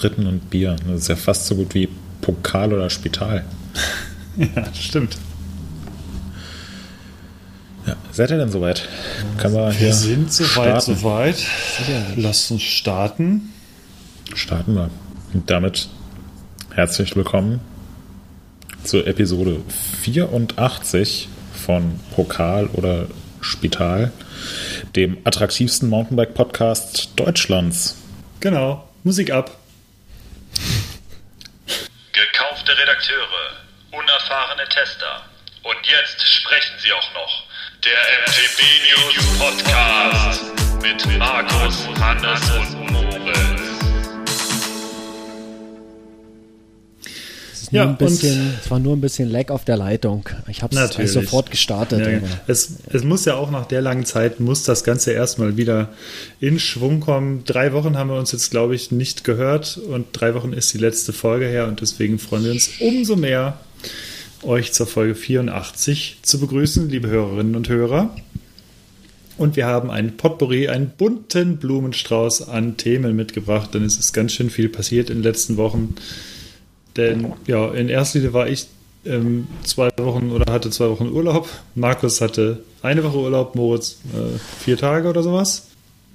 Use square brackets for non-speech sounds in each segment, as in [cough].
Fritten und Bier. Das ist ja fast so gut wie Pokal oder Spital. [laughs] ja, das stimmt. Ja, seid ihr denn soweit? Können wir, wir sind soweit, soweit. Lass uns starten. Starten wir. Und damit herzlich willkommen zur Episode 84 von Pokal oder Spital, dem attraktivsten Mountainbike-Podcast Deutschlands. Genau, Musik ab. Tester. Und jetzt sprechen sie auch noch. Der MTB News Podcast mit Markus, Hannes und Moritz. ja, ein bisschen, es war nur ein bisschen Lag auf der Leitung. Ich habe es sofort gestartet. Ja, es, es, muss ja auch nach der langen Zeit, muss das Ganze erstmal wieder in Schwung kommen. Drei Wochen haben wir uns jetzt, glaube ich, nicht gehört und drei Wochen ist die letzte Folge her und deswegen freuen wir uns umso mehr, euch zur Folge 84 zu begrüßen, liebe Hörerinnen und Hörer. Und wir haben ein Potpourri, einen bunten Blumenstrauß an Themen mitgebracht, denn es ist ganz schön viel passiert in den letzten Wochen. Denn ja, in erster Linie war ich ähm, zwei Wochen oder hatte zwei Wochen Urlaub. Markus hatte eine Woche Urlaub, Moritz äh, vier Tage oder sowas.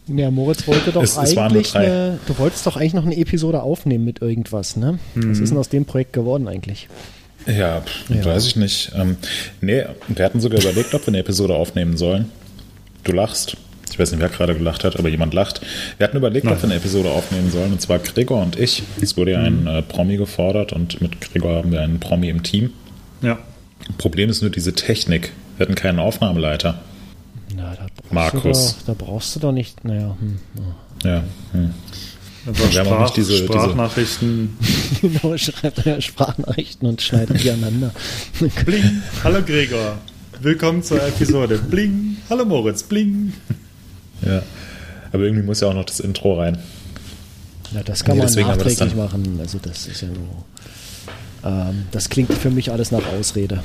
Ja, Moritz wollte doch es, eigentlich es eine, du wolltest doch eigentlich noch eine Episode aufnehmen mit irgendwas, ne? Mhm. Was ist denn aus dem Projekt geworden eigentlich? Ja, ja. weiß ich nicht. Ähm, nee, wir hatten sogar überlegt, ob wir eine Episode aufnehmen sollen. Du lachst. Ich weiß nicht, wer gerade gelacht hat, aber jemand lacht. Wir hatten überlegt, Nein. ob wir eine Episode aufnehmen sollen, und zwar Gregor und ich. Es wurde ja ein mhm. äh, Promi gefordert und mit Gregor haben wir einen Promi im Team. Ja. Problem ist nur diese Technik. Wir hatten keinen Aufnahmeleiter. Na, da Markus. Doch, da brauchst du doch nicht. Naja. Hm, ja. ja hm. Aber wir Sprach, nicht diese, Sprachnachrichten. [laughs] genau, schreibt er Sprachnachrichten und schneidet die aneinander. Bling. Hallo Gregor. Willkommen zur Episode. Bling. Hallo Moritz. Bling. Ja. Aber irgendwie muss ja auch noch das Intro rein. Ja, das kann nee, man nachträglich machen. Also das ist ja so. Ähm, das klingt für mich alles nach Ausrede.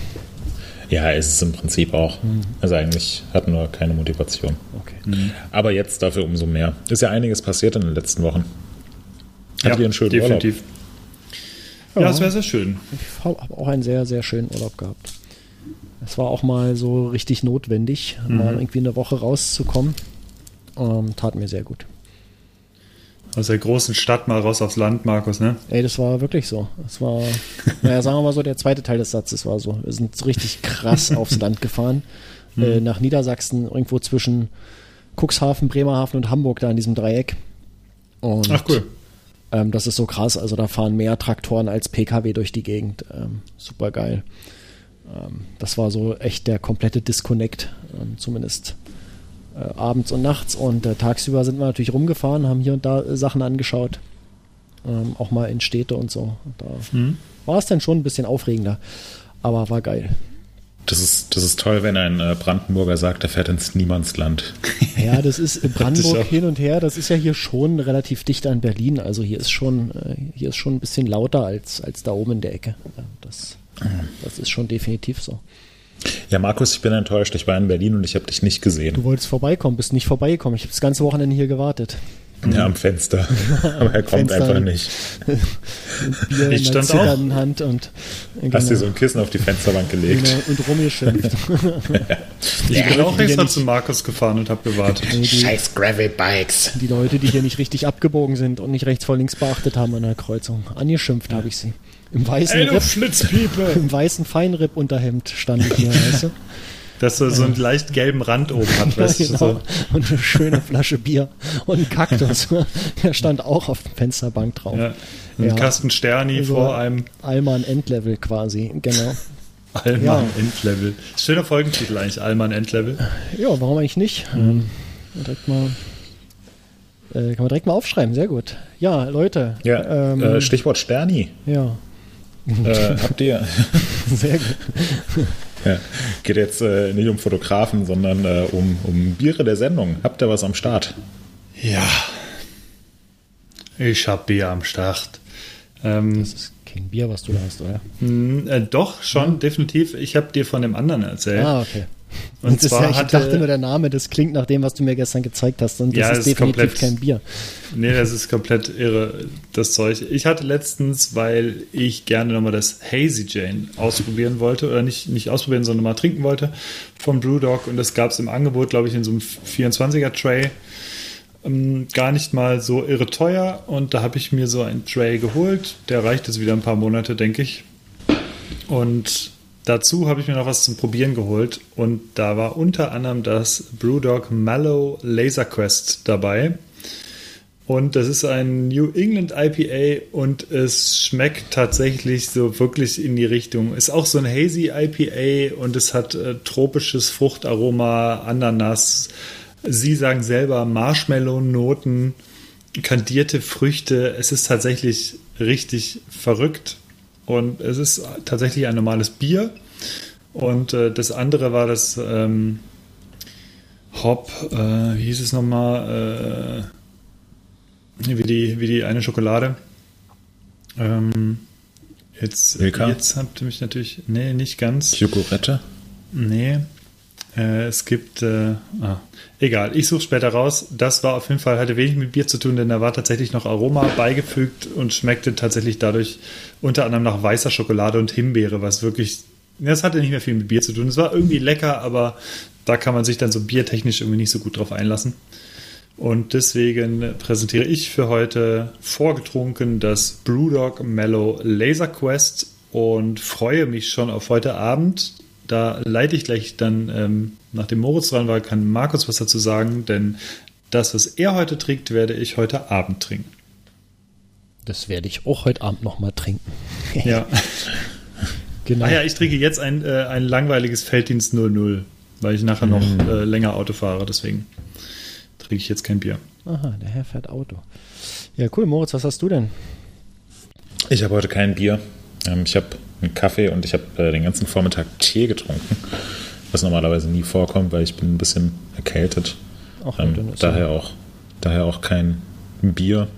Ja, ist es im Prinzip auch. Mhm. Also eigentlich hatten wir keine Motivation. Okay. Mhm. Aber jetzt dafür umso mehr. Ist ja einiges passiert in den letzten Wochen. Hattet ja, ihr einen schönen definitiv. Urlaub? Ja, es wäre sehr schön. Ich habe auch einen sehr, sehr schönen Urlaub gehabt. Es war auch mal so richtig notwendig, mhm. mal irgendwie eine Woche rauszukommen. Ähm, tat mir sehr gut. Aus der großen Stadt mal raus aufs Land, Markus, ne? Ey, das war wirklich so. Das war, [laughs] naja, sagen wir mal so, der zweite Teil des Satzes war so. Wir sind so richtig krass [laughs] aufs Land gefahren. Mhm. Äh, nach Niedersachsen, irgendwo zwischen Cuxhaven, Bremerhaven und Hamburg, da in diesem Dreieck. Und, Ach cool. Ähm, das ist so krass. Also da fahren mehr Traktoren als Pkw durch die Gegend. Ähm, super geil. Ähm, das war so echt der komplette Disconnect, ähm, zumindest äh, abends und nachts. Und äh, tagsüber sind wir natürlich rumgefahren, haben hier und da äh, Sachen angeschaut. Ähm, auch mal in Städte und so. Da mhm. war es dann schon ein bisschen aufregender. Aber war geil. Das ist, das ist toll, wenn ein äh, Brandenburger sagt, er fährt ins Niemandsland. [laughs] Ja, das ist [laughs] Brandenburg hin und her. Das ist ja hier schon relativ dicht an Berlin. Also hier ist schon, äh, hier ist schon ein bisschen lauter als, als da oben in der Ecke. Das, das ist schon definitiv so. Ja, Markus, ich bin enttäuscht. Ich war in Berlin und ich habe dich nicht gesehen. Du wolltest vorbeikommen, bist nicht vorbeigekommen. Ich habe das ganze Wochenende hier gewartet. Ja, am Fenster. [laughs] Aber er kommt Fenster einfach nicht. [laughs] Bier ich stand auch. In Hand und, genau. Hast dir so ein Kissen auf die Fensterbank gelegt. Genau, und rumgeschimpft. [laughs] ich bin auch extra zu Markus gefahren und habe gewartet. Die, Scheiß Gravel-Bikes. Die Leute, die hier nicht richtig abgebogen sind und nicht rechts vor links beachtet haben an der Kreuzung. Angeschimpft habe ich sie. Im weißen Ey, Ripp, Im weißen Feinripp-Unterhemd stand ich hier, weißt du? Dass er so einen leicht gelben Rand oben hat, [laughs] weißt genau. du? So. Und eine schöne Flasche Bier und ein Kaktus. [laughs] Der stand auch auf der Fensterbank drauf. Ja. Ein ja. Kasten Sterni also vor einem. Alman Endlevel quasi, genau. [laughs] Alman ja. Endlevel. Schöner Folgentitel eigentlich, Alman Endlevel. Ja, warum eigentlich nicht? Mhm. Ähm, direkt mal äh, kann man direkt mal aufschreiben, sehr gut. Ja, Leute. Ja, ähm, äh, Stichwort Sterni. Ja. Äh, habt ihr. Sehr gut. [laughs] Ja, geht jetzt äh, nicht um Fotografen, sondern äh, um, um Biere der Sendung. Habt ihr was am Start? Ja. Ich hab Bier am Start. Ähm, das ist kein Bier, was du da hast, oder? Mh, hm, äh, doch, schon, ja. definitiv. Ich habe dir von dem anderen erzählt. Ah, okay. Und zwar ja, ich hatte, dachte nur, der Name, das klingt nach dem, was du mir gestern gezeigt hast. Und das ja, ist, ist definitiv komplett, kein Bier. Nee, das ist komplett irre, das Zeug. Ich hatte letztens, weil ich gerne nochmal das Hazy Jane ausprobieren wollte, oder nicht, nicht ausprobieren, sondern mal trinken wollte, vom Brewdog. Und das gab es im Angebot, glaube ich, in so einem 24er Tray. Ähm, gar nicht mal so irre teuer. Und da habe ich mir so ein Tray geholt. Der reicht jetzt wieder ein paar Monate, denke ich. Und Dazu habe ich mir noch was zum Probieren geholt und da war unter anderem das Brewdog Mallow Laser Quest dabei. Und das ist ein New England IPA und es schmeckt tatsächlich so wirklich in die Richtung. Ist auch so ein Hazy IPA und es hat äh, tropisches Fruchtaroma, Ananas. Sie sagen selber Marshmallow-Noten, kandierte Früchte. Es ist tatsächlich richtig verrückt und es ist tatsächlich ein normales Bier. Und äh, das andere war das ähm, Hop, äh, wie hieß es nochmal? Äh, wie, die, wie die eine Schokolade. Ähm, jetzt, jetzt habt ihr mich natürlich. Nee, nicht ganz. Chocolate? Nee. Äh, es gibt, äh, ah, egal, ich suche später raus. Das war auf jeden Fall, hatte wenig mit Bier zu tun, denn da war tatsächlich noch Aroma beigefügt und schmeckte tatsächlich dadurch unter anderem nach weißer Schokolade und Himbeere, was wirklich, das hatte nicht mehr viel mit Bier zu tun. Es war irgendwie lecker, aber da kann man sich dann so biertechnisch irgendwie nicht so gut drauf einlassen. Und deswegen präsentiere ich für heute vorgetrunken das Brewdog Mellow Laser Quest und freue mich schon auf heute Abend. Da leite ich gleich dann, ähm, nachdem Moritz dran war, kann Markus was dazu sagen, denn das, was er heute trinkt, werde ich heute Abend trinken. Das werde ich auch heute Abend nochmal trinken. [laughs] ja. [laughs] genau. Ah ja, ich trinke jetzt ein, äh, ein langweiliges Felddienst 00, weil ich nachher noch mm. äh, länger Auto fahre, deswegen trinke ich jetzt kein Bier. Aha, der Herr fährt Auto. Ja, cool. Moritz, was hast du denn? Ich habe heute kein Bier. Ähm, ich habe einen Kaffee und ich habe äh, den ganzen Vormittag Tee getrunken, was normalerweise nie vorkommt, weil ich bin ein bisschen erkältet. Ach, ähm, daher, auch, daher auch kein Bier.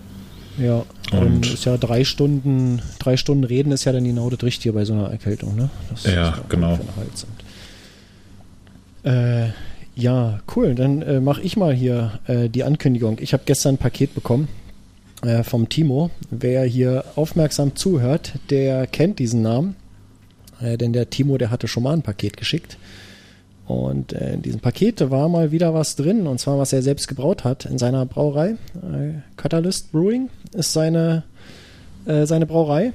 Ja, und ist ja drei Stunden, drei Stunden reden ist ja dann genau das Richtige bei so einer Erkältung, ne? Das ja, genau. Äh, ja, cool. Dann äh, mache ich mal hier äh, die Ankündigung. Ich habe gestern ein Paket bekommen äh, vom Timo. Wer hier aufmerksam zuhört, der kennt diesen Namen. Äh, denn der Timo, der hatte schon mal ein Paket geschickt. Und äh, in diesem Paket war mal wieder was drin, und zwar was er selbst gebraut hat in seiner Brauerei. Äh, Catalyst Brewing ist seine, äh, seine Brauerei.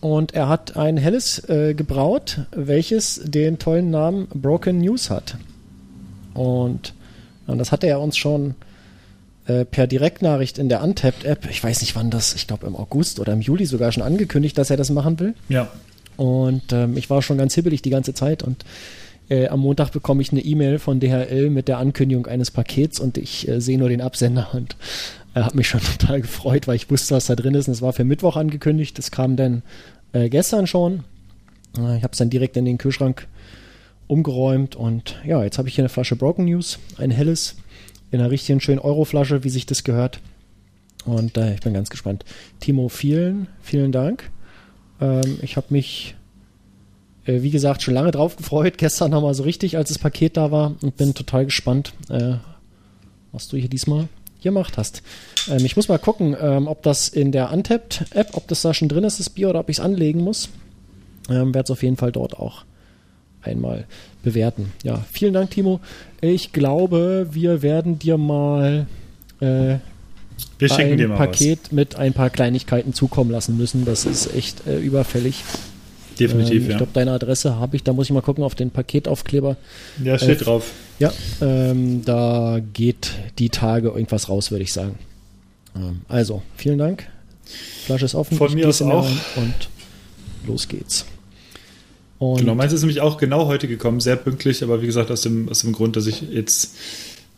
Und er hat ein helles äh, gebraut, welches den tollen Namen Broken News hat. Und, und das hatte er uns schon äh, per Direktnachricht in der Untapped-App, ich weiß nicht wann das, ich glaube im August oder im Juli sogar schon angekündigt, dass er das machen will. Ja. Und ähm, ich war schon ganz hibbelig die ganze Zeit und äh, am Montag bekomme ich eine E-Mail von DHL mit der Ankündigung eines Pakets und ich äh, sehe nur den Absender und äh, habe mich schon [laughs] total gefreut, weil ich wusste, was da drin ist. Und es war für Mittwoch angekündigt. Das kam dann äh, gestern schon. Äh, ich habe es dann direkt in den Kühlschrank umgeräumt und ja, jetzt habe ich hier eine Flasche Broken News, ein helles in einer richtigen schönen Euroflasche, wie sich das gehört. Und äh, ich bin ganz gespannt. Timo, vielen, vielen Dank. Ähm, ich habe mich, äh, wie gesagt, schon lange drauf gefreut. [laughs] Gestern nochmal so richtig, als das Paket da war und bin total gespannt, äh, was du hier diesmal gemacht hast. Ähm, ich muss mal gucken, ähm, ob das in der Untapped-App, ob das da schon drin ist, das Bier, oder ob ich es anlegen muss. Ähm, Werde es auf jeden Fall dort auch einmal bewerten. Ja, vielen Dank, Timo. Ich glaube, wir werden dir mal äh, ein dir Paket was. mit ein paar Kleinigkeiten zukommen lassen müssen. Das ist echt äh, überfällig. Definitiv, ähm, ich ja. Ich glaube, deine Adresse habe ich. Da muss ich mal gucken auf den Paketaufkleber. Ja, steht äh, drauf. Ja, ähm, da geht die Tage irgendwas raus, würde ich sagen. Ähm, also, vielen Dank. Flasche ist offen. Von mir aus auch. Und los geht's. Und genau, meins ist nämlich auch genau heute gekommen, sehr pünktlich, aber wie gesagt, aus dem, aus dem Grund, dass ich jetzt,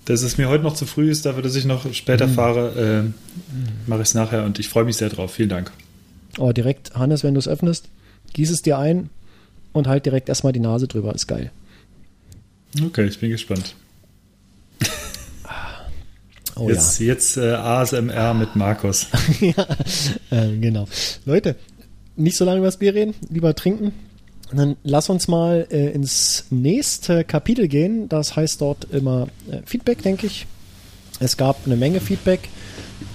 dass es mir heute noch zu früh ist, dafür, dass ich noch später mhm. fahre, äh, mache ich es nachher und ich freue mich sehr drauf. Vielen Dank. Oh, direkt, Hannes, wenn du es öffnest, gieß es dir ein und halt direkt erstmal die Nase drüber, ist geil. Okay, ich bin gespannt. Oh, jetzt ja. jetzt äh, ASMR mit Markus. [laughs] ja, äh, genau. Leute, nicht so lange über das Bier reden, lieber trinken. Dann lass uns mal äh, ins nächste Kapitel gehen. Das heißt dort immer äh, Feedback, denke ich. Es gab eine Menge Feedback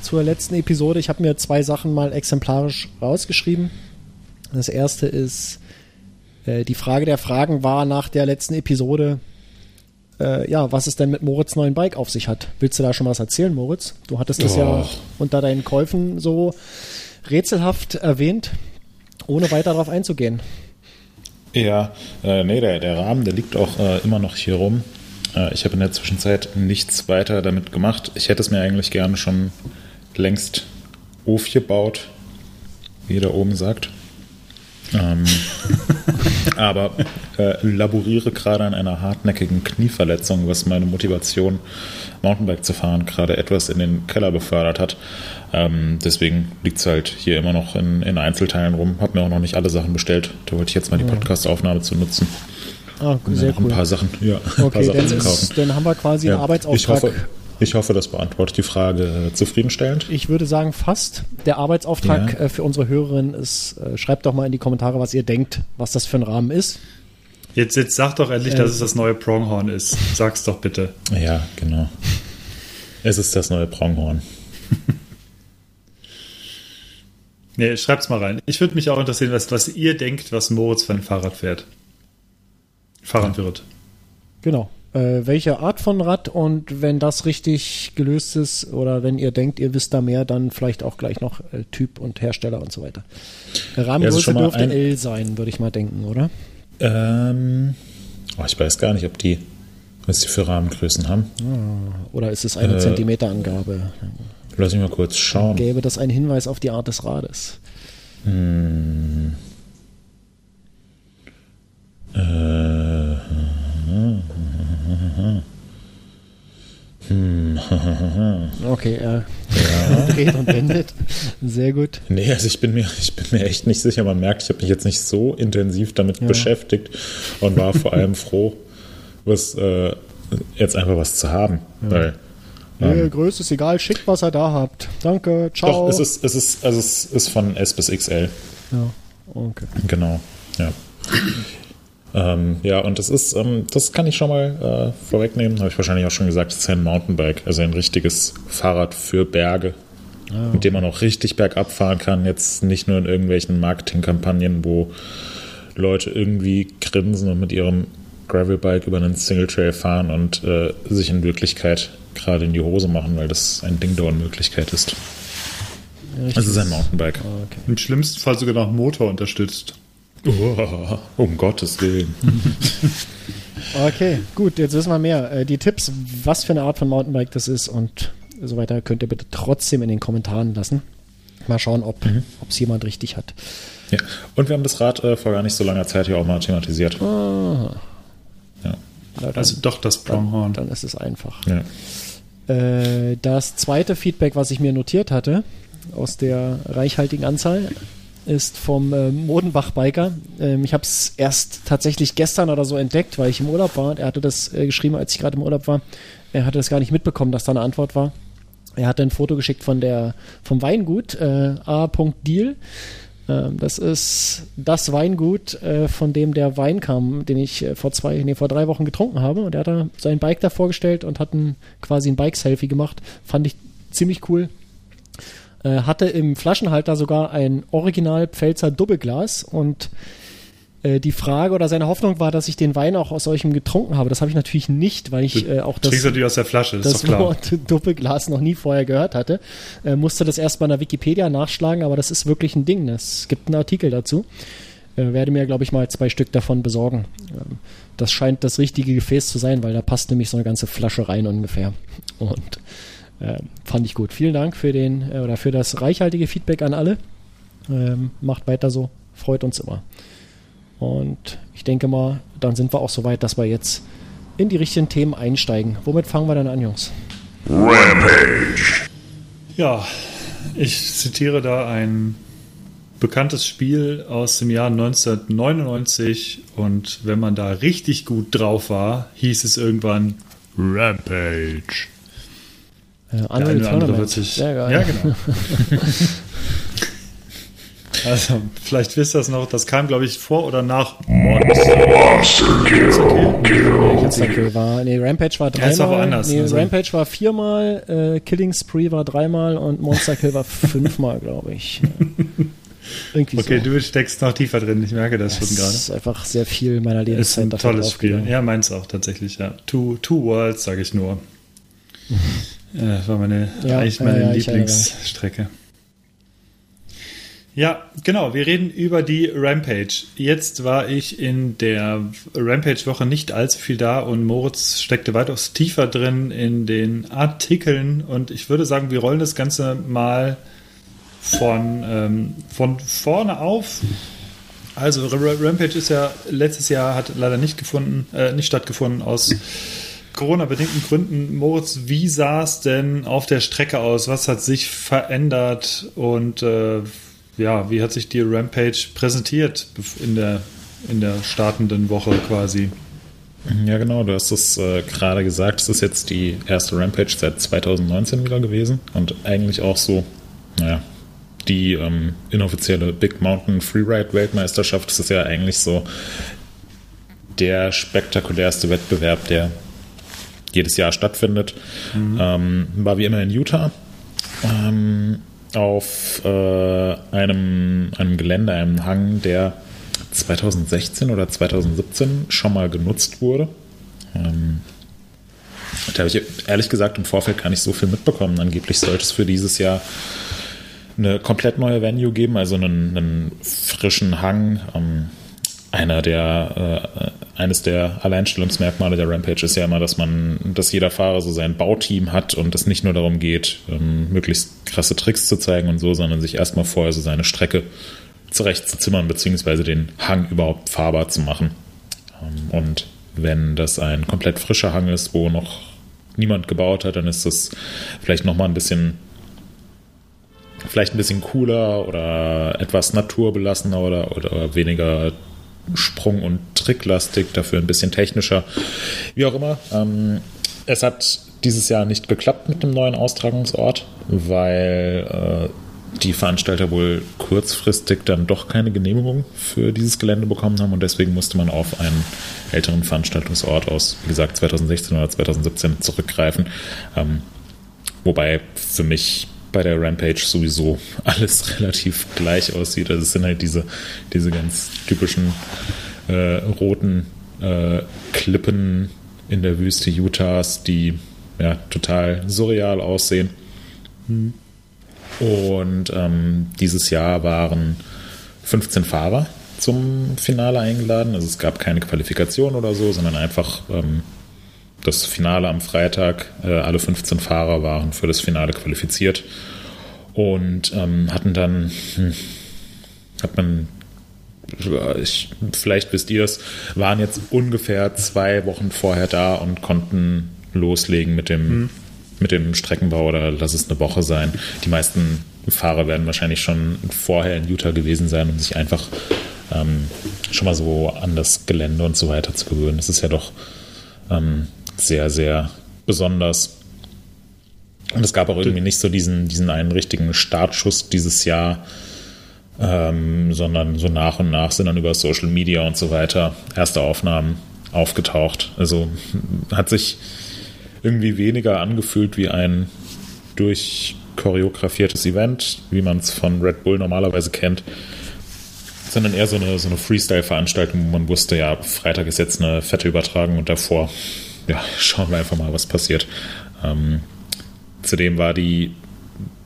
zur letzten Episode. Ich habe mir zwei Sachen mal exemplarisch rausgeschrieben. Das erste ist, äh, die Frage der Fragen war nach der letzten Episode, äh, ja, was es denn mit Moritz neuen Bike auf sich hat. Willst du da schon was erzählen, Moritz? Du hattest das oh. ja unter deinen Käufen so rätselhaft erwähnt, ohne weiter darauf einzugehen. Ja, äh, nee, der, der Rahmen, der liegt auch äh, immer noch hier rum. Äh, ich habe in der Zwischenzeit nichts weiter damit gemacht. Ich hätte es mir eigentlich gerne schon längst aufgebaut, wie da oben sagt. Ähm, [laughs] aber äh, laboriere gerade an einer hartnäckigen Knieverletzung, was meine Motivation, Mountainbike zu fahren, gerade etwas in den Keller befördert hat. Ähm, deswegen liegt es halt hier immer noch in, in Einzelteilen rum. Habe mir auch noch nicht alle Sachen bestellt. Da wollte ich jetzt mal die Podcast-Aufnahme zu nutzen. Ah, sehr noch cool. ein paar Sachen, ja, [laughs] okay, Sachen dann, ist, dann, haben wir quasi ja, einen Arbeitsauftrag. Ich hoffe, ich hoffe, das beantwortet die Frage äh, zufriedenstellend. Ich würde sagen, fast. Der Arbeitsauftrag ja. äh, für unsere Hörerin ist, äh, schreibt doch mal in die Kommentare, was ihr denkt, was das für ein Rahmen ist. Jetzt, jetzt sag doch endlich, dass es das neue Pronghorn ist. Sag's doch bitte. Ja, genau. Es ist das neue Pronghorn. [laughs] Nee, schreibt's mal rein. Ich würde mich auch interessieren, was, was ihr denkt, was Moritz für ein Fahrrad fährt. Fahrrad wird. Genau. Äh, welche Art von Rad und wenn das richtig gelöst ist oder wenn ihr denkt, ihr wisst da mehr, dann vielleicht auch gleich noch äh, Typ und Hersteller und so weiter. Rahmengröße ja, dürfte L sein, würde ich mal denken, oder? Ähm, oh, ich weiß gar nicht, ob die, was die für Rahmengrößen haben. Ah, oder ist es eine äh, Zentimeterangabe? Lass mich mal kurz schauen. Gäbe das einen Hinweis auf die Art des Rades? Hm. Äh. Hm. Okay, er ja. [laughs] dreht und wendet. Sehr gut. Nee, also ich bin mir, ich bin mir echt nicht sicher. Man merkt, ich habe mich jetzt nicht so intensiv damit ja. beschäftigt und war vor allem froh, was äh, jetzt einfach was zu haben. Ja. Weil Nee, Größe ist egal, schickt, was ihr da habt. Danke, ciao. Doch, es ist, es ist, also es ist von S bis XL. Ja, okay. Genau, ja. ähm, ja, und das ist, ähm, das kann ich schon mal äh, vorwegnehmen, habe ich wahrscheinlich auch schon gesagt, es ist ein Mountainbike, also ein richtiges Fahrrad für Berge, oh. mit dem man auch richtig bergab fahren kann. Jetzt nicht nur in irgendwelchen Marketingkampagnen, wo Leute irgendwie grinsen und mit ihrem Gravelbike über einen Single Trail fahren und äh, sich in Wirklichkeit gerade in die Hose machen, weil das ein Ding der Unmöglichkeit ist. Ja, es ist ein Mountainbike. Oh, okay. Im schlimmsten Fall sogar noch Motor unterstützt. Oh, um Gottes Willen. [laughs] okay, gut, jetzt wissen wir mehr. Äh, die Tipps, was für eine Art von Mountainbike das ist und so weiter, könnt ihr bitte trotzdem in den Kommentaren lassen. Mal schauen, ob es mhm. jemand richtig hat. Ja, und wir haben das Rad äh, vor gar nicht so langer Zeit hier auch mal thematisiert. Ah. Ja. also doch das Pronghorn. Dann, dann ist es einfach. Ja. Äh, das zweite Feedback, was ich mir notiert hatte, aus der reichhaltigen Anzahl, ist vom äh, Modenbach-Biker. Ähm, ich habe es erst tatsächlich gestern oder so entdeckt, weil ich im Urlaub war. Er hatte das äh, geschrieben, als ich gerade im Urlaub war. Er hatte das gar nicht mitbekommen, dass da eine Antwort war. Er hatte ein Foto geschickt von der vom Weingut äh, A.Deal das ist das Weingut, äh, von dem der Wein kam, den ich äh, vor zwei, nee, vor drei Wochen getrunken habe. Und er hat da sein Bike da vorgestellt und hat ein, quasi ein Bike-Selfie gemacht. Fand ich ziemlich cool. Äh, hatte im Flaschenhalter sogar ein Original Pfälzer Doppelglas und die Frage oder seine Hoffnung war, dass ich den Wein auch aus solchem getrunken habe. Das habe ich natürlich nicht, weil ich äh, auch das, trinkst natürlich aus der Flasche, das, Wort [laughs] Doppelglas noch nie vorher gehört hatte. Äh, musste das erst mal in der Wikipedia nachschlagen, aber das ist wirklich ein Ding. Es gibt einen Artikel dazu. Äh, werde mir, glaube ich, mal zwei Stück davon besorgen. Ähm, das scheint das richtige Gefäß zu sein, weil da passt nämlich so eine ganze Flasche rein ungefähr. Und äh, fand ich gut. Vielen Dank für den äh, oder für das reichhaltige Feedback an alle. Ähm, macht weiter so, freut uns immer. Und ich denke mal, dann sind wir auch so weit, dass wir jetzt in die richtigen Themen einsteigen. Womit fangen wir dann an, Jungs? Rampage. Ja, ich zitiere da ein bekanntes Spiel aus dem Jahr 1999 und wenn man da richtig gut drauf war, hieß es irgendwann Rampage. Äh, andere, andere wird sich, Sehr geil. Ja, genau. [laughs] Also, vielleicht wisst ihr das noch, das kam, glaube ich, vor oder nach Monster Kill. Monster Kill war, nee, Rampage war dreimal. Ja, war woanders, nee, also. Rampage war viermal, äh, Killing Spree war dreimal und Monster Kill war [laughs] fünfmal, glaube ich. Irgendwie okay, so. du steckst noch tiefer drin, ich merke das, das schon gerade. Das ist einfach sehr viel meiner Lebenszeit. Ist ein tolles Spiel. Ja, meins auch tatsächlich, ja. Two, two Worlds, sage ich nur. Das [laughs] war meine, ja, eigentlich meine ja, Lieblingsstrecke. Ja, genau. Wir reden über die Rampage. Jetzt war ich in der Rampage-Woche nicht allzu viel da und Moritz steckte weitaus tiefer drin in den Artikeln. Und ich würde sagen, wir rollen das Ganze mal von, ähm, von vorne auf. Also Rampage ist ja letztes Jahr hat leider nicht gefunden, äh, nicht stattgefunden aus Corona-bedingten Gründen. Moritz, wie sah es denn auf der Strecke aus? Was hat sich verändert und äh, ja, wie hat sich die Rampage präsentiert in der, in der startenden Woche quasi? Ja, genau, du hast es äh, gerade gesagt. Es ist jetzt die erste Rampage seit 2019 wieder gewesen und eigentlich auch so, naja, die ähm, inoffizielle Big Mountain Freeride Weltmeisterschaft. Das ist ja eigentlich so der spektakulärste Wettbewerb, der jedes Jahr stattfindet. Mhm. Ähm, war wie immer in Utah. Ähm, auf äh, einem, einem Gelände, einem Hang, der 2016 oder 2017 schon mal genutzt wurde. Ähm, da habe ich ehrlich gesagt im Vorfeld gar nicht so viel mitbekommen. Angeblich sollte es für dieses Jahr eine komplett neue Venue geben, also einen, einen frischen Hang. Ähm, einer der, äh, eines der Alleinstellungsmerkmale der Rampage ist ja immer, dass man, dass jeder Fahrer so sein Bauteam hat und es nicht nur darum geht, ähm, möglichst krasse Tricks zu zeigen und so, sondern sich erstmal vorher so seine Strecke zurechtzuzimmern, beziehungsweise den Hang überhaupt fahrbar zu machen. Ähm, und wenn das ein komplett frischer Hang ist, wo noch niemand gebaut hat, dann ist das vielleicht nochmal ein bisschen vielleicht ein bisschen cooler oder etwas naturbelassener oder, oder weniger Sprung- und Tricklastig, dafür ein bisschen technischer. Wie auch immer. Ähm, es hat dieses Jahr nicht geklappt mit dem neuen Austragungsort, weil äh, die Veranstalter wohl kurzfristig dann doch keine Genehmigung für dieses Gelände bekommen haben und deswegen musste man auf einen älteren Veranstaltungsort aus, wie gesagt, 2016 oder 2017 zurückgreifen. Ähm, wobei für mich bei der Rampage sowieso alles [laughs] relativ gleich aussieht. Also es sind halt diese, diese ganz typischen äh, roten äh, Klippen in der Wüste Utahs, die ja total surreal aussehen. Und ähm, dieses Jahr waren 15 Fahrer zum Finale eingeladen. Also es gab keine Qualifikation oder so, sondern einfach ähm, das Finale am Freitag. Äh, alle 15 Fahrer waren für das Finale qualifiziert und ähm, hatten dann, hm, hat man, ich, vielleicht wisst ihr es, waren jetzt ungefähr zwei Wochen vorher da und konnten loslegen mit dem, mhm. mit dem Streckenbau oder lass es eine Woche sein. Die meisten Fahrer werden wahrscheinlich schon vorher in Utah gewesen sein, um sich einfach ähm, schon mal so an das Gelände und so weiter zu gewöhnen. Das ist ja doch ähm, sehr, sehr besonders. Und es gab auch irgendwie nicht so diesen, diesen einen richtigen Startschuss dieses Jahr, ähm, sondern so nach und nach sind dann über Social Media und so weiter erste Aufnahmen aufgetaucht. Also hat sich irgendwie weniger angefühlt wie ein durchchoreografiertes Event, wie man es von Red Bull normalerweise kennt, sondern eher so eine, so eine Freestyle-Veranstaltung, wo man wusste, ja, Freitag ist jetzt eine fette Übertragung und davor, ja, schauen wir einfach mal, was passiert. Ähm, zudem war die,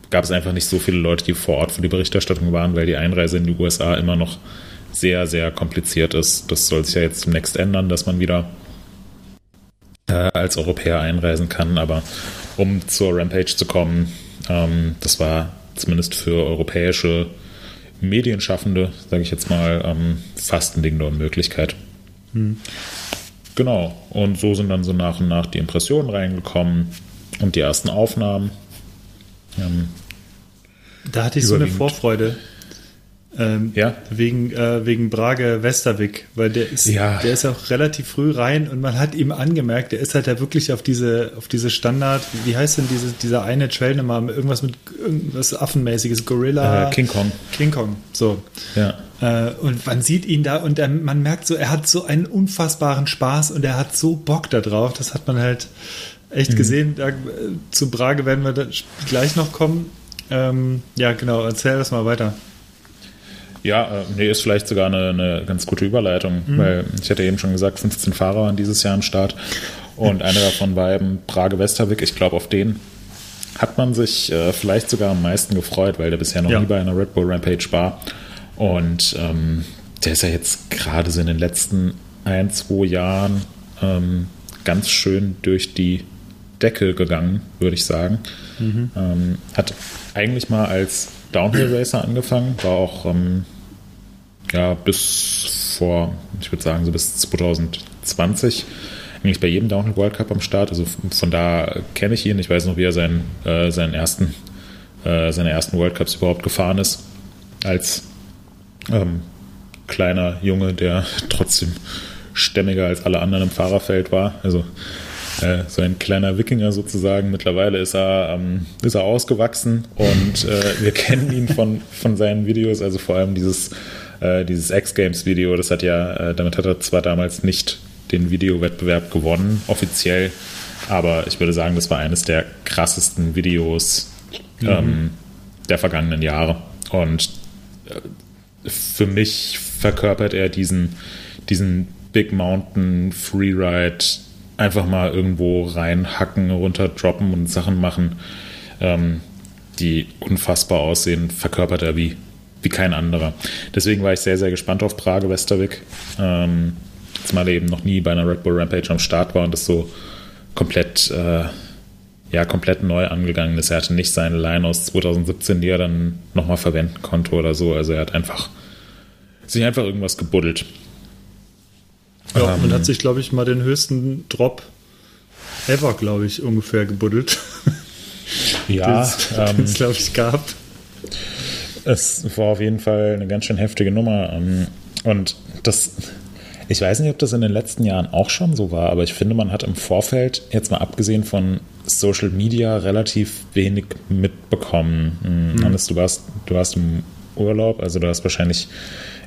gab es einfach nicht so viele Leute, die vor Ort für die Berichterstattung waren, weil die Einreise in die USA immer noch sehr, sehr kompliziert ist. Das soll sich ja jetzt demnächst ändern, dass man wieder äh, als Europäer einreisen kann. Aber um zur Rampage zu kommen, ähm, das war zumindest für europäische Medienschaffende, sage ich jetzt mal, ähm, fast ein Ding der Unmöglichkeit. Hm. Genau. Und so sind dann so nach und nach die Impressionen reingekommen und die ersten Aufnahmen. Ähm, da hatte ich so eine Vorfreude. Ähm, ja. Wegen, äh, wegen Brage Westerwick, weil der ist, ja. der ist auch relativ früh rein und man hat ihm angemerkt, der ist halt da wirklich auf diese, auf diese Standard, wie heißt denn diese, dieser eine Trail nochmal, irgendwas mit irgendwas Affenmäßiges, Gorilla. Äh, King Kong. King Kong, so. Ja. Äh, und man sieht ihn da und er, man merkt so, er hat so einen unfassbaren Spaß und er hat so Bock da drauf, das hat man halt echt mhm. gesehen. Da, äh, zu Brage werden wir gleich noch kommen. Ähm, ja, genau, erzähl das mal weiter. Ja, äh, nee, ist vielleicht sogar eine, eine ganz gute Überleitung, mhm. weil ich hatte eben schon gesagt, 15 Fahrer waren dieses Jahr am Start und einer davon war eben Brage Westerwick. Ich glaube, auf den hat man sich äh, vielleicht sogar am meisten gefreut, weil der bisher noch ja. nie bei einer Red Bull Rampage war. Und ähm, der ist ja jetzt gerade so in den letzten ein, zwei Jahren ähm, ganz schön durch die Decke gegangen, würde ich sagen. Mhm. Ähm, hat eigentlich mal als Downhill Racer angefangen, war auch ähm, ja, bis vor, ich würde sagen, so bis 2020 eigentlich bei jedem Downhill World Cup am Start. Also von da kenne ich ihn. Ich weiß noch, wie er seinen, äh, seinen ersten, äh, seine ersten World Cups überhaupt gefahren ist. Als ähm, kleiner Junge, der [laughs] trotzdem stämmiger als alle anderen im Fahrerfeld war. Also äh, so ein kleiner Wikinger sozusagen. Mittlerweile ist er, ähm, ist er ausgewachsen und äh, wir [laughs] kennen ihn von, von seinen Videos, also vor allem dieses, äh, dieses X-Games-Video, das hat ja, äh, damit hat er zwar damals nicht den Videowettbewerb gewonnen, offiziell, aber ich würde sagen, das war eines der krassesten Videos mhm. ähm, der vergangenen Jahre. Und äh, für mich verkörpert er diesen, diesen Big Mountain Freeride einfach mal irgendwo reinhacken, runterdroppen und Sachen machen, ähm, die unfassbar aussehen, verkörpert er wie, wie kein anderer. Deswegen war ich sehr, sehr gespannt auf Prague Westerwick. Ähm, zumal er eben noch nie bei einer Red Bull Rampage am Start war und das so komplett, äh, ja, komplett neu angegangen ist. Er hatte nicht seine Line aus 2017, die er dann nochmal verwenden konnte oder so. Also er hat einfach sich einfach irgendwas gebuddelt. Ja, ähm, und hat sich, glaube ich, mal den höchsten Drop ever, glaube ich, ungefähr gebuddelt. [laughs] Ja, den es, ähm, glaube ich, gab. Es war auf jeden Fall eine ganz schön heftige Nummer. Ähm, und das, ich weiß nicht, ob das in den letzten Jahren auch schon so war, aber ich finde, man hat im Vorfeld, jetzt mal abgesehen von Social Media, relativ wenig mitbekommen. Mhm. Hannes, du warst, du warst im Urlaub, also du hast wahrscheinlich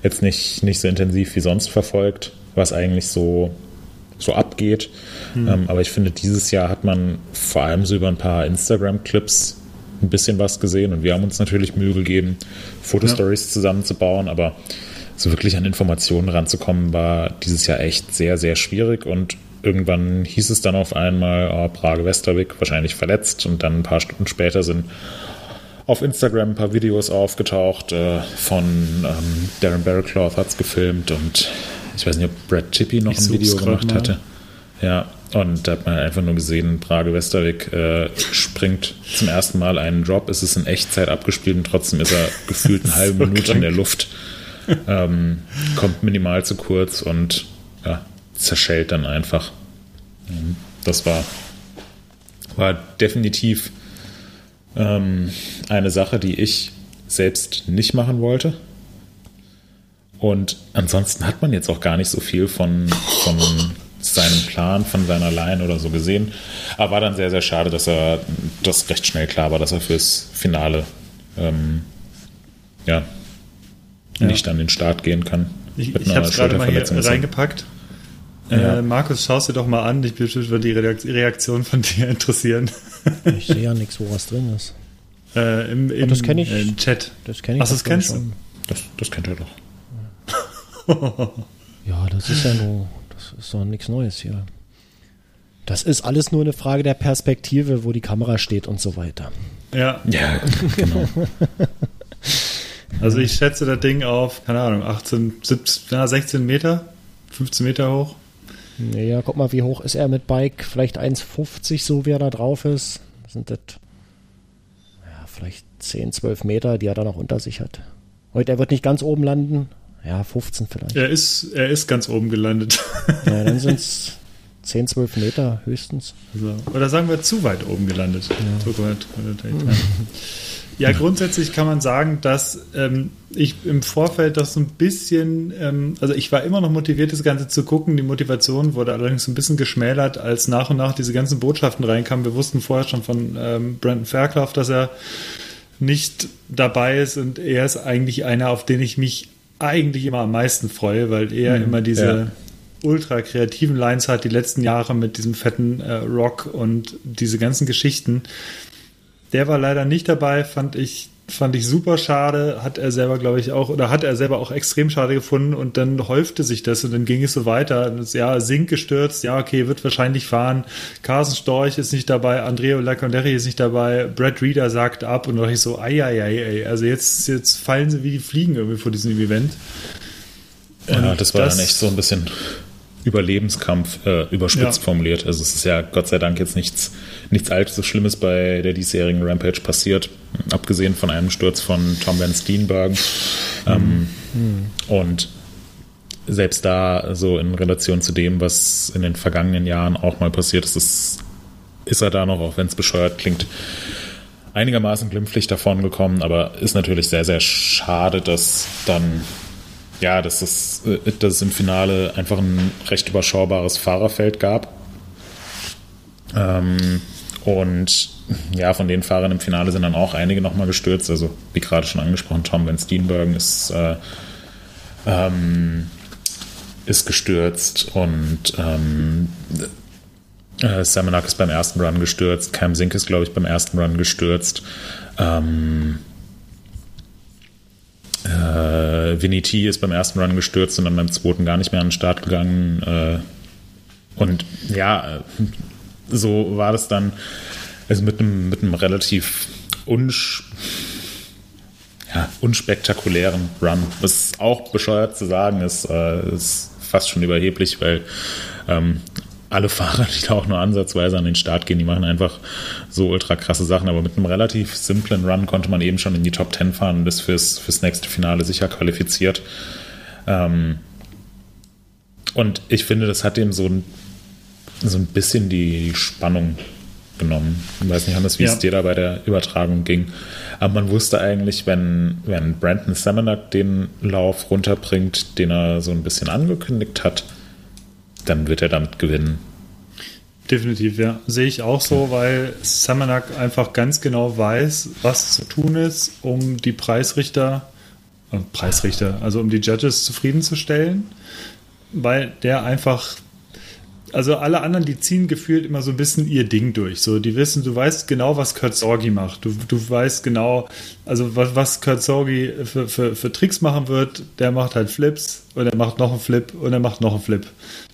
jetzt nicht, nicht so intensiv wie sonst verfolgt was eigentlich so, so abgeht. Mhm. Ähm, aber ich finde, dieses Jahr hat man vor allem so über ein paar Instagram-Clips ein bisschen was gesehen und wir haben uns natürlich Mühe gegeben, Fotostories ja. zusammenzubauen, aber so wirklich an Informationen ranzukommen, war dieses Jahr echt sehr, sehr schwierig und irgendwann hieß es dann auf einmal, oh, Prage Westerwick wahrscheinlich verletzt und dann ein paar Stunden später sind auf Instagram ein paar Videos aufgetaucht äh, von ähm, Darren Barrowcloth hat es gefilmt und ich weiß nicht, ob Brad Chippy noch ich ein Video gemacht mal. hatte. Ja, und da hat man einfach nur gesehen, Brage Westerwick äh, springt zum ersten Mal einen Drop. Es ist in Echtzeit abgespielt und trotzdem ist er [laughs] gefühlt eine halbe so Minute krank. in der Luft. Ähm, kommt minimal zu kurz und ja, zerschellt dann einfach. Mhm. Das war, war definitiv ähm, eine Sache, die ich selbst nicht machen wollte. Und ansonsten hat man jetzt auch gar nicht so viel von, von seinem Plan, von seiner Line oder so gesehen. Aber war dann sehr, sehr schade, dass er das recht schnell klar war, dass er fürs Finale ähm, ja, ja, nicht an den Start gehen kann. Ich, ich habe es gerade mal hier reingepackt. Ja. Äh, Markus, schaust dir doch mal an. Ich würde die Reaktion von [laughs] dir interessieren. ich sehe ja nichts, wo was drin ist. Äh, im, im, das kenne ich. Im Chat. Das kenne ich. Ach, das kennst du? Das, das kennt er doch. [laughs] ja, das ist ja nur, das ist doch nichts Neues hier. Das ist alles nur eine Frage der Perspektive, wo die Kamera steht und so weiter. Ja. Ja, genau. also ich schätze das Ding auf, keine Ahnung, 18, 17, 16 Meter, 15 Meter hoch. Naja, guck mal, wie hoch ist er mit Bike? Vielleicht 1,50 so, wie er da drauf ist. Sind das ja, vielleicht 10, 12 Meter, die er da noch unter sich hat. Heute, er wird nicht ganz oben landen, ja, 15 vielleicht. Er ist, er ist ganz oben gelandet. Ja, dann [laughs] sind es 10, 12 Meter höchstens. Also, oder sagen wir zu weit oben gelandet. Ja, ja grundsätzlich kann man sagen, dass ähm, ich im Vorfeld das so ein bisschen, ähm, also ich war immer noch motiviert, das Ganze zu gucken. Die Motivation wurde allerdings ein bisschen geschmälert, als nach und nach diese ganzen Botschaften reinkamen. Wir wussten vorher schon von ähm, Brandon Fairclough, dass er nicht dabei ist und er ist eigentlich einer, auf den ich mich eigentlich immer am meisten freue, weil er mhm, immer diese ja. Ultra kreativen Lines hat, die letzten Jahre mit diesem fetten äh, Rock und diese ganzen Geschichten. Der war leider nicht dabei, fand ich fand ich super schade, hat er selber, glaube ich, auch, oder hat er selber auch extrem schade gefunden und dann häufte sich das und dann ging es so weiter. Ja, Sink gestürzt, ja, okay, wird wahrscheinlich fahren. Carsten Storch ist nicht dabei, Andrea Laconderri ist nicht dabei, Brad Reader sagt ab und da ich so, ei, ei, ei, ei. Also jetzt, jetzt fallen sie wie die Fliegen irgendwie vor diesem Event. Und ja, das war das, dann echt so ein bisschen Überlebenskampf äh, überspitzt ja. formuliert. Also es ist ja Gott sei Dank jetzt nichts, nichts allzu Schlimmes bei der diesjährigen Rampage passiert, abgesehen von einem Sturz von Tom Van Steenbergen. Ähm, mhm. Und selbst da, so in Relation zu dem, was in den vergangenen Jahren auch mal passiert ist, ist, ist er da noch, auch wenn es bescheuert klingt, einigermaßen glimpflich davon gekommen, aber ist natürlich sehr, sehr schade, dass dann ja, dass es, äh, dass es im Finale einfach ein recht überschaubares Fahrerfeld gab. Ähm, und ja, von den Fahrern im Finale sind dann auch einige nochmal gestürzt. Also, wie gerade schon angesprochen, Tom Van Steenbergen ist, äh, ähm, ist gestürzt und ähm, äh, Samanak ist beim ersten Run gestürzt. Cam Sink ist, glaube ich, beim ersten Run gestürzt. Ähm, äh, Vinny T ist beim ersten Run gestürzt und dann beim zweiten gar nicht mehr an den Start gegangen. Äh, und ja, so war das dann, also mit einem, mit einem relativ unsch ja, unspektakulären Run. Was auch bescheuert zu sagen ist, äh, ist fast schon überheblich, weil ähm, alle Fahrer, die da auch nur ansatzweise an den Start gehen, die machen einfach so ultra krasse Sachen. Aber mit einem relativ simplen Run konnte man eben schon in die Top 10 fahren und ist fürs, fürs nächste Finale sicher qualifiziert. Ähm und ich finde, das hat ihm so ein, so ein bisschen die Spannung genommen. Ich weiß nicht, Hannes, wie ja. es dir da bei der Übertragung ging. Aber man wusste eigentlich, wenn, wenn Brandon Samanak den Lauf runterbringt, den er so ein bisschen angekündigt hat, dann wird er damit gewinnen. Definitiv, ja. Sehe ich auch so, weil Samanak einfach ganz genau weiß, was zu tun ist, um die Preisrichter, äh, Preisrichter, also um die Judges zufriedenzustellen, weil der einfach also alle anderen, die ziehen gefühlt immer so ein bisschen ihr Ding durch. So, die wissen, du weißt genau, was Kurt Sorgi macht. Du, du weißt genau, also was, was Kurt Sorgi für, für, für Tricks machen wird. Der macht halt Flips und er macht noch einen Flip und er macht noch einen Flip.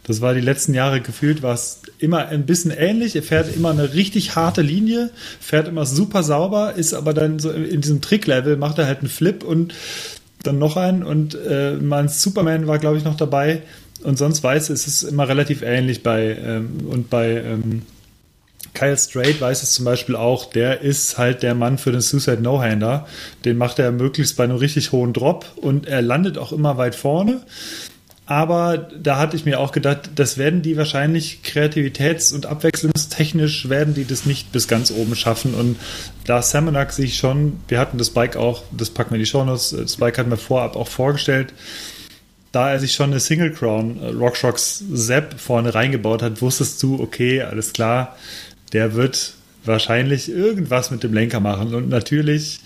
Das war die letzten Jahre gefühlt, war es immer ein bisschen ähnlich. Er fährt immer eine richtig harte Linie, fährt immer super sauber, ist aber dann so in diesem Trick-Level, macht er halt einen Flip und dann noch einen. Und äh, mein Superman war, glaube ich, noch dabei. Und sonst weiß es, ist immer relativ ähnlich bei ähm, und bei ähm, Kyle Strait weiß es zum Beispiel auch, der ist halt der Mann für den Suicide No-Hander. Den macht er möglichst bei einem richtig hohen Drop und er landet auch immer weit vorne. Aber da hatte ich mir auch gedacht, das werden die wahrscheinlich kreativitäts- und abwechslungstechnisch werden die das nicht bis ganz oben schaffen. Und da Samanak sich schon, wir hatten das Bike auch, das packen wir in die Shownotes, das Bike hatten wir vorab auch vorgestellt, da er sich schon eine Single Crown äh, RockShox Zap vorne reingebaut hat, wusstest du, okay, alles klar, der wird wahrscheinlich irgendwas mit dem Lenker machen. Und natürlich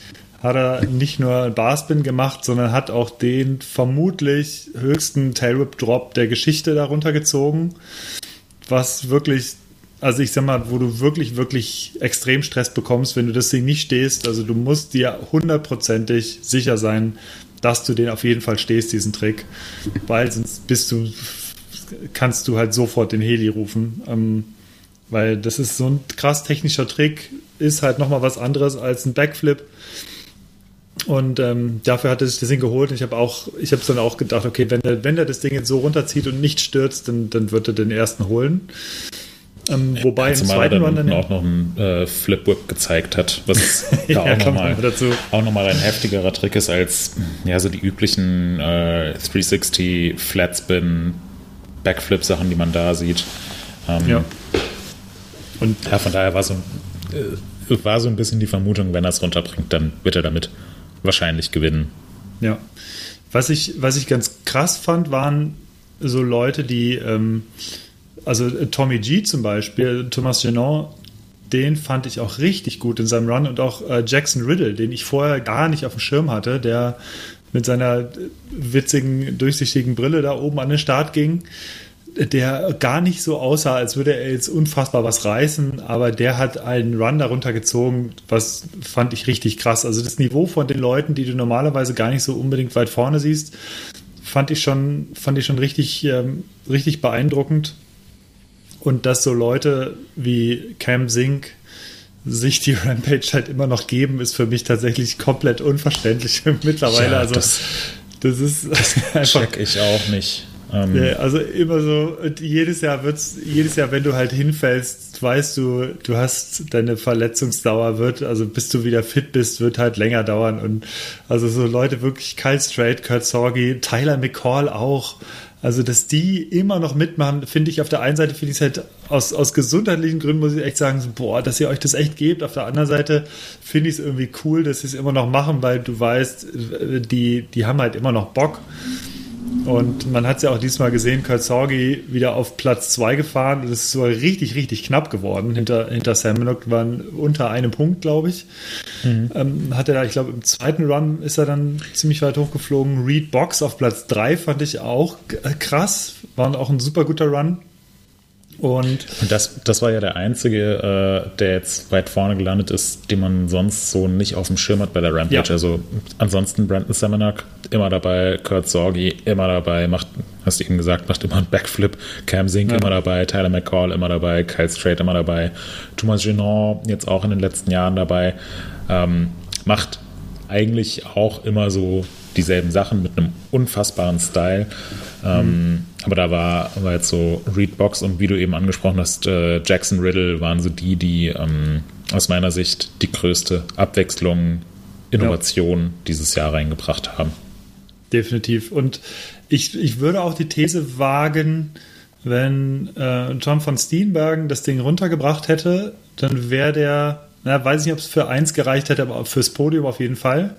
hat er nicht nur Barspin gemacht, sondern hat auch den vermutlich höchsten Tailwhip Drop der Geschichte darunter gezogen, was wirklich also ich sag mal, wo du wirklich, wirklich extrem Stress bekommst, wenn du das Ding nicht stehst. Also du musst dir hundertprozentig sicher sein, dass du den auf jeden Fall stehst, diesen Trick. Weil sonst bist du, kannst du halt sofort den Heli rufen. Ähm, weil das ist so ein krass technischer Trick, ist halt nochmal was anderes als ein Backflip. Und ähm, dafür hat er sich das Ding geholt. Und ich habe auch, ich habe dann auch gedacht, okay, wenn er, wenn er das Ding jetzt so runterzieht und nicht stürzt, dann, dann wird er den ersten holen. Ähm, wobei ja, im zweiten Run dann auch noch einen äh, Flip Whip gezeigt hat, was [laughs] ja, auch nochmal noch ein heftigerer Trick ist als ja so die üblichen äh, 360 Flat Spin Backflip Sachen, die man da sieht. Ähm, Ja. Und ja, von daher war so, äh, war so ein bisschen die Vermutung, wenn er es runterbringt, dann wird er damit wahrscheinlich gewinnen. Ja. Was ich, was ich ganz krass fand, waren so Leute, die, ähm, also äh, Tommy G zum Beispiel, Thomas Genon, den fand ich auch richtig gut in seinem Run und auch äh, Jackson Riddle, den ich vorher gar nicht auf dem Schirm hatte, der mit seiner äh, witzigen, durchsichtigen Brille da oben an den Start ging, der gar nicht so aussah, als würde er jetzt unfassbar was reißen, aber der hat einen Run darunter gezogen, was fand ich richtig krass. Also das Niveau von den Leuten, die du normalerweise gar nicht so unbedingt weit vorne siehst, fand ich schon, fand ich schon richtig, ähm, richtig beeindruckend. Und dass so Leute wie Cam Sink sich die [laughs] Rampage halt immer noch geben, ist für mich tatsächlich komplett unverständlich [laughs] mittlerweile. Ja, also das- das ist [laughs] einfach Check ich auch nicht. Ähm, ja, also immer so, jedes Jahr wird's, jedes Jahr, wenn du halt hinfällst, weißt du, du hast deine Verletzungsdauer wird, also bis du wieder fit bist, wird halt länger dauern. Und also so Leute wirklich Kyle Strait, Kurt Sorgi, Tyler McCall auch. Also, dass die immer noch mitmachen, finde ich auf der einen Seite, finde ich es halt aus, aus gesundheitlichen Gründen, muss ich echt sagen, so, boah, dass ihr euch das echt gebt. Auf der anderen Seite finde ich es irgendwie cool, dass sie es immer noch machen, weil du weißt, die, die haben halt immer noch Bock. Und man hat es ja auch diesmal gesehen, Kurt Sorgi wieder auf Platz 2 gefahren und es ist sogar richtig, richtig knapp geworden. Hinter, hinter Sam Minnock waren unter einem Punkt, glaube ich. Ähm, hat er da, ich glaube, im zweiten Run ist er dann ziemlich weit hochgeflogen. Reed Box auf Platz 3 fand ich auch krass. War auch ein super guter Run. Und Und das, das war ja der einzige, äh, der jetzt weit vorne gelandet ist, den man sonst so nicht auf dem Schirm hat bei der Rampage. Ja. Also ansonsten Brandon Semenak immer dabei, Kurt Sorgi immer dabei, macht, hast du eben gesagt, macht immer einen Backflip, Cam Sink Ja. immer dabei, Tyler McCall immer dabei, Kyle Strait immer dabei, Thomas Genon jetzt auch in den letzten Jahren dabei, ähm, macht eigentlich auch immer so dieselben Sachen mit einem unfassbaren Style. Ähm, aber da war, war jetzt so Reed Box und wie du eben angesprochen hast, äh, Jackson Riddle waren so die, die ähm, aus meiner Sicht die größte Abwechslung, Innovation dieses Jahr reingebracht haben. definitiv. Und ich, ich würde auch die These wagen, wenn äh, John von Steenbergen das Ding runtergebracht hätte, dann wäre der, na, weiß nicht, ob es für eins gereicht hätte, aber fürs Podium auf jeden Fall.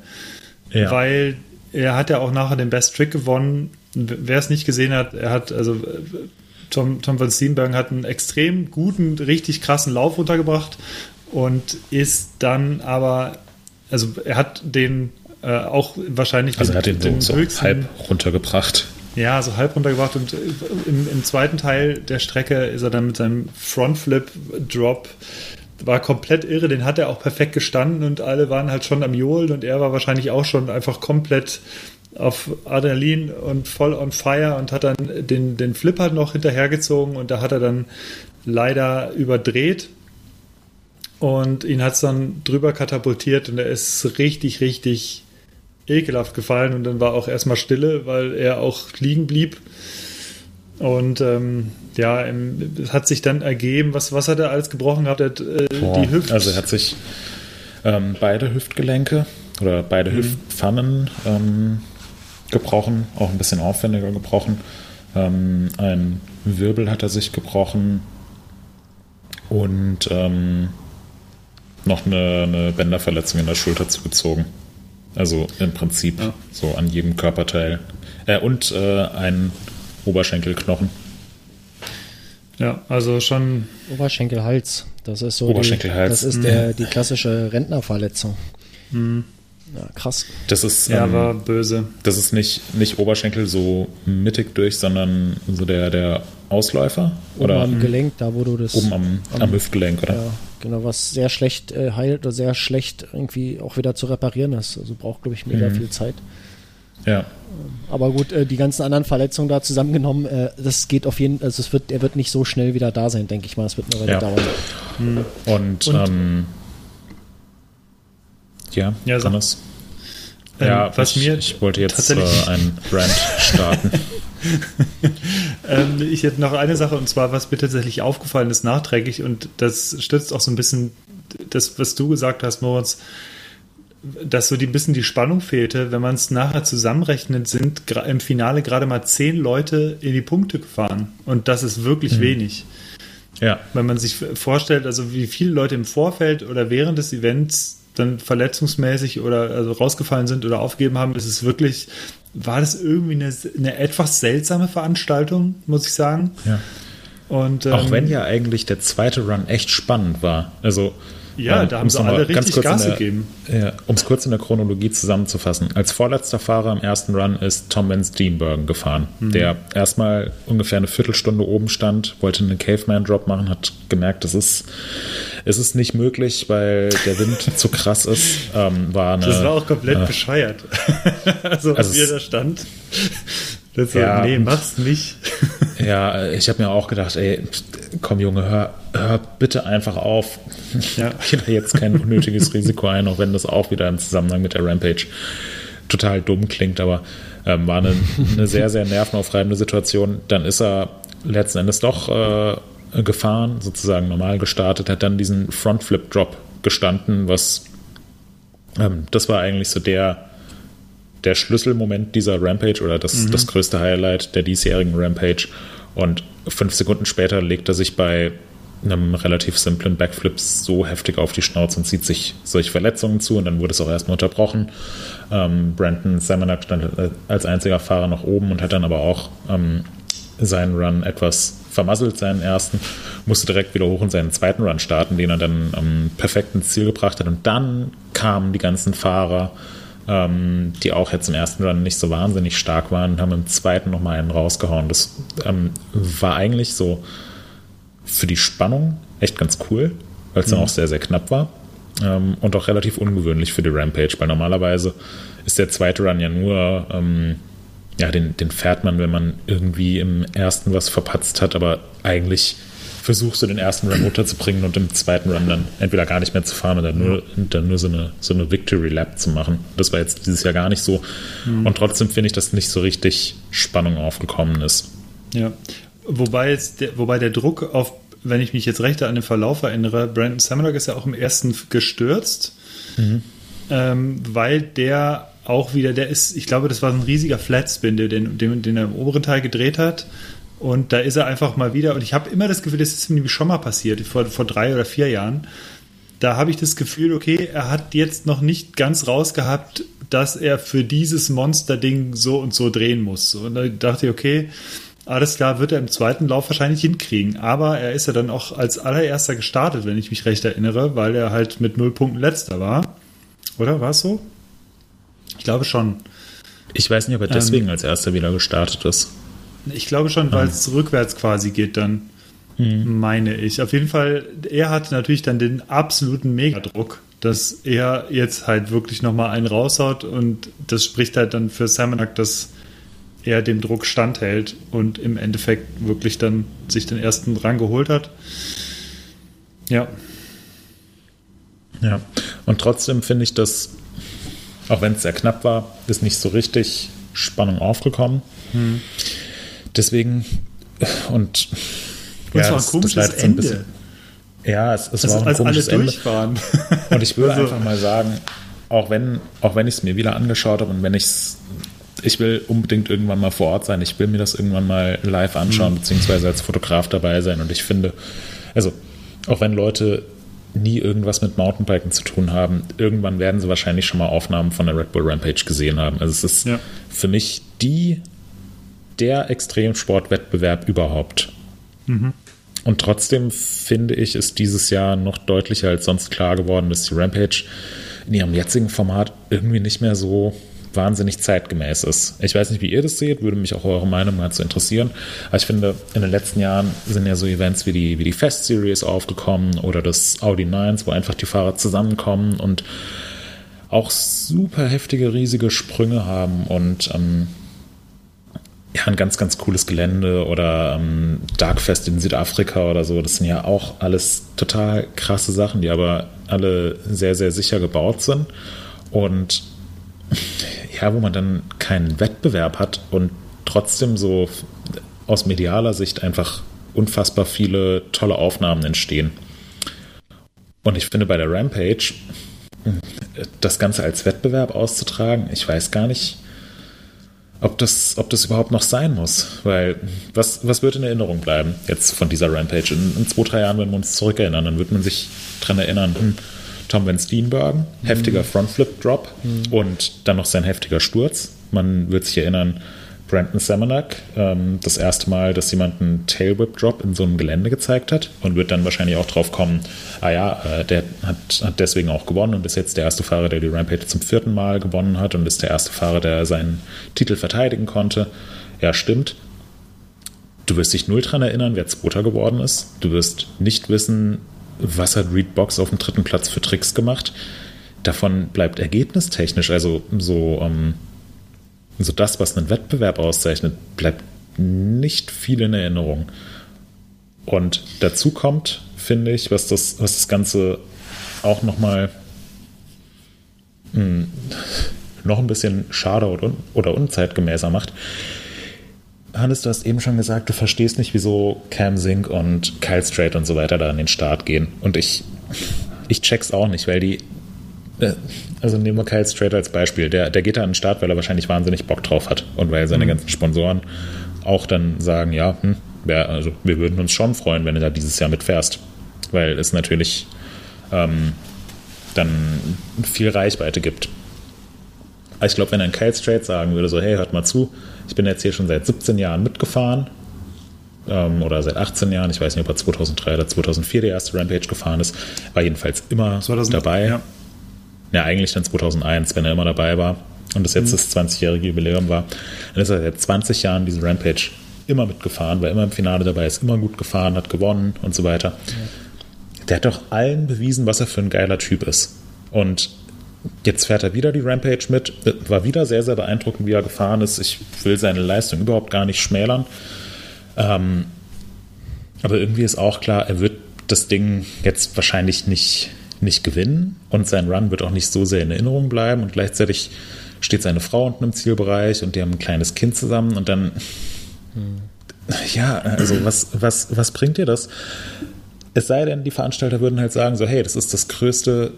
Ja. Weil er hat ja auch nachher den Best Trick gewonnen. Wer es nicht gesehen hat, er hat, also Tom, Tom van Steenbergen hat einen extrem guten, richtig krassen Lauf runtergebracht und ist dann aber, also er hat den äh, auch wahrscheinlich Also er hat den dem so, höchsten- halb runtergebracht. ja, so halb runtergebracht und äh, im, im zweiten Teil der Strecke ist er dann mit seinem Frontflip-Drop war komplett irre, den hat er auch perfekt gestanden und alle waren halt schon am Johlen und er war wahrscheinlich auch schon einfach komplett auf Adrenalin und voll on fire und hat dann den, den Flip halt noch hinterhergezogen und da hat er dann leider überdreht und ihn hat es dann drüber katapultiert und er ist richtig, richtig ekelhaft gefallen und dann war auch erstmal Stille, weil er auch liegen blieb. Und ähm, ja, es hat sich dann ergeben, was, was hat er alles gebrochen gehabt? Er hat äh, die Hüfte. Also er hat sich ähm, beide Hüftgelenke oder beide Mhm. Hüftpfannen ähm, gebrochen, auch ein bisschen aufwendiger gebrochen. Ähm, ein Wirbel hat er sich gebrochen und ähm, noch eine, eine Bänderverletzung in der Schulter zugezogen. Also im Prinzip Ja. so an jedem Körperteil. Äh, und äh, ein Oberschenkelknochen. Ja, also schon, Oberschenkel, Hals. Das ist so Oberschenkel, die, das ist der, die klassische Rentnerverletzung. Ja, krass. Das ist, ja, ähm, war böse. Das ist nicht, nicht Oberschenkel so mittig durch, sondern so der, der Ausläufer? Oben Oder am Gelenk, da wo du das. oben am, am Hüftgelenk, oder? Ja, genau, was sehr schlecht äh, heilt oder sehr schlecht irgendwie auch wieder zu reparieren ist. Also braucht, glaube ich, mega Mhm. viel Zeit. Ja. Aber gut, äh, die ganzen anderen Verletzungen da zusammengenommen, äh, das geht auf jeden also es wird, er wird nicht so schnell wieder da sein, denke ich mal. Es wird eine Weile Ja. dauern. Und, Und- ähm, ja, Ja, sag. Hannes. Ähm, ja, was ich, mir ich wollte jetzt äh, einen Rant starten. [laughs] Ähm, ich hätte noch eine Sache und zwar, was mir tatsächlich aufgefallen ist, nachträglich und das stützt auch so ein bisschen das, was du gesagt hast, Moritz, dass so die, ein bisschen die Spannung fehlte. Wenn man es nachher zusammenrechnet, sind im Finale gerade mal zehn Leute in die Punkte gefahren und das ist wirklich wenig. Ja. Wenn man sich vorstellt, also wie viele Leute im Vorfeld oder während des Events dann verletzungsmäßig oder also rausgefallen sind oder aufgegeben haben, ist es wirklich, war das irgendwie eine, eine etwas seltsame Veranstaltung, muss ich sagen. Ja. Und, ähm, Auch wenn ja eigentlich der zweite Run echt spannend war. Also ja, ähm, da haben sie alle richtig Gas der, gegeben. Ja, um es kurz in der Chronologie zusammenzufassen. Als vorletzter Fahrer im ersten Run ist Tom Van Steenbergen gefahren, mhm. der erstmal ungefähr eine Viertelstunde oben stand, wollte einen Caveman-Drop machen, hat gemerkt, das ist, es ist nicht möglich, weil der Wind [laughs] zu krass ist. Ähm, war eine, das war auch komplett äh, bescheuert. [laughs] also, also wie er da stand. Das ja, nee, mach's nicht. [laughs] ja, ich habe mir auch gedacht, ey, komm Junge, hör, hör bitte einfach auf. Ja. [laughs] Ich da jetzt kein unnötiges Risiko ein, auch wenn das auch wieder im Zusammenhang mit der Rampage total dumm klingt, aber ähm, war eine, eine, sehr, sehr nervenaufreibende Situation. Dann ist er letzten Endes doch äh, gefahren, sozusagen normal gestartet, hat dann diesen Front-Flip-Drop gestanden, was ähm, das war eigentlich so der der Schlüsselmoment dieser Rampage oder das, mhm. das größte Highlight der diesjährigen Rampage. Und fünf Sekunden später legt er sich bei einem relativ simplen Backflip so heftig auf die Schnauze und zieht sich solche Verletzungen zu und dann wurde es auch erstmal unterbrochen. Ähm, Brandon Samanak stand äh, als einziger Fahrer noch oben und hat dann aber auch ähm, seinen Run etwas vermasselt, seinen ersten, musste direkt wieder hoch und seinen zweiten Run starten, den er dann ähm, perfekt ins Ziel gebracht hat und dann kamen die ganzen Fahrer ähm, die auch jetzt im ersten Run nicht so wahnsinnig stark waren und haben im zweiten nochmal einen rausgehauen. Das ähm, war eigentlich so für die Spannung echt ganz cool, weil es mhm. dann auch sehr, sehr knapp war. Ähm, und auch relativ ungewöhnlich für die Rampage, weil normalerweise ist der zweite Run ja nur, ähm, ja, den, den fährt man, wenn man irgendwie im ersten was verpatzt hat, aber eigentlich versuchst du den ersten Run runterzubringen und im zweiten Run dann entweder gar nicht mehr zu fahren oder nur, dann nur so eine, so eine Victory Lap zu machen. Das war jetzt dieses Jahr gar nicht so. Mhm. Und trotzdem finde ich, dass nicht so richtig Spannung aufgekommen ist. Ja, wobei, jetzt der, wobei der Druck auf, wenn ich mich jetzt recht an den Verlauf erinnere, Brandon Samlock ist ja auch im ersten gestürzt, mhm. ähm, weil der auch wieder, der ist, ich glaube, das war ein riesiger Flatspin, den, den, den er im oberen Teil gedreht hat und da ist er einfach mal wieder. Und ich habe immer das Gefühl, das ist mir schon mal passiert, vor, vor drei oder vier Jahren. Da habe ich das Gefühl, okay, er hat jetzt noch nicht ganz rausgehabt, dass er für dieses Monster-Ding so und so drehen muss. Und da dachte ich, okay, alles klar, wird er im zweiten Lauf wahrscheinlich hinkriegen. Aber er ist ja dann auch als allererster gestartet, wenn ich mich recht erinnere, weil er halt mit null Punkten letzter war. Oder war es so? Ich glaube schon. Ich weiß nicht, ob er deswegen ähm, als erster wieder gestartet ist. Ich glaube schon, weil es rückwärts quasi geht dann. Mhm. Meine ich. Auf jeden Fall, er hat natürlich dann den absoluten Megadruck, dass er jetzt halt wirklich nochmal einen raushaut und das spricht halt dann für Samanak, dass er dem Druck standhält und im Endeffekt wirklich dann sich den ersten Rang geholt hat. Ja. Ja, und trotzdem finde ich, dass, auch wenn es sehr knapp war, ist nicht so richtig Spannung aufgekommen. Hm. Deswegen, und. Und ja, war ein komisches Ende. Ein bisschen, ja, es, es war ein komisches durchfahren. [laughs] Und ich würde also. einfach mal sagen, auch wenn, auch wenn ich es mir wieder angeschaut habe und wenn ich es ich will unbedingt irgendwann mal vor Ort sein. Ich will mir das irgendwann mal live anschauen, mhm. beziehungsweise als Fotograf dabei sein. Und ich finde, also auch wenn Leute nie irgendwas mit Mountainbiken zu tun haben, irgendwann werden sie wahrscheinlich schon mal Aufnahmen von der Red Bull Rampage gesehen haben. Also es ist ja. für mich die der Extremsportwettbewerb überhaupt. Mhm. Und trotzdem finde ich, ist dieses Jahr noch deutlicher als sonst klar geworden, dass die Rampage in ihrem jetzigen Format irgendwie nicht mehr so wahnsinnig zeitgemäß ist. Ich weiß nicht, wie ihr das seht, würde mich auch eure Meinung mal zu interessieren. Aber ich finde, in den letzten Jahren sind ja so Events wie die, wie die Fest Series aufgekommen oder das Audi 9, wo einfach die Fahrer zusammenkommen und auch super heftige, riesige Sprünge haben und ähm, ja, ein ganz, ganz cooles Gelände oder ähm, Darkfest in Südafrika oder so. Das sind ja auch alles total krasse Sachen, die aber alle sehr, sehr sicher gebaut sind. Und [laughs] ja, wo man dann keinen Wettbewerb hat und trotzdem so aus medialer Sicht einfach unfassbar viele tolle Aufnahmen entstehen. Und ich finde bei der Rampage, das Ganze als Wettbewerb auszutragen, ich weiß gar nicht, ob das, ob das überhaupt noch sein muss. Weil was, was wird in Erinnerung bleiben jetzt von dieser Rampage? In, in zwei, drei Jahren, wenn wir uns zurückerinnern, dann wird man sich daran erinnern, hm, Tom Van Steenbergen, heftiger mhm. Frontflip-Drop mhm. und dann noch sein heftiger Sturz. Man wird sich erinnern, Brandon Semenak ähm, das erste Mal, dass jemand einen Tailwhip-Drop in so einem Gelände gezeigt hat und wird dann wahrscheinlich auch drauf kommen, ah ja, äh, der hat, hat deswegen auch gewonnen und ist jetzt der erste Fahrer, der die Rampage zum vierten Mal gewonnen hat und ist der erste Fahrer, der seinen Titel verteidigen konnte. Ja, stimmt. Du wirst dich null dran erinnern, wer Zweiter geworden ist. Du wirst nicht wissen, was hat Reed Box auf dem dritten Platz für Tricks gemacht. Davon bleibt ergebnistechnisch, also so ähm, so das, was einen Wettbewerb auszeichnet, bleibt nicht viel in Erinnerung. Und dazu kommt, finde ich, was das, was das Ganze auch nochmal hm, noch ein bisschen schade oder, oder unzeitgemäßer macht. Hannes, du hast eben schon gesagt, du verstehst nicht, wieso Cam Sink und Kyle Strait und so weiter da an den Start gehen. Und ich, ich check's auch nicht, weil die also nehmen wir Kyle Strait als Beispiel. Der, der geht da an den Start, weil er wahrscheinlich wahnsinnig Bock drauf hat und weil seine mhm. ganzen Sponsoren auch dann sagen, ja, hm, wär, also wir würden uns schon freuen, wenn du da dieses Jahr mitfährst. Weil es natürlich ähm, dann viel Reichweite gibt. Also ich glaube, wenn ein Kyle Strait sagen würde, so, hey, hört mal zu, ich bin jetzt hier schon seit 17 Jahren mitgefahren ähm, oder seit 18 Jahren, ich weiß nicht, ob er 2003 oder 2004 die erste Rampage gefahren ist, war jedenfalls immer 2000, dabei. Ja ja eigentlich dann 2001, wenn er immer dabei war und das jetzt mhm. das 20-jährige Jubiläum war, dann ist er seit 20 Jahren diese Rampage immer mitgefahren, war immer im Finale dabei, ist immer gut gefahren, hat gewonnen und so weiter. Ja. Der hat doch allen bewiesen, was er für ein geiler Typ ist. Und jetzt fährt er wieder die Rampage mit, war wieder sehr, sehr beeindruckend, wie er gefahren ist. Ich will seine Leistung überhaupt gar nicht schmälern. Ähm, aber irgendwie ist auch klar, er wird das Ding jetzt wahrscheinlich nicht nicht gewinnen und sein Run wird auch nicht so sehr in Erinnerung bleiben und gleichzeitig steht seine Frau unten im Zielbereich und die haben ein kleines Kind zusammen und dann hm. ja, also was, was, was bringt dir das? Es sei denn, die Veranstalter würden halt sagen, so, hey, das ist das größte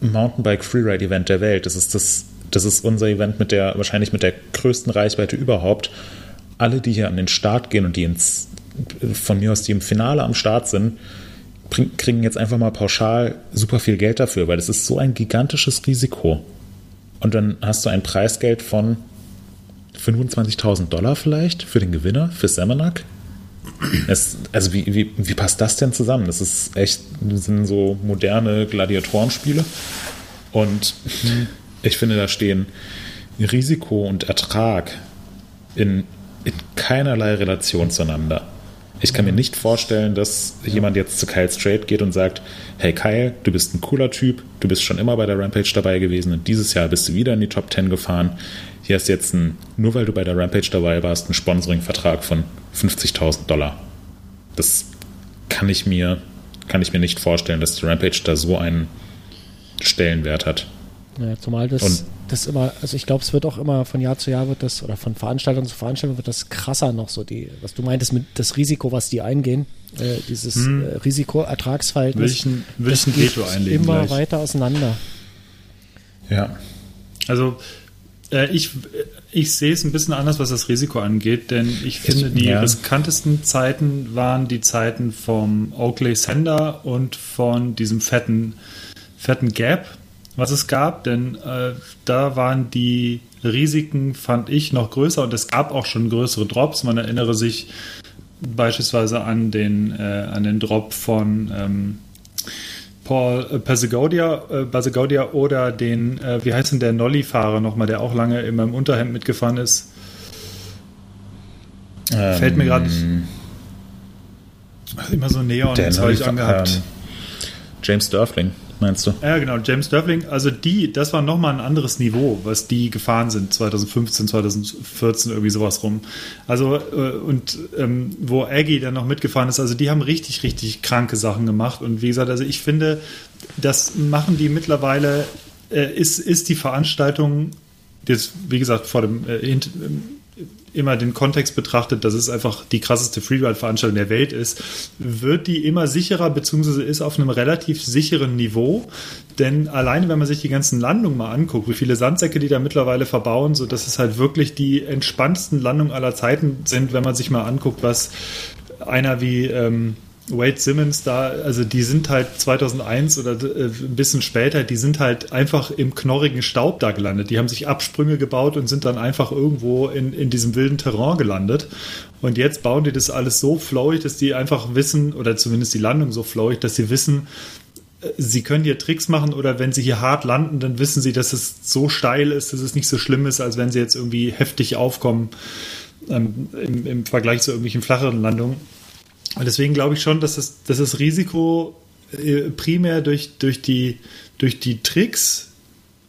Mountainbike Freeride Event der Welt. Das ist das, das ist unser Event mit der, wahrscheinlich mit der größten Reichweite überhaupt. Alle, die hier an den Start gehen und die ins, von mir aus, die im Finale am Start sind, kriegen jetzt einfach mal pauschal super viel Geld dafür, weil das ist so ein gigantisches Risiko. Und dann hast du ein Preisgeld von 25.000 Dollar vielleicht für den Gewinner, für Semenak. Es, also wie, wie, wie passt das denn zusammen? Das ist echt, das sind so moderne Gladiatorenspiele. Und ich finde, da stehen Risiko und Ertrag in, in keinerlei Relation zueinander. Ich kann mir nicht vorstellen, dass jemand jetzt zu Kyle Strait geht und sagt, hey Kyle, du bist ein cooler Typ, du bist schon immer bei der Rampage dabei gewesen und dieses Jahr bist du wieder in die Top 10 gefahren. Hier hast jetzt ein, nur weil du bei der Rampage dabei warst, einen Sponsoring-Vertrag von 50.000 Dollar. Das kann ich mir, kann ich mir nicht vorstellen, dass die Rampage da so einen Stellenwert hat. Ja, zumal das, und, das immer, also ich glaube, es wird auch immer von Jahr zu Jahr wird das, oder von Veranstaltung zu Veranstaltung wird das krasser noch so, die, was du meintest mit das Risiko, was die eingehen, äh, dieses hm. äh, Risiko-Ertragsverhältnis. Welchen, welchen Veto einlegen Immer gleich. weiter auseinander. Ja. Also, äh, ich, ich sehe es ein bisschen anders, was das Risiko angeht, denn ich finde, ich, die ja. riskantesten Zeiten waren die Zeiten vom Oakley Sender und von diesem fetten, fetten Gap, was es gab, denn äh, da waren die Risiken, fand ich, noch größer und es gab auch schon größere Drops. Man erinnere sich beispielsweise an den, äh, an den Drop von ähm, Paul äh, Pasagodia, äh, Pasagodia oder den, äh, wie heißt denn der Nolli-Fahrer nochmal, der auch lange in meinem Unterhemd mitgefahren ist. Ähm, Fällt mir gerade nicht. Immer so Neon-Zeug angehabt. Ähm, James Dörfling meinst du? Ja, genau, James Dörfling. Also die, das war nochmal ein anderes Niveau, was die gefahren sind, 2015, 2014, irgendwie sowas rum. Also, äh, und ähm, wo Aggie dann noch mitgefahren ist, also die haben richtig, richtig kranke Sachen gemacht. Und wie gesagt, also ich finde, das machen die mittlerweile, äh, ist, ist die Veranstaltung jetzt, wie gesagt, vor dem äh, immer den Kontext betrachtet, dass es einfach die krasseste Freeride-Veranstaltung der Welt ist, wird die immer sicherer, beziehungsweise ist auf einem relativ sicheren Niveau. Denn alleine, wenn man sich die ganzen Landungen mal anguckt, wie viele Sandsäcke die da mittlerweile verbauen, so dass es halt wirklich die entspanntesten Landungen aller Zeiten sind, wenn man sich mal anguckt, was einer wie ähm, Wade Simmons da, also die sind halt 2001 oder äh, ein bisschen später, die sind halt einfach im knorrigen Staub da gelandet. Die haben sich Absprünge gebaut und sind dann einfach irgendwo in, in diesem wilden Terrain gelandet. Und jetzt bauen die das alles so flowig, dass die einfach wissen, oder zumindest die Landung so flowig, dass sie wissen, äh, sie können hier Tricks machen oder wenn sie hier hart landen, dann wissen sie, dass es so steil ist, dass es nicht so schlimm ist, als wenn sie jetzt irgendwie heftig aufkommen ähm, im, im Vergleich zu irgendwelchen flacheren Landungen. Und deswegen glaube ich schon, dass das, dass das Risiko äh, primär durch, durch, die, durch die Tricks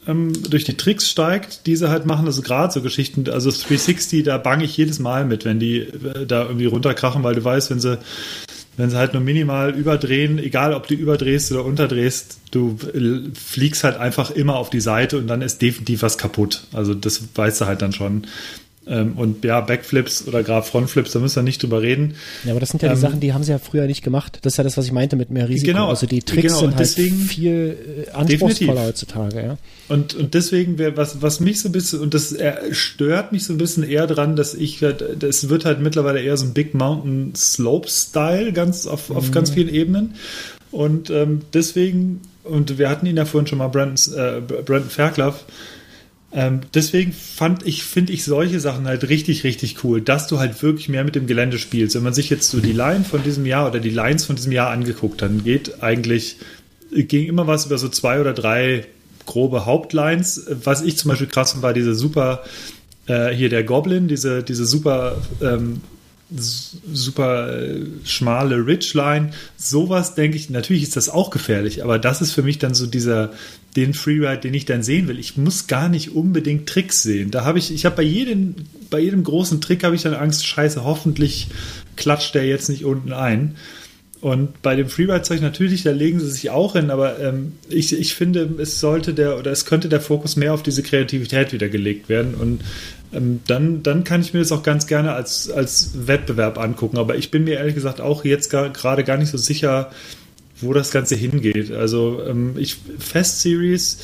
ähm, durch die Tricks steigt, die sie halt machen, also gerade so Geschichten, also 360, da bange ich jedes Mal mit, wenn die äh, da irgendwie runterkrachen, weil du weißt, wenn sie, wenn sie halt nur minimal überdrehen, egal ob du überdrehst oder unterdrehst, du äh, fliegst halt einfach immer auf die Seite und dann ist definitiv was kaputt. Also das weißt du halt dann schon. Ähm, und ja, Backflips oder gerade Frontflips, da müssen wir nicht drüber reden. Ja, aber das sind ja die ähm, Sachen, die haben sie ja früher nicht gemacht. Das ist ja das, was ich meinte mit mehr Risiko. Genau, also die Tricks genau, sind halt deswegen, viel äh, anspruchsvoller heutzutage. Ja. Und, und deswegen was, was mich so ein bisschen, und das stört mich so ein bisschen eher dran, dass ich, das wird halt mittlerweile eher so ein Big Mountain Slope Style, ganz auf, auf mhm. ganz vielen Ebenen. Und ähm, deswegen, und wir hatten ihn ja vorhin schon mal, Brandon, äh, Brandon Fairclough, ähm, deswegen fand ich, finde ich solche Sachen halt richtig, richtig cool, dass du halt wirklich mehr mit dem Gelände spielst. Wenn man sich jetzt so die Line von diesem Jahr oder die Lines von diesem Jahr angeguckt, dann geht eigentlich, ging immer was über so zwei oder drei grobe Hauptlines. Was ich zum Beispiel krass fand, war diese super, äh, hier der Goblin, diese, diese super ähm, super äh, schmale Ridgeline. Sowas denke ich, natürlich ist das auch gefährlich, aber das ist für mich dann so dieser, den Freeride, den ich dann sehen will. Ich muss gar nicht unbedingt Tricks sehen. Da habe ich, ich habe bei jedem, bei jedem großen Trick habe ich dann Angst, scheiße, hoffentlich klatscht der jetzt nicht unten ein. Und bei dem Freeride-Zeug natürlich, da legen sie sich auch hin, aber ähm, ich, ich finde, es sollte der oder es könnte der Fokus mehr auf diese Kreativität wieder gelegt werden. Und dann, dann kann ich mir das auch ganz gerne als, als Wettbewerb angucken. Aber ich bin mir ehrlich gesagt auch jetzt gerade gar nicht so sicher, wo das Ganze hingeht. Also ähm, ich Fest Series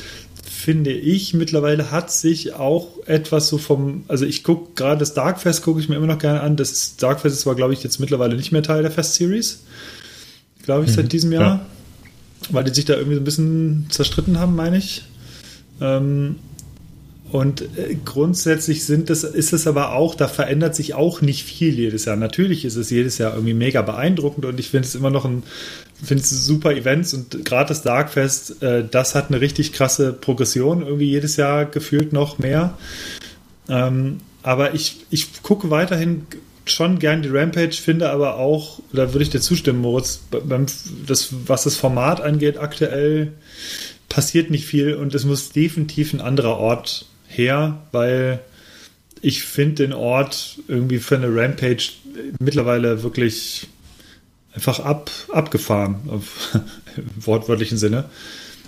finde ich mittlerweile hat sich auch etwas so vom, also ich gucke gerade das Darkfest gucke ich mir immer noch gerne an. Das Darkfest ist zwar glaube ich jetzt mittlerweile nicht mehr Teil der Fest Series, glaube ich mhm, seit diesem Jahr, ja. weil die sich da irgendwie so ein bisschen zerstritten haben, meine ich. Ähm, und äh, grundsätzlich sind das, ist es aber auch, da verändert sich auch nicht viel jedes Jahr. Natürlich ist es jedes Jahr irgendwie mega beeindruckend und ich finde es immer noch ein, finde es super Events und gerade das Darkfest, äh, das hat eine richtig krasse Progression, irgendwie jedes Jahr gefühlt noch mehr. Ähm, aber ich, ich gucke weiterhin schon gern die Rampage, finde aber auch, da würde ich dir zustimmen, Moritz, beim, das, was das Format angeht, aktuell passiert nicht viel und es muss definitiv ein anderer Ort her, weil ich finde den Ort irgendwie für eine Rampage mittlerweile wirklich einfach ab, abgefahren, auf, im [laughs] wortwörtlichen Sinne.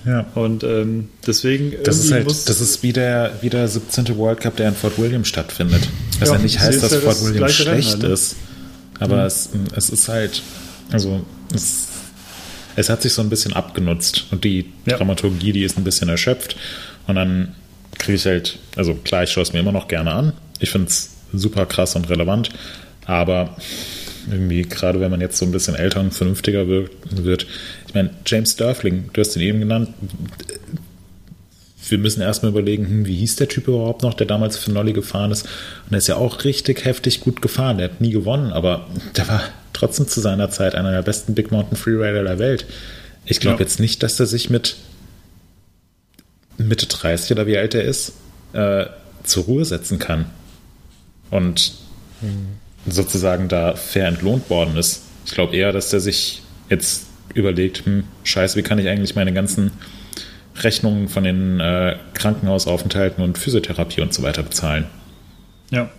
Ja. Und ähm, deswegen. Das ist halt, das ist wie der, wie der 17. World Cup, der in Fort William stattfindet. Was ja, ja nicht heißt, dass ja Fort William schlecht Rennen, ne? ist. Aber mhm. es, es ist halt, also es, es hat sich so ein bisschen abgenutzt und die ja. Dramaturgie, die ist ein bisschen erschöpft. Und dann kriege ich halt, also klar, ich schaue es mir immer noch gerne an. Ich finde es super krass und relevant, aber irgendwie, gerade wenn man jetzt so ein bisschen älter und vernünftiger wird, wird ich meine, James Durfling, du hast ihn eben genannt, wir müssen erstmal überlegen, hm, wie hieß der Typ überhaupt noch, der damals für Nolly gefahren ist. Und er ist ja auch richtig heftig gut gefahren. Der hat nie gewonnen, aber der war trotzdem zu seiner Zeit einer der besten Big Mountain Freerider der Welt. Ich glaube ja. jetzt nicht, dass er sich mit Mitte 30 oder wie alt er ist, äh, zur Ruhe setzen kann. Und mhm. sozusagen da fair entlohnt worden ist. Ich glaube eher, dass der sich jetzt überlegt, hm, scheiße, wie kann ich eigentlich meine ganzen Rechnungen von den äh, Krankenhausaufenthalten und Physiotherapie und so weiter bezahlen. Ja.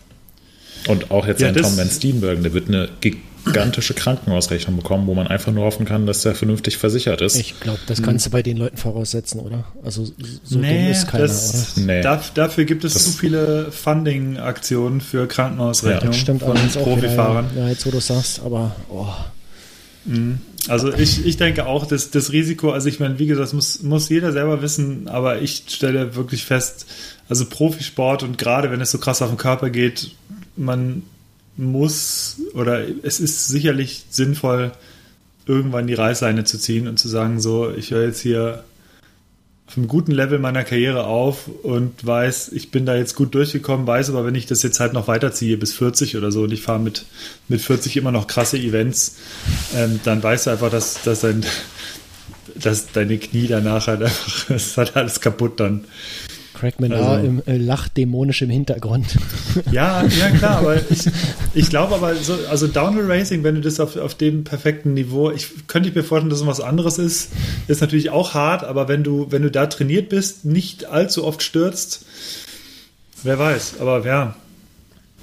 Und auch jetzt Ja, ein Tom Van Steenbergen, der wird eine gigantische Krankenhausrechnung bekommen, wo man einfach nur hoffen kann, dass der vernünftig versichert ist. Ich glaube, das kannst du bei den Leuten voraussetzen, oder? Also so dumm Nee, ist keiner, das, oder? Nee. darf, dafür gibt es Das- zu viele Funding-Aktionen für Krankenhausrechnungen Das stimmt von auch wieder, Profifahrern. ja, jetzt wo du sagst, aber oh, Also ich, ich denke auch, dass das Risiko, also ich meine, wie gesagt, das muss, muss jeder selber wissen, aber ich stelle wirklich fest, also Profisport und gerade wenn es so krass auf den Körper geht, man muss oder es ist sicherlich sinnvoll, irgendwann die Reißleine zu ziehen und zu sagen, so, ich höre jetzt hier auf einem guten Level meiner Karriere auf und weiß, ich bin da jetzt gut durchgekommen, weiß aber, wenn ich das jetzt halt noch weiterziehe bis 40 oder so und ich fahre mit, mit 40 immer noch krasse Events, ähm, dann weißt du einfach, dass, dass, dein, [laughs] dass deine Knie danach halt einfach, [laughs] es halt alles kaputt dann. Menard Also- im, äh, lacht dämonisch im Hintergrund. [laughs] Ja, ja klar, aber ich, ich glaube aber, so, also Downhill Racing, wenn du das auf, auf dem perfekten Niveau, ich könnte ich mir vorstellen, dass es was anderes ist, ist natürlich auch hart, aber wenn du, wenn du da trainiert bist, nicht allzu oft stürzt, wer weiß, aber ja,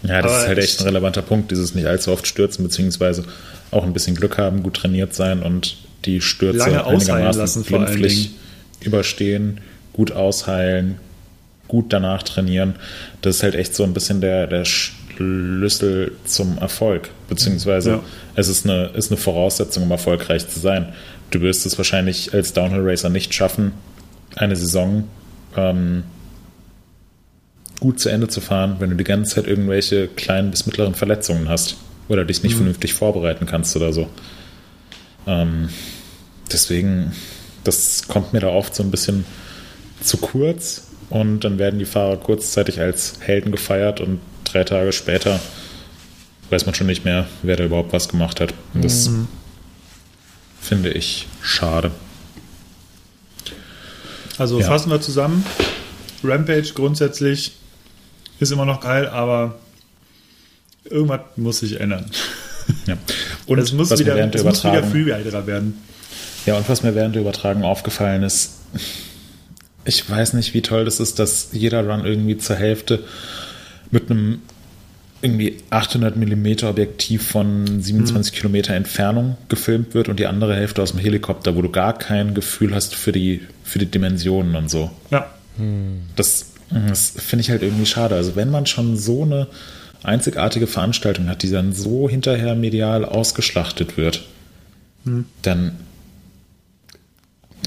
Ja, das Aber ist halt echt. ein relevanter Punkt, dieses nicht allzu oft stürzen, beziehungsweise auch ein bisschen Glück haben, gut trainiert sein und die Stürze Lange einigermaßen lassen vor allen glimpflich überstehen, gut ausheilen, gut danach trainieren. Das ist halt echt so ein bisschen der, der Schlüssel zum Erfolg, beziehungsweise Ja. es ist eine, ist eine Voraussetzung, um erfolgreich zu sein. Du wirst es wahrscheinlich als Downhill-Racer nicht schaffen, eine Saison ähm, gut zu Ende zu fahren, wenn du die ganze Zeit irgendwelche kleinen bis mittleren Verletzungen hast oder dich nicht vernünftig vorbereiten kannst oder so. Ähm, deswegen, das kommt mir da oft so ein bisschen zu kurz und dann werden die Fahrer kurzzeitig als Helden gefeiert und drei Tage später weiß man schon nicht mehr, wer da überhaupt was gemacht hat. Und das finde ich schade. also Ja. fassen wir zusammen. Rampage grundsätzlich ist immer noch geil, aber irgendwas muss sich ändern. Ja. [laughs] Und es muss wieder, es muss wieder Freerider werden. Ja, und was mir während der Übertragung aufgefallen ist, ich weiß nicht, wie toll das ist, dass jeder Run irgendwie zur Hälfte mit einem irgendwie 800 mm Objektiv von 27 Kilometer Entfernung gefilmt wird und die andere Hälfte aus dem Helikopter, wo du gar kein Gefühl hast für die, für die Dimensionen und so. Ja, Das, das finde ich halt irgendwie schade. Also wenn man schon so eine einzigartige Veranstaltung hat, die dann so hinterher medial ausgeschlachtet wird, dann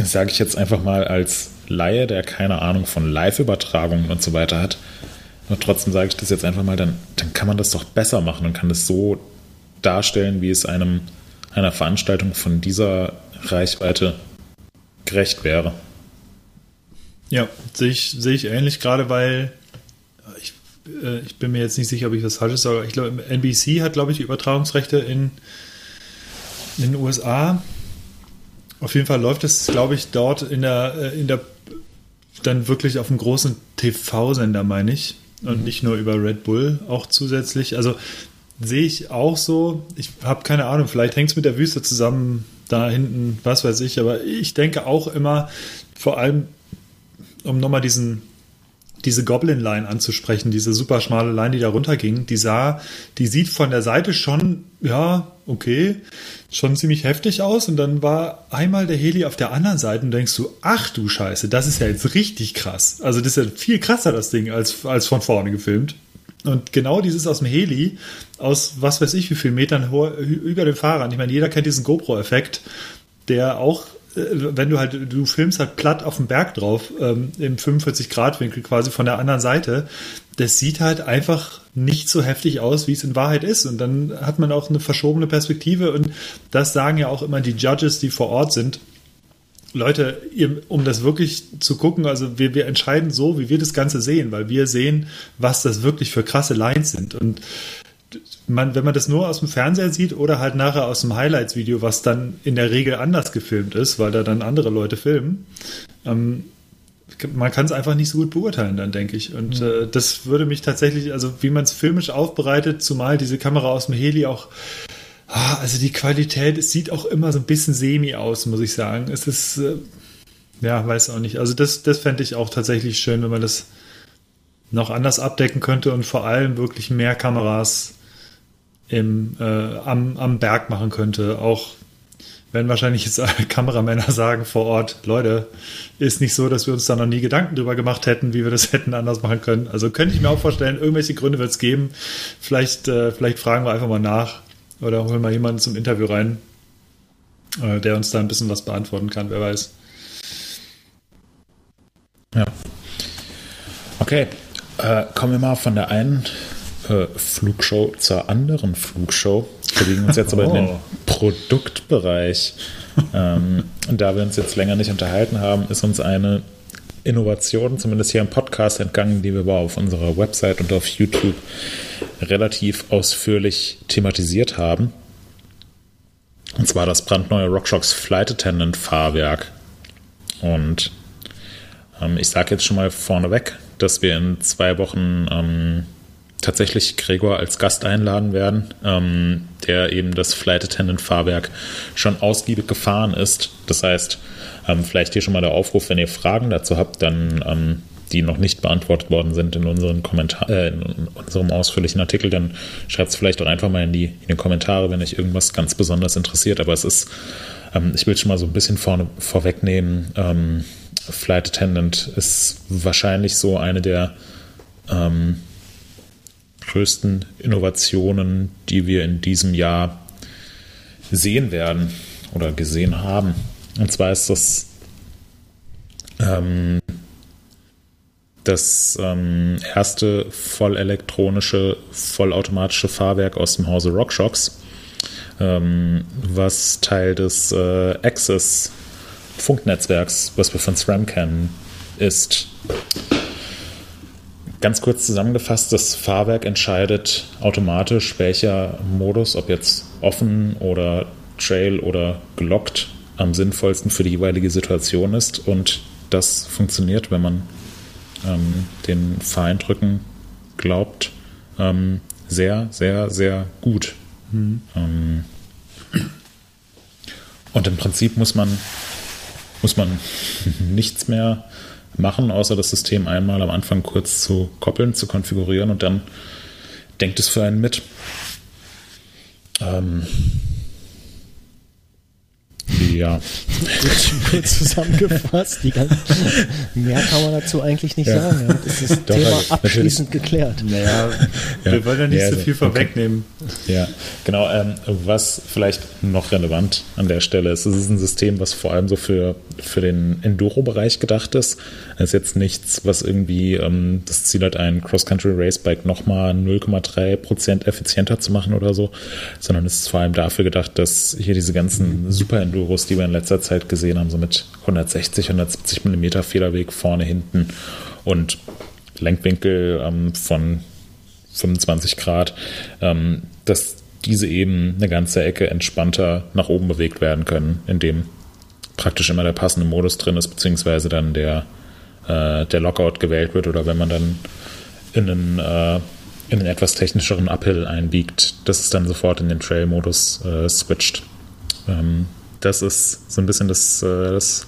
sage ich jetzt einfach mal als Laie, der keine Ahnung von Live-Übertragungen und so weiter hat, und trotzdem sage ich das jetzt einfach mal, dann, dann kann man das doch besser machen und kann das so darstellen, wie es einem einer Veranstaltung von dieser Reichweite gerecht wäre. Ja, sehe ich, sehe ich ähnlich, gerade weil ich, äh, ich bin mir jetzt nicht sicher, ob ich was Falsches sage. Ich glaube, NBC hat, glaube ich, Übertragungsrechte in, in den USA. Auf jeden Fall läuft es, glaube ich, dort in der, äh, in der dann wirklich auf einem großen TV-Sender, meine ich. Und nicht nur über Red Bull, auch zusätzlich. Also sehe ich auch so. Ich habe keine Ahnung, vielleicht hängt es mit der Wüste zusammen, da hinten, was weiß ich. Aber ich denke auch immer, vor allem, um nochmal diesen, diese Goblin-Line anzusprechen, diese super schmale Line, die da runterging, die sah, die sieht von der Seite schon, ja, okay, schon ziemlich heftig aus. Und dann war einmal der Heli auf der anderen Seite und denkst du, ach du Scheiße, das ist ja jetzt richtig krass. Also das ist ja viel krasser, das Ding, als, als von vorne gefilmt. Und genau dieses aus dem Heli, aus was weiß ich wie viel Metern über den Fahrern. Ich meine, jeder kennt diesen GoPro-Effekt, der auch, wenn du halt, du filmst halt platt auf dem Berg drauf, ähm, im 45-Grad-Winkel quasi von der anderen Seite. Das sieht halt einfach nicht so heftig aus, wie es in Wahrheit ist. Und dann hat man auch eine verschobene Perspektive. Und das sagen ja auch immer die Judges, die vor Ort sind. Leute, ihr, um das wirklich zu gucken, also wir, wir entscheiden so, wie wir das Ganze sehen, weil wir sehen, was das wirklich für krasse Lines sind. Und man, wenn man das nur aus dem Fernseher sieht oder halt nachher aus dem Highlights-Video, was dann in der Regel anders gefilmt ist, weil da dann andere Leute filmen, ähm, man kann es einfach nicht so gut beurteilen, dann denke ich. Und äh, das würde mich tatsächlich, also wie man es filmisch aufbereitet, zumal diese Kamera aus dem Heli auch, ah, also die Qualität, es sieht auch immer so ein bisschen semi aus, muss ich sagen. Es ist, äh, ja, weiß auch nicht. Also das, das fände ich auch tatsächlich schön, wenn man das noch anders abdecken könnte und vor allem wirklich mehr Kameras im, äh, am, am Berg machen könnte. Auch wenn wahrscheinlich jetzt Kameramänner sagen vor Ort, Leute, ist nicht so, dass wir uns da noch nie Gedanken drüber gemacht hätten, wie wir das [laughs] hätten anders machen können. Also könnte ich mir auch vorstellen, irgendwelche Gründe wird es geben. Vielleicht, äh, vielleicht fragen wir einfach mal nach oder holen mal jemanden zum Interview rein, äh, der uns da ein bisschen was beantworten kann, wer weiß. Ja. Okay, äh, kommen wir mal von der einen äh, Flugshow zur anderen Flugshow. Wir bewegen uns jetzt aber in den oh. Produktbereich. ähm, da wir uns jetzt länger nicht unterhalten haben, ist uns eine Innovation, zumindest hier im Podcast, entgangen, die wir aber auf unserer Website und auf YouTube relativ ausführlich thematisiert haben. Und zwar das brandneue RockShox Flight Attendant Fahrwerk. Und ähm, ich sage jetzt schon mal vorneweg, dass wir in zwei Wochen ähm, tatsächlich Gregor als Gast einladen werden, ähm, der eben das Flight Attendant Fahrwerk schon ausgiebig gefahren ist. Das heißt, ähm, vielleicht hier schon mal der Aufruf, wenn ihr Fragen dazu habt, dann ähm, die noch nicht beantwortet worden sind in, unseren Kommentar äh, in unserem ausführlichen Artikel, dann schreibt es vielleicht auch einfach mal in die, in die Kommentare, wenn euch irgendwas ganz besonders interessiert. Aber es ist, ähm, ich will schon mal so ein bisschen vorne, vorwegnehmen, ähm, Flight Attendant ist wahrscheinlich so eine der ähm, größten Innovationen, die wir in diesem Jahr sehen werden oder gesehen haben. Und zwar ist das ähm, das ähm, erste vollelektronische, vollautomatische Fahrwerk aus dem Hause RockShox, ähm, was Teil des äh, Access Funknetzwerks, was wir von SRAM kennen, ist. Ganz kurz zusammengefasst, das Fahrwerk entscheidet automatisch, welcher Modus, ob jetzt offen oder Trail oder gelockt, am sinnvollsten für die jeweilige Situation ist. Und das funktioniert, wenn man ähm, den Fahreindrücken glaubt, ähm, sehr, sehr, sehr gut. Mhm. Ähm, und im Prinzip muss man muss man [laughs] nichts mehr machen, außer das System einmal am Anfang kurz zu koppeln, zu konfigurieren und dann denkt es für einen mit. Ähm, ja. Gut, zusammengefasst. Ganzen, mehr kann man dazu eigentlich nicht ja. sagen. Das ist das Thema abschließend natürlich. geklärt. Naja, ja. wir wollen ja nicht ja, so viel vorwegnehmen. Okay. Ja, genau. Ähm, was vielleicht noch relevant an der Stelle ist, es ist ein System, was vor allem so für, für den Enduro-Bereich gedacht ist. Es ist jetzt nichts, was irgendwie ähm, das Ziel hat, ein Cross-Country-Race-Bike nochmal 0,3% effizienter zu machen oder so, sondern es ist vor allem dafür gedacht, dass hier diese ganzen Super-Enduros, die wir in letzter Zeit gesehen haben, so mit 160, 170 Millimeter Federweg vorne, hinten und Lenkwinkel ähm, von 25 Grad, ähm, dass diese eben eine ganze Ecke entspannter nach oben bewegt werden können, indem praktisch immer der passende Modus drin ist, beziehungsweise dann der, äh, der Lockout gewählt wird oder wenn man dann in einen, äh, in einen etwas technischeren Uphill einbiegt, dass es dann sofort in den Trail-Modus äh, switcht. Ähm, das ist so ein bisschen das, äh, das,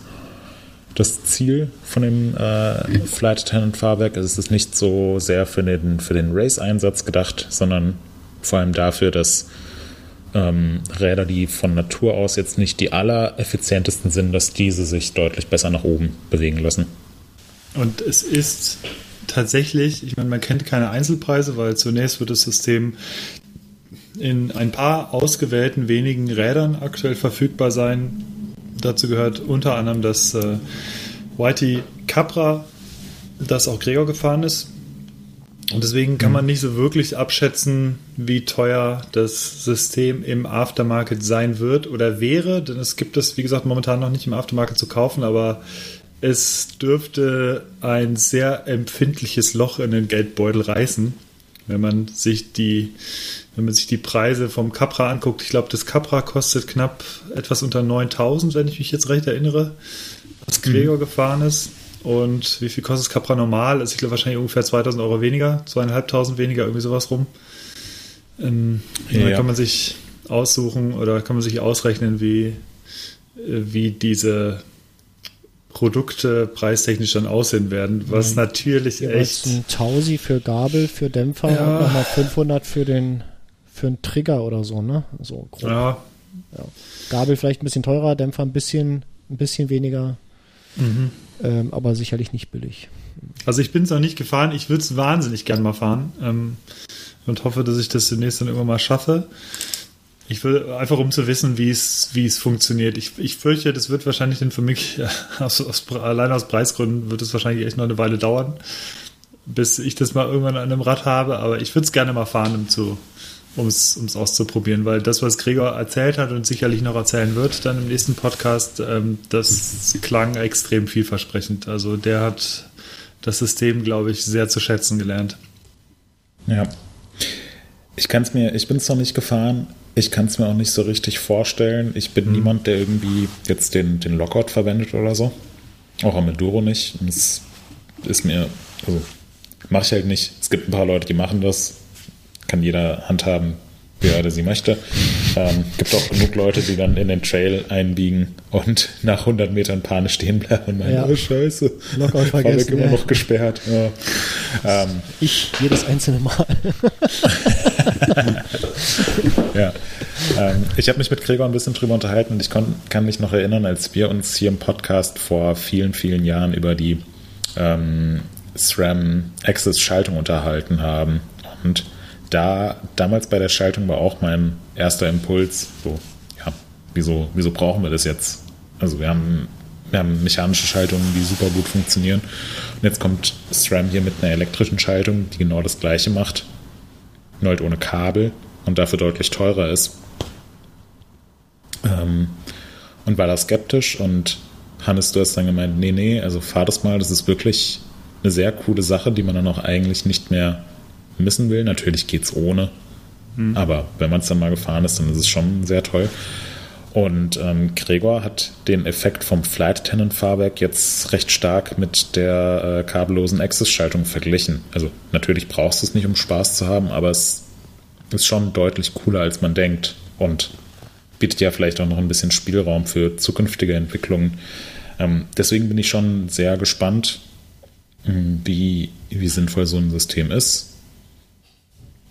das Ziel von dem äh, Flight Attendant Fahrwerk. Es ist nicht so sehr für den, für den Race-Einsatz gedacht, sondern vor allem dafür, dass ähm, Räder, die von Natur aus jetzt nicht die allereffizientesten sind, dass diese sich deutlich besser nach oben bewegen lassen. Und es ist tatsächlich, ich meine, man kennt keine Einzelpreise, weil zunächst wird das System in ein paar ausgewählten wenigen Rädern aktuell verfügbar sein. Dazu gehört unter anderem das äh, Whitey Capra, das auch Gregor gefahren ist. Und deswegen kann man nicht so wirklich abschätzen, wie teuer das System im Aftermarket sein wird oder wäre, denn es gibt es, wie gesagt, momentan noch nicht im Aftermarket zu kaufen, aber es dürfte ein sehr empfindliches Loch in den Geldbeutel reißen, wenn man sich die, wenn man sich die Preise vom Capra anguckt. Ich glaube, das Capra kostet knapp etwas unter 9000, wenn ich mich jetzt recht erinnere, was Gregor mhm. gefahren ist. Und wie viel kostet das Capra normal? Also ich glaube wahrscheinlich ungefähr 2000 Euro weniger, zweieinhalbtausend weniger, irgendwie sowas rum. Ähm, ja. Da kann man sich aussuchen oder kann man sich ausrechnen, wie, wie diese Produkte preistechnisch dann aussehen werden, was ja. natürlich echt. Ein Tausi für Gabel, für Dämpfer ja. und nochmal 500 für den für einen Trigger oder so, ne? So grob. Ja. ja. Gabel vielleicht ein bisschen teurer, Dämpfer ein bisschen, ein bisschen weniger, mhm. ähm, aber sicherlich nicht billig. Also ich bin es noch nicht gefahren, ich würde es wahnsinnig gern mal fahren ähm, und hoffe, dass ich das demnächst dann irgendwann mal schaffe. Ich will einfach um zu wissen, wie es wie es funktioniert. Ich, ich fürchte, das wird wahrscheinlich dann für mich [laughs] aus, aus, allein aus Preisgründen wird es wahrscheinlich echt noch eine Weile dauern, bis ich das mal irgendwann an einem Rad habe. Aber ich würde es gerne mal fahren, um zu um es auszuprobieren, weil das, was Gregor erzählt hat und sicherlich noch erzählen wird, dann im nächsten Podcast, ähm, das klang extrem vielversprechend. Also der hat das System, glaube ich, sehr zu schätzen gelernt. Ja. Ich kann es mir, ich bin es noch nicht gefahren, ich kann es mir auch nicht so richtig vorstellen. Ich bin mhm. niemand, der irgendwie jetzt den, den Lockout verwendet oder so. Auch am Enduro nicht. Es ist mir, also mache ich halt nicht. Es gibt ein paar Leute, die machen das. Kann jeder handhaben, oder sie möchte. Ähm, gibt auch genug Leute, die dann in den Trail einbiegen und nach 100 Metern panisch stehen bleiben und meinen, ja. oh Scheiße, Lockout [laughs] vergessen, immer ja. noch gesperrt. Ja. Ähm, ich jedes einzelne Mal. [laughs] ja. Ähm, ich habe mich mit Gregor ein bisschen drüber unterhalten und ich kann mich noch erinnern, als wir uns hier im Podcast vor vielen, vielen Jahren über die ähm, SRAM Access Schaltung unterhalten haben und da damals bei der Schaltung war auch mein erster Impuls, so, ja, wieso, wieso brauchen wir das jetzt? Also wir haben, wir haben mechanische Schaltungen, die super gut funktionieren. Und jetzt kommt SRAM hier mit einer elektrischen Schaltung, die genau das gleiche macht, nur halt ohne Kabel und dafür deutlich teurer ist. Ähm, und war da skeptisch und Hannes, du hast dann gemeint, nee, nee, also fahr das mal, das ist wirklich eine sehr coole Sache, die man dann auch eigentlich nicht mehr missen will. Natürlich geht es ohne. Mhm. Aber wenn man es dann mal gefahren ist, dann ist es schon sehr toll. Und ähm, Gregor hat den Effekt vom Flight Attendant Fahrwerk jetzt recht stark mit der äh, kabellosen Access-Schaltung verglichen. Also natürlich brauchst du es nicht, um Spaß zu haben, aber es ist schon deutlich cooler, als man denkt. Und bietet ja vielleicht auch noch ein bisschen Spielraum für zukünftige Entwicklungen. Ähm, deswegen bin ich schon sehr gespannt, wie, wie sinnvoll so ein System ist.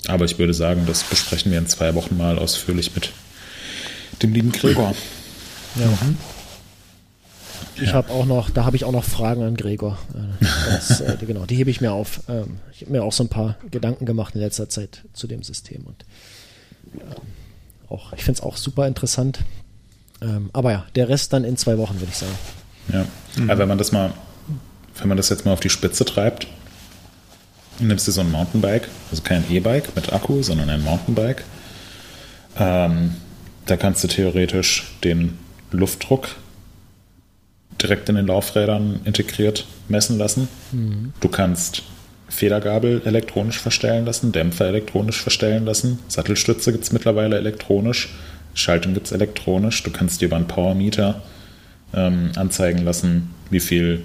Aber ich würde sagen, das besprechen wir in zwei Wochen mal ausführlich mit dem lieben Gregor. Ja. Mhm. Ich ja. habe auch noch, da habe ich auch noch Fragen an Gregor. Das, äh, [laughs] genau, die hebe ich mir auf. Ähm, ich habe mir auch so ein paar Gedanken gemacht in letzter Zeit zu dem System und äh, auch, ich finde es auch super interessant. Ähm, aber ja, der Rest dann in zwei Wochen, würde ich sagen. Ja, mhm. aber wenn man das mal, wenn man das jetzt mal auf die Spitze treibt, nimmst du so ein Mountainbike, also kein E-Bike mit Akku, sondern ein Mountainbike. Ähm, da kannst du theoretisch den Luftdruck direkt in den Laufrädern integriert messen lassen. Mhm. Du kannst Federgabel elektronisch verstellen lassen, Dämpfer elektronisch verstellen lassen, Sattelstütze gibt es mittlerweile elektronisch, Schaltung gibt es elektronisch. Du kannst dir über einen Powermeter ähm, anzeigen lassen, wie viel,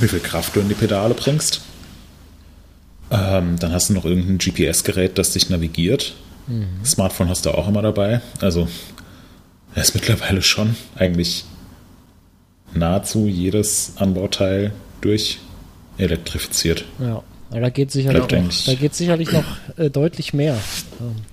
wie viel Kraft du in die Pedale bringst. Ähm, dann hast du noch irgendein GPS-Gerät, das dich navigiert. Mhm. Smartphone hast du auch immer dabei. Also er ist mittlerweile schon eigentlich nahezu jedes Anbauteil durch elektrifiziert. Ja. da geht sicherlich, noch, da geht sicherlich noch äh, deutlich mehr.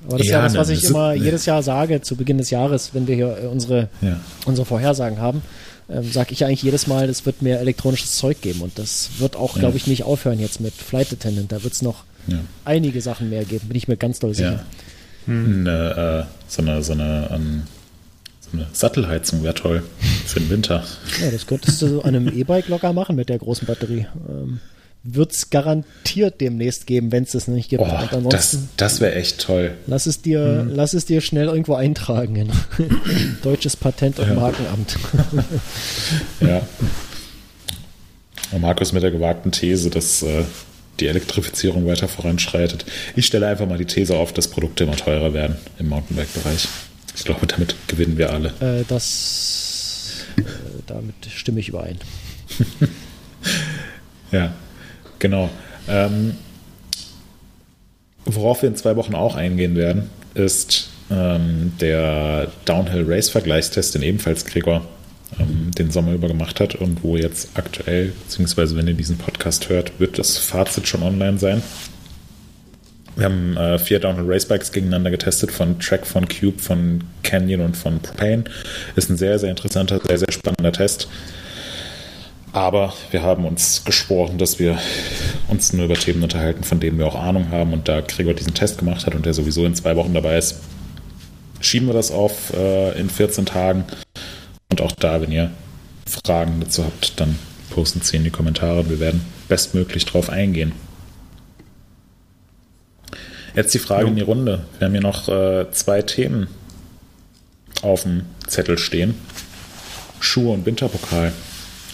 Aber das ja, ist ja das, was ich immer jedes Jahr sage zu Beginn des Jahres, wenn wir hier äh, unsere, ja. unsere Vorhersagen haben ähm, sage ich eigentlich jedes Mal, es wird mehr elektronisches Zeug geben. Und das wird auch, ja. glaube ich, nicht aufhören jetzt mit Flight Attendant. Da wird es noch ja. einige Sachen mehr geben, bin ich mir ganz doll sicher. Ja. Hm. Eine, äh, so eine, so eine, um, ähm, so eine Sattelheizung wäre toll für den Winter. Ja, das könntest du an einem E-Bike locker machen mit der großen Batterie. Ähm, wird es garantiert demnächst geben, wenn es das nicht gibt. Oh, das das wäre echt toll. Lass es, dir, hm. lass es dir schnell irgendwo eintragen in [laughs] Deutsches Patent- und ja. Markenamt. [laughs] ja. Und Markus mit der gewagten These, dass äh, die Elektrifizierung weiter voranschreitet. Ich stelle einfach mal die These auf, dass Produkte immer teurer werden im Mountainbike-Bereich. Ich glaube, damit gewinnen wir alle. Äh, das, äh, damit stimme ich überein. [laughs] ja. Genau. Ähm, worauf wir in zwei Wochen auch eingehen werden, ist ähm, der Downhill Race Vergleichstest, den ebenfalls Gregor ähm, den Sommer über gemacht hat und wo jetzt aktuell, beziehungsweise wenn ihr diesen Podcast hört, wird das Fazit schon online sein. Wir haben äh, vier Downhill Racebikes gegeneinander getestet von Track, von Cube, von Canyon und von Propane. Ist ein sehr, sehr interessanter, sehr, sehr spannender Test. Aber wir haben uns geschworen, dass wir uns nur über Themen unterhalten, von denen wir auch Ahnung haben. Und da Gregor diesen Test gemacht hat und der sowieso in zwei Wochen dabei ist, schieben wir das auf äh, in 14 Tagen. Und auch da, wenn ihr Fragen dazu habt, dann posten sie in die Kommentare wir werden bestmöglich drauf eingehen. Jetzt die Frage jo. in die Runde. Wir haben hier noch äh, zwei Themen auf dem Zettel stehen. Schuhe und Winterpokal.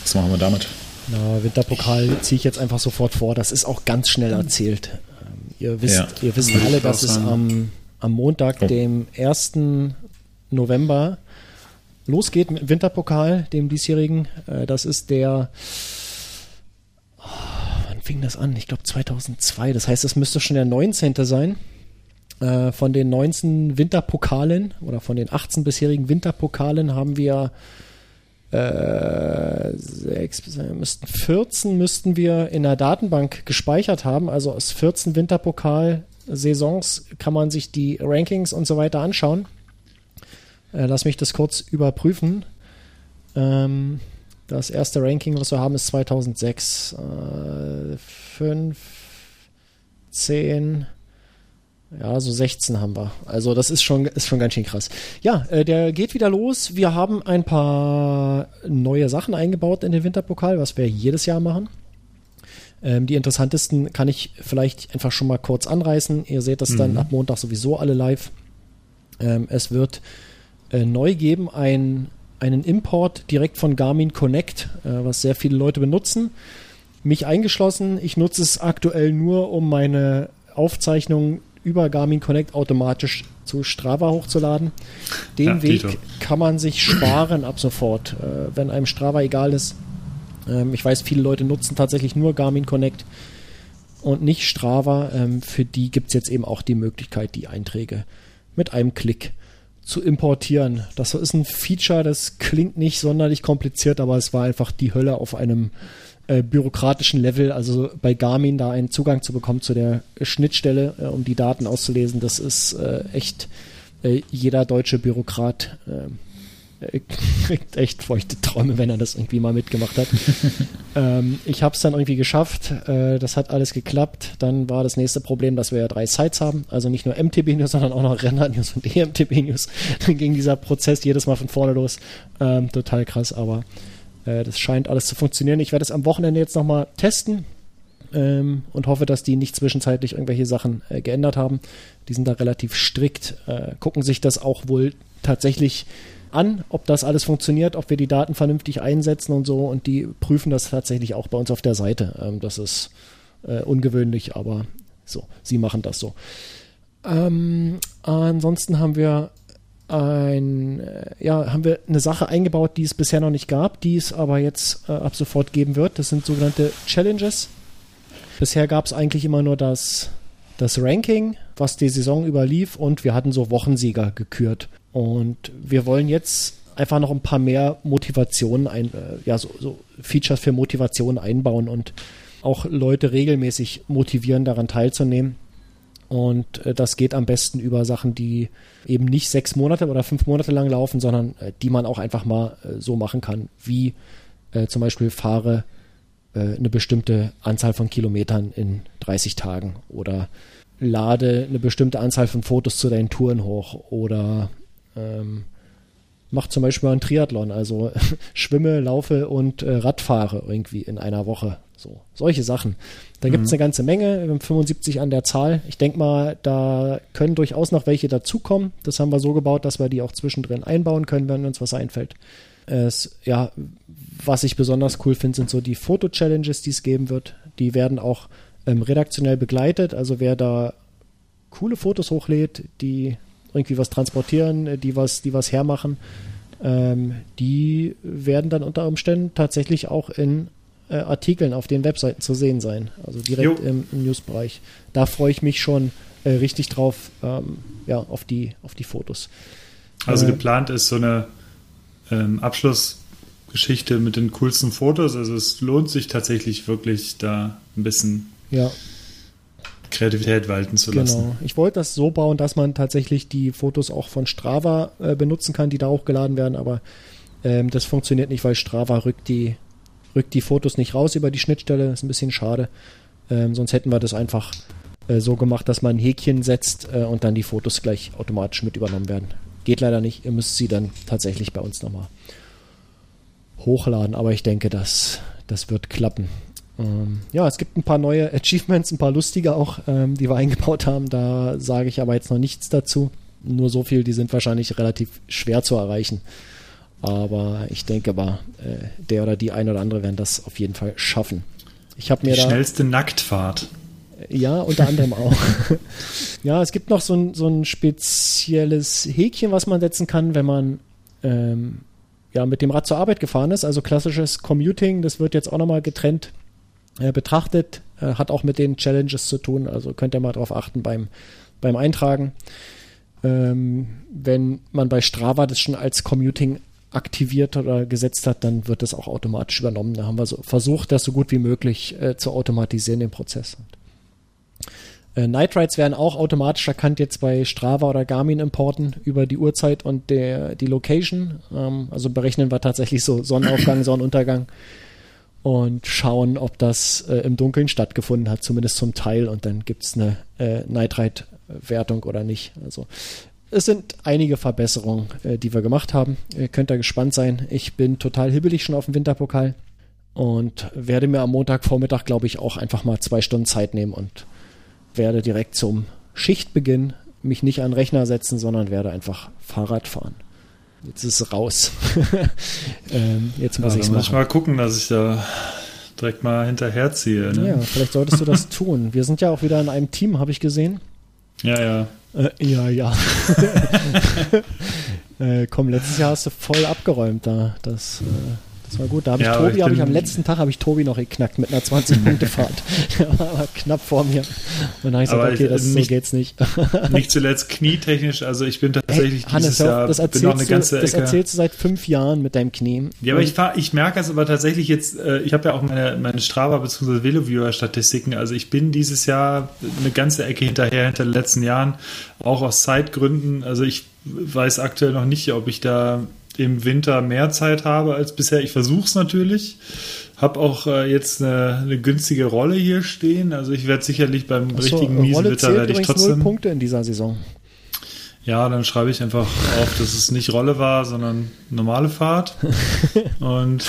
Was machen wir damit? Na, Winterpokal ziehe ich jetzt einfach sofort vor. Das ist auch ganz schnell erzählt. Ähm, ihr wisst, ja. ihr wisst alle, dass es am, am Montag, oh. dem 1. November, losgeht mit dem Winterpokal, dem diesjährigen. Äh, das ist der. Oh, wann fing das an? Ich glaube 2002. Das heißt, es müsste schon der 19. sein. Äh, von den 19 Winterpokalen oder von den 18 bisherigen Winterpokalen haben wir äh, sechs, müssten 14 müssten wir in der Datenbank gespeichert haben. Also aus 14 Winterpokal-Saisons kann man sich die Rankings und so weiter anschauen. Äh, lass mich das kurz überprüfen. Ähm, das erste Ranking, was wir haben, ist 2006. Äh, 5, 10, ja, so 16 haben wir. Also das ist schon, ist schon ganz schön krass. Ja, äh, der geht wieder los. Wir haben ein paar neue Sachen eingebaut in den Winterpokal, was wir jedes Jahr machen. Ähm, die interessantesten kann ich vielleicht einfach schon mal kurz anreißen. Ihr seht das mhm. dann ab Montag sowieso alle live. Ähm, es wird äh, neu geben ein, einen Import direkt von Garmin Connect, äh, was sehr viele Leute benutzen. Mich eingeschlossen. Ich nutze es aktuell nur, um meine Aufzeichnungen über Garmin Connect automatisch zu Strava hochzuladen. Den ja, Weg Dito. kann man sich sparen ab sofort, äh, wenn einem Strava egal ist. Ähm, ich weiß, viele Leute nutzen tatsächlich nur Garmin Connect und nicht Strava. Ähm, für die gibt es jetzt eben auch die Möglichkeit, die Einträge mit einem Klick zu importieren. Das ist ein Feature, das klingt nicht sonderlich kompliziert, aber es war einfach die Hölle auf einem äh, bürokratischen Level, also bei Garmin da einen Zugang zu bekommen zu der Schnittstelle, äh, um die Daten auszulesen, das ist äh, echt äh, jeder deutsche Bürokrat äh, [laughs] kriegt echt feuchte Träume, wenn er das irgendwie mal mitgemacht hat. [laughs] ähm, ich habe es dann irgendwie geschafft, äh, das hat alles geklappt. Dann war das nächste Problem, dass wir ja drei Sites haben, also nicht nur MTB News, [laughs] sondern auch noch Renner News und EMTB News. Dann ging dieser Prozess jedes Mal von vorne los. Ähm, total krass, aber äh, das scheint alles zu funktionieren. Ich werde es am Wochenende jetzt nochmal testen ähm, und hoffe, dass die nicht zwischenzeitlich irgendwelche Sachen äh, geändert haben. Die sind da relativ strikt, äh, gucken sich das auch wohl tatsächlich an, ob das alles funktioniert, ob wir die Daten vernünftig einsetzen und so. Und die prüfen das tatsächlich auch bei uns auf der Seite. Ähm, das ist äh, ungewöhnlich, aber so, sie machen das so. Ähm, ansonsten haben wir ein, äh, ja, haben wir eine Sache eingebaut, die es bisher noch nicht gab, die es aber jetzt äh, ab sofort geben wird. Das sind sogenannte Challenges. Bisher gab es eigentlich immer nur das, das Ranking, was die Saison überlief und wir hatten so Wochensieger gekürt. Und wir wollen jetzt einfach noch ein paar mehr Motivationen ein, äh, ja, so, so Features für Motivation einbauen und auch Leute regelmäßig motivieren, daran teilzunehmen. Und äh, das geht am besten über Sachen, die eben nicht sechs Monate oder fünf Monate lang laufen, sondern äh, die man auch einfach mal äh, so machen kann, wie zum Beispiel fahre eine bestimmte Anzahl von Kilometern in 30 Tagen oder lade eine bestimmte Anzahl von Fotos zu deinen Touren hoch oder ähm, mach zum Beispiel mal einen Triathlon, also [laughs] schwimme, laufe und äh, Radfahre irgendwie in einer Woche. So, solche Sachen. Da gibt es mhm. eine ganze Menge. Wir haben 75 an der Zahl. Ich denke mal, da können durchaus noch welche dazukommen. Das haben wir so gebaut, dass wir die auch zwischendrin einbauen können, wenn uns was einfällt. Es, ja, was ich besonders cool finde, sind so die Foto-Challenges, die es geben wird. Die werden auch ähm, redaktionell begleitet. Also wer da coole Fotos hochlädt, die irgendwie was transportieren, die was, die was hermachen, ähm, die werden dann unter Umständen tatsächlich auch in äh, Artikeln auf den Webseiten zu sehen sein. Also direkt im, im Newsbereich. Da freue ich mich schon äh, richtig drauf, ähm, ja, auf die, auf die Fotos. Also äh, geplant ist so eine ähm, Abschluss Geschichte mit den coolsten Fotos. Also es lohnt sich tatsächlich wirklich da ein bisschen Ja, Kreativität walten zu lassen. genau. Ich wollte das so bauen, dass man tatsächlich die Fotos auch von Strava äh, benutzen kann, die da hochgeladen werden, aber ähm, das funktioniert nicht, weil Strava rückt die, rückt die Fotos nicht raus über die Schnittstelle. Ist ein bisschen schade. Ähm, sonst hätten wir das einfach äh, so gemacht, dass man ein Häkchen setzt äh, und dann die Fotos gleich automatisch mit übernommen werden. Geht leider nicht. Ihr müsst sie dann tatsächlich bei uns nochmal hochladen, aber ich denke, das, das wird klappen. Ähm, ja, es gibt ein paar neue Achievements, ein paar lustige auch, ähm, die wir eingebaut haben. Da sage ich aber jetzt noch nichts dazu. Nur so viel, die sind wahrscheinlich relativ schwer zu erreichen. Aber ich denke mal, äh, der oder die ein oder andere werden das auf jeden Fall schaffen. Ich habe mir Die da. schnellste Nacktfahrt. Ja, unter anderem [laughs] auch. [laughs] ja, es gibt noch so ein, so ein spezielles Häkchen, was man setzen kann, wenn man ähm, ja, mit dem Rad zur Arbeit gefahren ist. Also klassisches Commuting, das wird jetzt auch nochmal getrennt äh, betrachtet, äh, hat auch mit den Challenges zu tun. Also könnt ihr mal drauf achten beim, beim Eintragen. Ähm, wenn man bei Strava das schon als Commuting aktiviert oder gesetzt hat, dann wird das auch automatisch übernommen. Da haben wir so versucht, das so gut wie möglich äh, zu automatisieren, den Prozess. Äh, Night Rides werden auch automatisch erkannt jetzt bei Strava oder Garmin Importen über die Uhrzeit und der, die Location. Ähm, also berechnen wir tatsächlich so Sonnenaufgang, [coughs] Sonnenuntergang und schauen, ob das äh, im Dunkeln stattgefunden hat, zumindest zum Teil. Und dann gibt es eine äh, Night Ride Wertung oder nicht. Also es sind einige Verbesserungen, äh, die wir gemacht haben. Ihr könnt da gespannt sein. Ich bin total hibbelig schon auf dem Winterpokal und werde mir am Montagvormittag, glaube ich, auch einfach mal zwei Stunden Zeit nehmen und werde direkt zum Schichtbeginn mich nicht an den Rechner setzen, sondern werde einfach Fahrrad fahren. Jetzt ist es raus. [laughs] ähm, jetzt muss Ja, ich muss ich machen. mal gucken, dass ich da direkt mal hinterherziehe. Ne? Ja, vielleicht solltest du das tun. Wir sind ja auch wieder in einem Team, habe ich gesehen. ja, ja. Äh, ja, ja. [laughs] [laughs] äh, komm, letztes Jahr hast du voll abgeräumt da. Das, äh, das war gut. Da habe ich Ja, Tobi, habe ich am letzten Tag habe ich Tobi noch geknackt mit einer 20-Punkte-Fahrt. Der [laughs] [laughs] war knapp vor mir. Und dann habe ich gesagt, okay, das, so nicht- geht's nicht. [laughs] Nicht zuletzt knietechnisch, also ich bin tatsächlich Hannes, dieses Jahr das, bin noch eine erzählst ganze du, das Ecke. erzählst du seit fünf Jahren mit deinem Knie. Ja, aber ich, fahr, ich merke es aber tatsächlich jetzt, äh, ich habe ja auch meine, meine Strava- bzw. Veloviewer-Statistiken, also ich bin dieses Jahr eine ganze Ecke hinterher, hinter den letzten Jahren, auch aus Zeitgründen. Also ich weiß aktuell noch nicht, ob ich da im Winter mehr Zeit habe als bisher. Ich versuche es natürlich. Habe auch äh, jetzt eine, eine günstige Rolle hier stehen. Also ich werde sicherlich beim so, richtigen miesen Rolle Wetter zählt werde ich übrigens null trotzdem. Punkte in dieser Saison. Ja, dann schreibe ich einfach auf, dass es nicht Rolle war, sondern normale Fahrt. [laughs] Und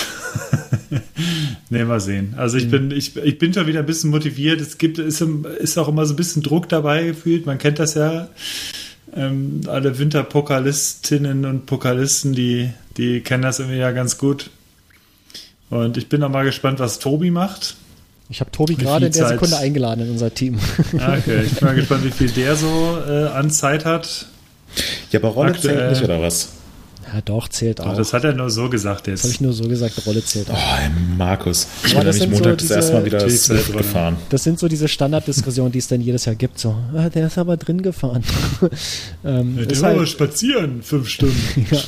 [laughs] nee, mal sehen. Also ich bin, ich, ich bin schon wieder ein bisschen motiviert. Es gibt, ist, ist auch immer so ein bisschen Druck dabei gefühlt. Man kennt das ja. Ähm, alle Winterpokalistinnen und Pokalisten, die, die kennen das irgendwie ja ganz gut. Und ich bin auch mal gespannt, was Tobi macht. Ich habe Tobi gerade in der Zeit? Sekunde eingeladen in unser Team. [laughs] Ah, Okay, ich bin mal gespannt, wie viel der so äh, an Zeit hat. Ja, aber Rolle Aktuell- zählt nicht, oder was? Ja, doch, zählt auch. Aber das hat er nur so gesagt Das habe ich jetzt. nur so gesagt, Rolle zählt auch. Oh, ey, Markus. Ich bin nämlich so Montag das diese erste Mal wieder Swift gefahren. Das sind so diese Standarddiskussionen, die es dann jedes Jahr gibt. So, ah, der ist aber drin gefahren. [laughs] ähm, Ja, ist der halt, war spazieren, fünf Stunden. [laughs] ja,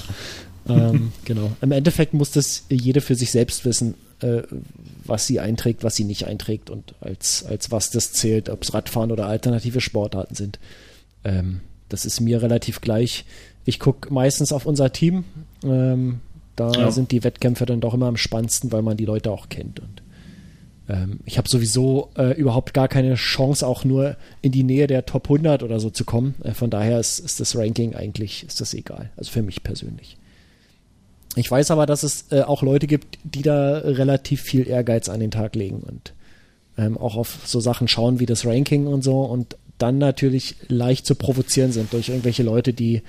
ähm, genau. Im Endeffekt muss das jede für sich selbst wissen, äh, was sie einträgt, was sie nicht einträgt und als, als was das zählt, ob es Radfahren oder alternative Sportarten sind. Ähm, das ist mir relativ gleich. Ich gucke meistens auf unser Team. Ähm, da Ja. sind die Wettkämpfe dann doch immer am spannendsten, weil man die Leute auch kennt. Und ähm, ich habe sowieso äh, überhaupt gar keine Chance, auch nur in die Nähe der Top 100 oder so zu kommen. Äh, von daher ist, ist das Ranking eigentlich ist das egal. Also für mich persönlich. Ich weiß aber, dass es äh, auch Leute gibt, die da relativ viel Ehrgeiz an den Tag legen und ähm, auch auf so Sachen schauen wie das Ranking und so und dann natürlich leicht zu provozieren sind durch irgendwelche Leute, die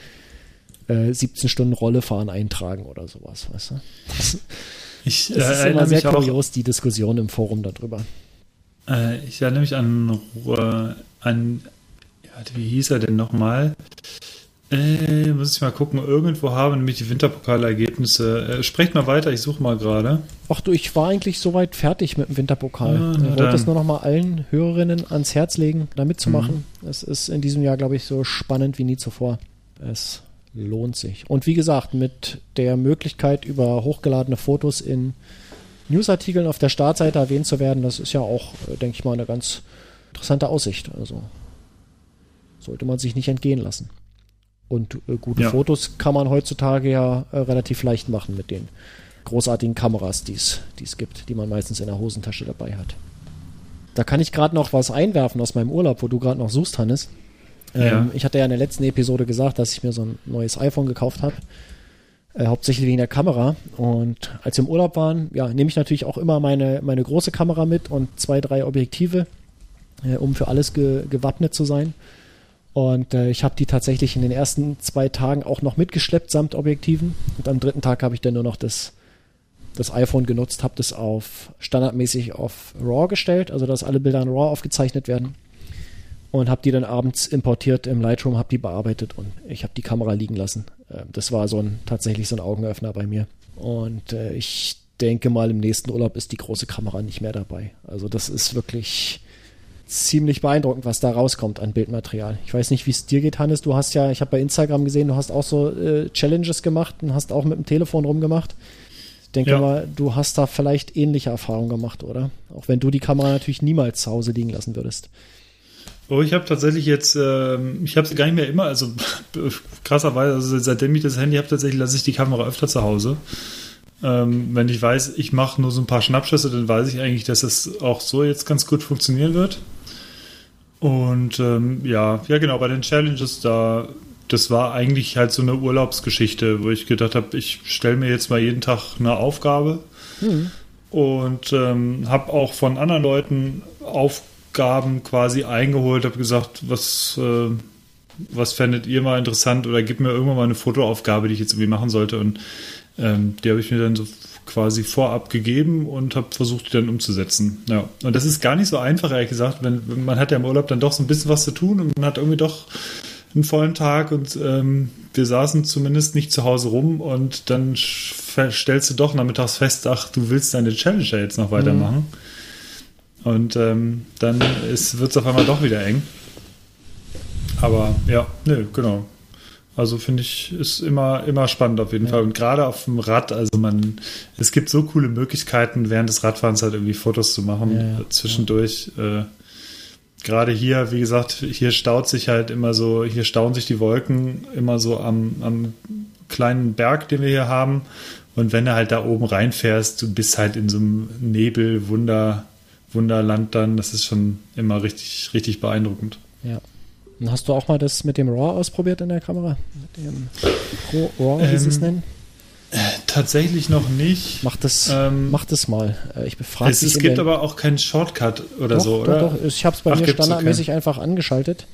äh, 17 Stunden Rolle fahren eintragen oder sowas, weißt du? Das, Ich äh, das ist immer erinnere sehr mich auch, kurios, die Diskussion im Forum darüber. äh, ich erinnere mich an, äh, an ja, wie hieß er denn nochmal? Äh, muss ich mal gucken, irgendwo haben nämlich die Winterpokalergebnisse. Äh, sprecht mal weiter, ich suche mal gerade. Ach du, ich war eigentlich soweit fertig mit dem Winterpokal. Ah, ich wollte es nur noch mal allen Hörerinnen ans Herz legen, da mitzumachen. Mhm. Es ist in diesem Jahr, glaube ich, so spannend wie nie zuvor. Es lohnt sich. Und wie gesagt, mit der Möglichkeit, über hochgeladene Fotos in Newsartikeln auf der Startseite erwähnt zu werden, das ist ja auch, äh, denke ich mal, eine ganz interessante Aussicht. Also sollte man sich nicht entgehen lassen. Und äh, gute ja. Fotos kann man heutzutage ja äh, relativ leicht machen mit den großartigen Kameras, die es gibt, die man meistens in der Hosentasche dabei hat. Da kann ich gerade noch was einwerfen aus meinem Urlaub, wo du gerade noch suchst, Hannes. Ähm, ja. Ich hatte ja in der letzten Episode gesagt, dass ich mir so ein neues iPhone gekauft habe. Äh, hauptsächlich wegen der Kamera. Und als wir im Urlaub waren, ja, nehme ich natürlich auch immer meine, meine große Kamera mit und zwei, drei Objektive, äh, um für alles ge gewappnet zu sein. Und äh, ich habe die tatsächlich in den ersten zwei Tagen auch noch mitgeschleppt samt Objektiven. Und am dritten Tag habe ich dann nur noch das, das iPhone genutzt, habe das auf standardmäßig auf RAW gestellt, also dass alle Bilder in RAW aufgezeichnet werden und habe die dann abends importiert im Lightroom, habe die bearbeitet und ich habe die Kamera liegen lassen. Ähm, das war so ein tatsächlich so ein Augenöffner bei mir. Und äh, ich denke mal, im nächsten Urlaub ist die große Kamera nicht mehr dabei. Also das ist wirklich ziemlich beeindruckend, was da rauskommt an Bildmaterial. Ich weiß nicht, wie es dir geht, Hannes. Du hast ja, ich habe bei Instagram gesehen, du hast auch so äh, Challenges gemacht und hast auch mit dem Telefon rumgemacht. Ich denke ja. mal, du hast da vielleicht ähnliche Erfahrungen gemacht, oder? Auch wenn du die Kamera natürlich niemals zu Hause liegen lassen würdest. Oh, ich habe tatsächlich jetzt, äh, ich habe sie gar nicht mehr immer, also [laughs] krasserweise, also seitdem ich das Handy habe, tatsächlich lasse ich die Kamera öfter zu Hause. Ähm, wenn ich weiß, ich mache nur so ein paar Schnappschüsse, dann weiß ich eigentlich, dass es auch so jetzt ganz gut funktionieren wird. Und ähm, ja, ja genau, bei den Challenges da, das war eigentlich halt so eine Urlaubsgeschichte, wo ich gedacht habe, ich stelle mir jetzt mal jeden Tag eine Aufgabe mhm. und ähm, habe auch von anderen Leuten Aufgaben Aufgaben quasi eingeholt, habe gesagt, was, äh, was fändet ihr mal interessant oder gib mir irgendwann mal eine Fotoaufgabe, die ich jetzt irgendwie machen sollte. Und ähm, die habe ich mir dann so quasi vorab gegeben und habe versucht, die dann umzusetzen. Ja. Und das ist gar nicht so einfach, ehrlich gesagt, wenn, man hat ja im Urlaub dann doch so ein bisschen was zu tun und man hat irgendwie doch einen vollen Tag und ähm, wir saßen zumindest nicht zu Hause rum und dann stellst du doch nachmittags fest, ach, du willst deine Challenge ja jetzt noch weitermachen. Mhm. Und ähm, dann wird es auf einmal doch wieder eng. Aber ja, nö, genau. Also finde ich, ist immer, immer spannend auf jeden ja. Fall. Und gerade auf dem Rad, also man, es gibt so coole Möglichkeiten, während des Radfahrens halt irgendwie Fotos zu machen, ja, ja. zwischendurch. Äh, gerade hier, wie gesagt, hier staut sich halt immer so, hier stauen sich die Wolken immer so am, am kleinen Berg, den wir hier haben. Und wenn du halt da oben reinfährst, du bist halt in so einem Nebel, Wunder, Wunderland dann. Das ist schon immer richtig, richtig beeindruckend. Ja. Und hast du auch mal das mit dem RAW ausprobiert in der Kamera? Mit dem Pro RAW, wie ähm, sie es nennen? Tatsächlich noch nicht. Mach das, ähm, mach das mal. Äh, ich befrage es, es gibt aber auch keinen Shortcut oder doch, so, oder? Doch, doch. Ich habe es bei Ach, mir standardmäßig okay. einfach angeschaltet.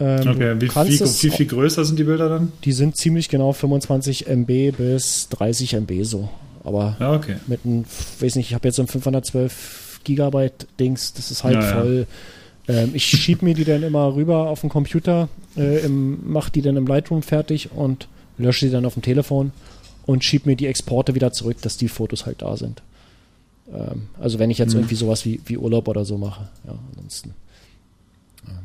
Ähm, okay, wie, wie, wie, viel größer sind die Bilder dann? Die sind ziemlich genau 25 MB bis 30 MB so. Aber ja, okay. mit einem, weiß nicht, ich habe jetzt so ein 512 Gigabyte Dings, das ist halt ja, voll. Ähm, ich schiebe mir die dann immer rüber auf den Computer, äh, mache die dann im Lightroom fertig und lösche sie dann auf dem Telefon und schiebe mir die Exporte wieder zurück, dass die Fotos halt da sind. Ähm, also wenn ich jetzt mhm. irgendwie sowas wie, wie Urlaub oder so mache. Ja, ansonsten. Ähm,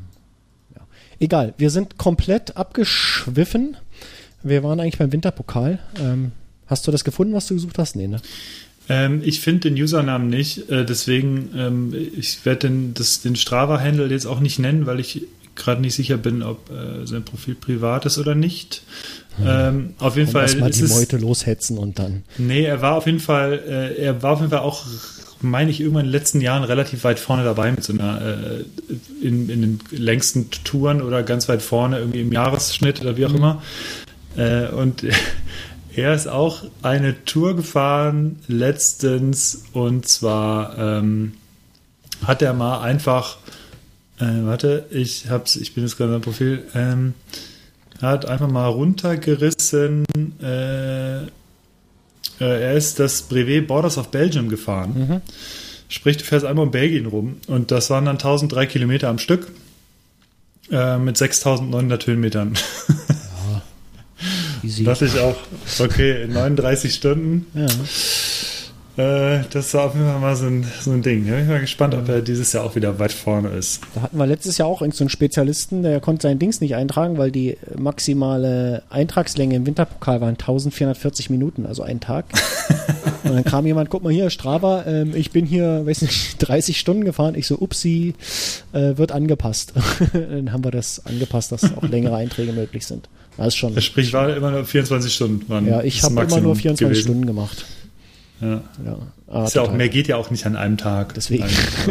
ja. Egal, wir sind komplett abgeschwiffen. Wir waren eigentlich beim Winterpokal. Ähm, hast du das gefunden, was du gesucht hast? Nee, ne? Ähm, ich finde den Usernamen nicht, äh, deswegen ähm, ich werde den, den Strava-Handle jetzt auch nicht nennen, weil ich gerade nicht sicher bin, ob äh, sein Profil privat ist oder nicht. Hm. Ähm, auf jeden Komm, Fall. Mal die Meute loshetzen und dann. Nee, er war auf jeden Fall, äh, er war auf jeden Fall auch, meine ich, irgendwann in den letzten Jahren relativ weit vorne dabei mit so einer, äh, in, in den längsten Touren oder ganz weit vorne, irgendwie im Jahresschnitt oder wie auch mhm. immer. Äh, und er ist auch eine Tour gefahren letztens und zwar ähm, hat er mal einfach, äh, warte, ich hab's, ich bin jetzt gerade im Profil, ähm, hat einfach mal runtergerissen. Äh, äh, er ist das Brevet Borders of Belgium gefahren. Mhm. Sprich, du fährst einmal in Belgien rum und das waren dann 1003 Kilometer am Stück äh, mit 6900 Höhenmetern. [laughs] Easy. Dachte ich auch, okay, [laughs] in 39 Stunden. Ja. Äh, das war auf jeden Fall mal so ein, so ein Ding. Da bin ich mal gespannt, ob er dieses Jahr auch wieder weit vorne ist. Da hatten wir letztes Jahr auch irgendeinen so Spezialisten, der konnte sein Dings nicht eintragen, weil die maximale Eintragslänge im Winterpokal waren 1440 Minuten, also ein Tag. [laughs] Und dann kam jemand, guck mal hier, Strava, ähm, ich bin hier, weiß nicht, [laughs] 30 Stunden gefahren. Ich so, upsi, äh, wird angepasst. dann haben wir das angepasst, dass auch längere Einträge möglich sind. Das ist schon. Sprich, war immer nur 24 Stunden. Waren ja, ich habe immer nur 24 gewesen. Stunden gemacht. Ja. ja. Ah, ist ja auch, mehr geht ja auch nicht an einem Tag. Deswegen.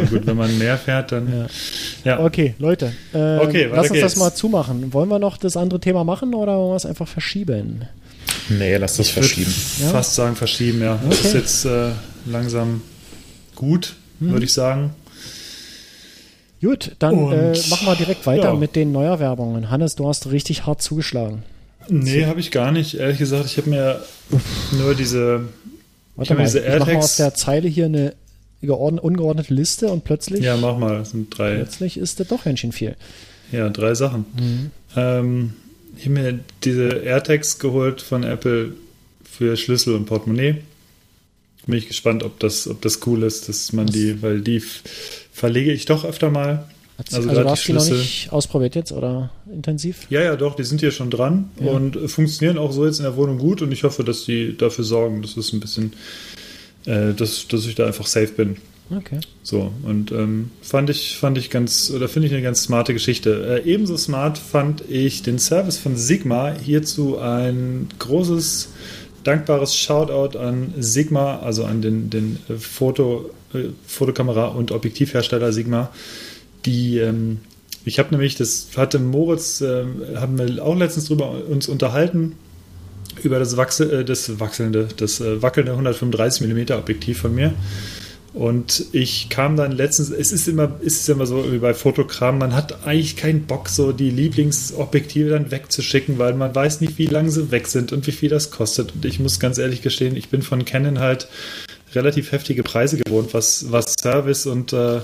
gut, wenn man mehr fährt, dann. Ja. ja. Okay, Leute. Äh, okay, lass uns geht's. das mal zumachen. Wollen wir noch das andere Thema machen oder wollen wir es einfach verschieben? Nee, lass das ich verschieben. Ja? Fast sagen verschieben, ja. Okay. Das ist jetzt äh, langsam gut, hm. würde ich sagen. Gut, dann äh, machen wir direkt weiter ja. mit den Neuerwerbungen. Hannes, du hast richtig hart zugeschlagen. Nee, habe ich gar nicht. Ehrlich gesagt, ich habe mir nur diese Warte mal, diese ich mache aus der Zeile hier eine ungeordnete Liste und plötzlich. Ja, mach mal, das sind drei. Plötzlich ist das doch ganz schön viel. Ja, drei Sachen. Mhm. Ähm, ich habe mir diese AirTags geholt von Apple für Schlüssel und Portemonnaie. Bin ich gespannt, ob das, ob das cool ist, dass man die, weil die verlege ich doch öfter mal. Also, also du hast die noch nicht ausprobiert jetzt oder intensiv? Ja, ja, doch, die sind hier schon dran ja. und funktionieren auch so jetzt in der Wohnung gut und ich hoffe, dass die dafür sorgen, dass es ein bisschen, äh, dass, dass ich da einfach safe bin. Okay. So, und ähm, fand ich, fand ich ganz, oder finde ich eine ganz smarte Geschichte. Äh, ebenso smart fand ich den Service von Sigma. Hierzu ein großes, dankbares Shoutout an Sigma, also an den, den äh, Foto, äh, Fotokamera- und Objektivhersteller Sigma die, ähm, ich habe nämlich, das hatte Moritz, äh, haben wir auch letztens drüber uns unterhalten, über das, Wachsel, äh, das wachselnde, das äh, wackelnde 135 mm Objektiv von mir. Und ich kam dann letztens, es ist immer, ist immer so wie bei Fotokram, man hat eigentlich keinen Bock, so die Lieblingsobjektive dann wegzuschicken, weil man weiß nicht, wie lange sie weg sind und wie viel das kostet. Und ich muss ganz ehrlich gestehen, ich bin von Canon halt relativ heftige Preise gewohnt, was, was Service und äh,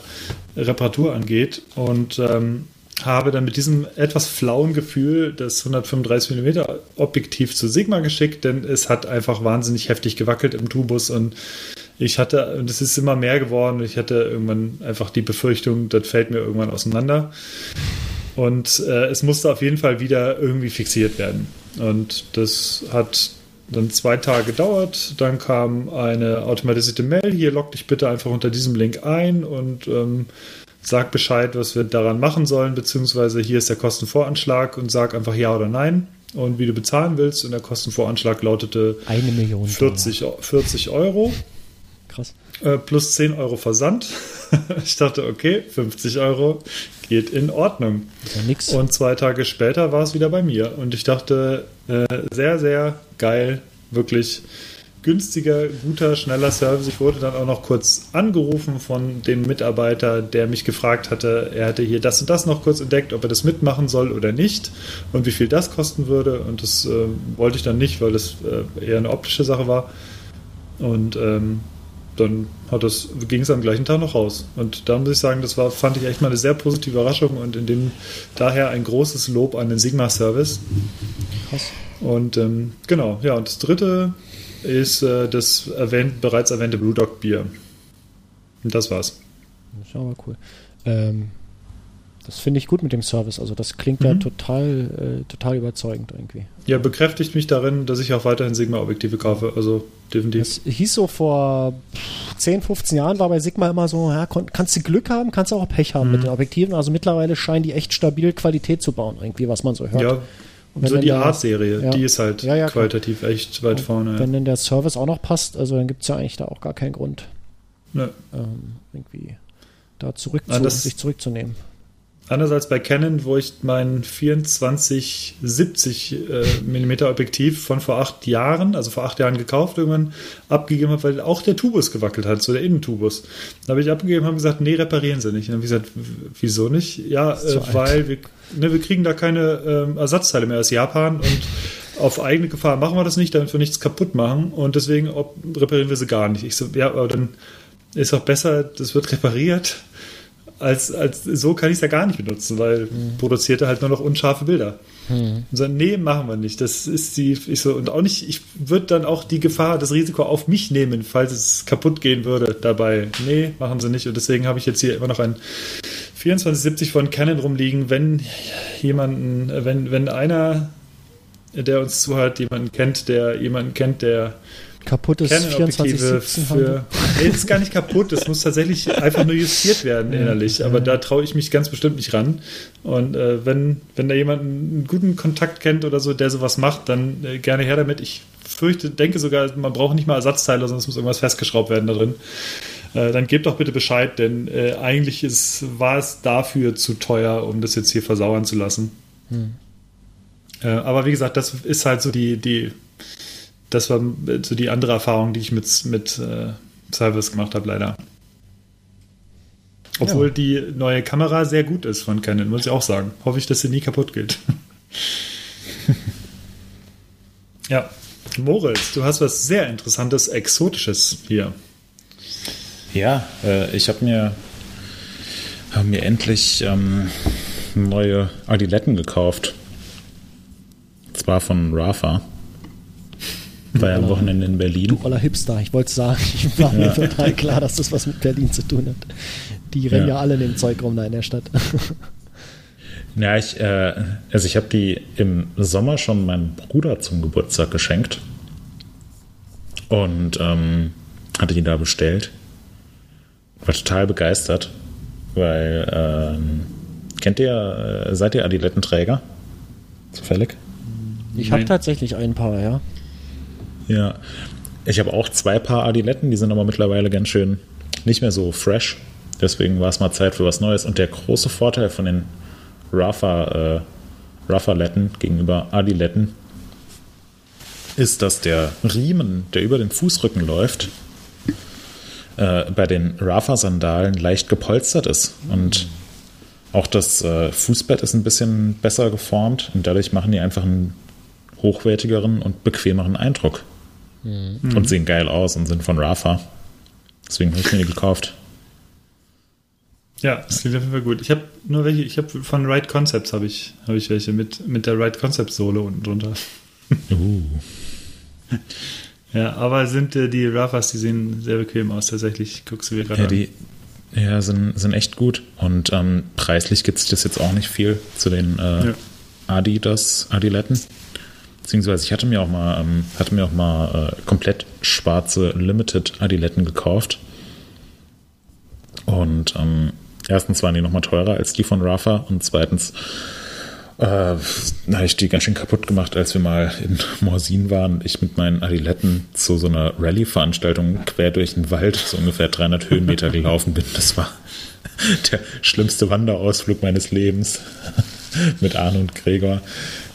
Reparatur angeht. Und ähm, habe dann mit diesem etwas flauen Gefühl das 135 mm Objektiv zu Sigma geschickt, denn es hat einfach wahnsinnig heftig gewackelt im Tubus und ich hatte, und es ist immer mehr geworden, ich hatte irgendwann einfach die Befürchtung, das fällt mir irgendwann auseinander. Und äh, es musste auf jeden Fall wieder irgendwie fixiert werden. Und das hat dann zwei Tage gedauert. Dann kam eine automatisierte Mail. Hier log dich bitte einfach unter diesem Link ein und ähm, sag Bescheid, was wir daran machen sollen, beziehungsweise hier ist der Kostenvoranschlag und sag einfach ja oder nein und wie du bezahlen willst. Und der Kostenvoranschlag lautete eine Million 40, 40 Euro. Krass. Äh, plus 10 Euro Versand. [laughs] ich dachte, okay, 50 Euro geht in Ordnung. Ja nix. Und zwei Tage später war es wieder bei mir. Und ich dachte, äh, sehr, sehr geil, wirklich günstiger, guter, schneller Service. Ich wurde dann auch noch kurz angerufen von dem Mitarbeiter, der mich gefragt hatte, er hätte hier das und das noch kurz entdeckt, ob er das mitmachen soll oder nicht und wie viel das kosten würde. Und das äh, wollte ich dann nicht, weil das äh, eher eine optische Sache war. Und ähm, dann hat das, ging es am gleichen Tag noch raus. Und da muss ich sagen, das war, fand ich echt mal eine sehr positive Überraschung und in dem daher ein großes Lob an den Sigma-Service. Krass. Und ähm, genau, ja, und das dritte ist äh, das erwähnt, bereits erwähnte Blue Dog Bier. Und das war's. Das ist aber cool. Ähm, das finde ich gut mit dem Service. Also das klingt mhm. ja total, äh, total überzeugend irgendwie. Ja, bekräftigt mich darin, dass ich auch weiterhin Sigma-Objektive kaufe. Also definitiv. Es hieß so vor 10, 15 Jahren war bei Sigma immer so, ja, kannst du Glück haben, kannst du auch Pech haben mhm. mit den Objektiven. Also mittlerweile scheinen die echt stabil Qualität zu bauen, irgendwie, was man so hört. Ja, so die Art-Serie, ja. die ist halt ja, ja, qualitativ echt weit Und vorne. Wenn denn der Service auch noch passt, also dann gibt es ja eigentlich da auch gar keinen Grund, ähm, irgendwie da zurück zu, sich zurückzunehmen. Anders als bei Canon, wo ich mein 24-70 äh, mm Objektiv von vor acht Jahren, also vor acht Jahren gekauft, irgendwann abgegeben habe, weil auch der Tubus gewackelt hat, so der Innentubus. Da habe ich abgegeben und gesagt, nee, reparieren Sie nicht. Und dann habe ich gesagt, wieso nicht? Ja, äh, weil wir, ne, wir kriegen da keine äh, Ersatzteile mehr aus Japan und auf eigene Gefahr machen wir das nicht, damit wir nichts kaputt machen und deswegen ob, reparieren wir sie gar nicht. Ich so, ja, aber dann ist auch besser, das wird repariert als, als so kann ich es ja gar nicht benutzen, weil mhm. produziert er halt nur noch unscharfe Bilder. Mhm. Und so, nee, machen wir nicht. Das ist die, ich so, und auch nicht, ich würde dann auch die Gefahr, das Risiko auf mich nehmen, falls es kaputt gehen würde dabei. Nee, machen sie nicht. Und deswegen habe ich jetzt hier immer noch ein 2470 von Canon rumliegen. Wenn jemanden, wenn, wenn einer, der uns zuhört, jemanden kennt, der jemanden kennt, der kaputtes 24 für. Nee, das ist gar nicht kaputt. Das muss tatsächlich einfach nur justiert werden innerlich. Aber da traue ich mich ganz bestimmt nicht ran. Und äh, wenn, wenn da jemand einen guten Kontakt kennt oder so, der sowas macht, dann äh, gerne her damit. Ich fürchte, denke sogar, man braucht nicht mal Ersatzteile, sonst muss irgendwas festgeschraubt werden da drin. Äh, dann gebt doch bitte Bescheid, denn äh, eigentlich ist, war es dafür zu teuer, um das jetzt hier versauern zu lassen. Hm. Äh, aber wie gesagt, das ist halt so die, die das war so die andere Erfahrung, die ich mit, mit äh, Service gemacht habe, leider. Obwohl ja. die neue Kamera sehr gut ist von Canon, muss ich auch sagen. Hoffe ich, dass sie nie kaputt geht. [laughs] ja. Moritz, du hast was sehr Interessantes, Exotisches hier. Ja, äh, ich habe mir, hab mir endlich ähm, neue Adiletten gekauft. Und zwar von Rafa war ja am Wochenende in Berlin. Du oller Hipster, ich wollte sagen, [laughs] ich war mir total klar, dass das was mit Berlin zu tun hat. Die rennen ja, ja alle in dem Zeug rum da in der Stadt. [laughs] Ja, ich, äh, also ich habe die im Sommer schon meinem Bruder zum Geburtstag geschenkt. Und ähm, hatte die da bestellt. War total begeistert, weil ähm, kennt ihr, äh, seid ihr Adilettenträger? Zufällig? Ich habe tatsächlich ein paar, ja. Ja, ich habe auch zwei Paar Adiletten, die sind aber mittlerweile ganz schön nicht mehr so fresh. Deswegen war es mal Zeit für was Neues. Und der große Vorteil von den Rafa, äh, Rafa-Letten gegenüber Adiletten ist, dass der Riemen, der über den Fußrücken läuft, äh, bei den Rafa-Sandalen leicht gepolstert ist. Und auch das äh, Fußbett ist ein bisschen besser geformt und dadurch machen die einfach einen hochwertigeren und bequemeren Eindruck. Mhm. Und sehen geil aus und sind von Rafa. Deswegen habe ich mir die gekauft. Ja, das klingt auf jeden Fall gut. Ich habe nur welche, ich habe von Right Concepts habe ich, hab ich welche mit, mit der Right Concepts Sohle unten drunter. Uh. [laughs] ja, aber sind äh, die Rafas, die sehen sehr bequem aus, tatsächlich. Guckst du mir gerade ja, die, an. Ja, sind, sind echt gut. Und ähm, preislich gibt es das jetzt auch nicht viel zu den äh, ja. Adidas Adiletten. Beziehungsweise ich hatte mir auch mal, ähm, hatte mir auch mal äh, komplett schwarze Limited Adiletten gekauft. Und ähm, erstens waren die nochmal teurer als die von Rafa und zweitens äh, habe ich die ganz schön kaputt gemacht, als wir mal in Morsin waren. Ich mit meinen Adiletten zu so einer Rallye-Veranstaltung quer durch den Wald, so ungefähr 300 Höhenmeter gelaufen bin. Das war [laughs] der schlimmste Wanderausflug meines Lebens [laughs] mit Arne und Gregor.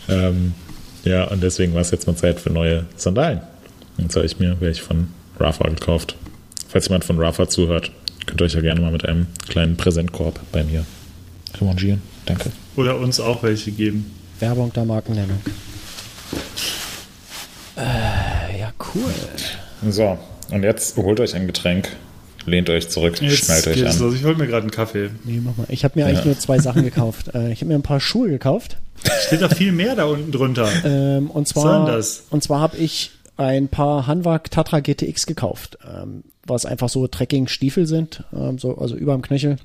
Ähm, ja, und deswegen war es jetzt mal Zeit für neue Sandalen. Jetzt habe ich mir welche von Rafa gekauft. Falls jemand von Rafa zuhört, könnt ihr euch ja gerne mal mit einem kleinen Präsentkorb bei mir revanchieren. Danke. Oder uns auch welche geben. Werbung der Markennennung. Äh, ja, cool. So, und jetzt holt euch ein Getränk, lehnt euch zurück, jetzt schnallt euch an. Los. Ich hol mir gerade einen Kaffee. Nee, mach mal. Ich habe mir eigentlich ja. nur zwei Sachen gekauft. [laughs] Äh, ich habe mir ein paar Schuhe gekauft. Steht da viel mehr da unten drunter. Ähm, und zwar, und zwar habe ich ein paar Hanwag Tatra GTX gekauft, ähm, was einfach so Trekking-Stiefel sind, ähm, so, also über dem Knöchel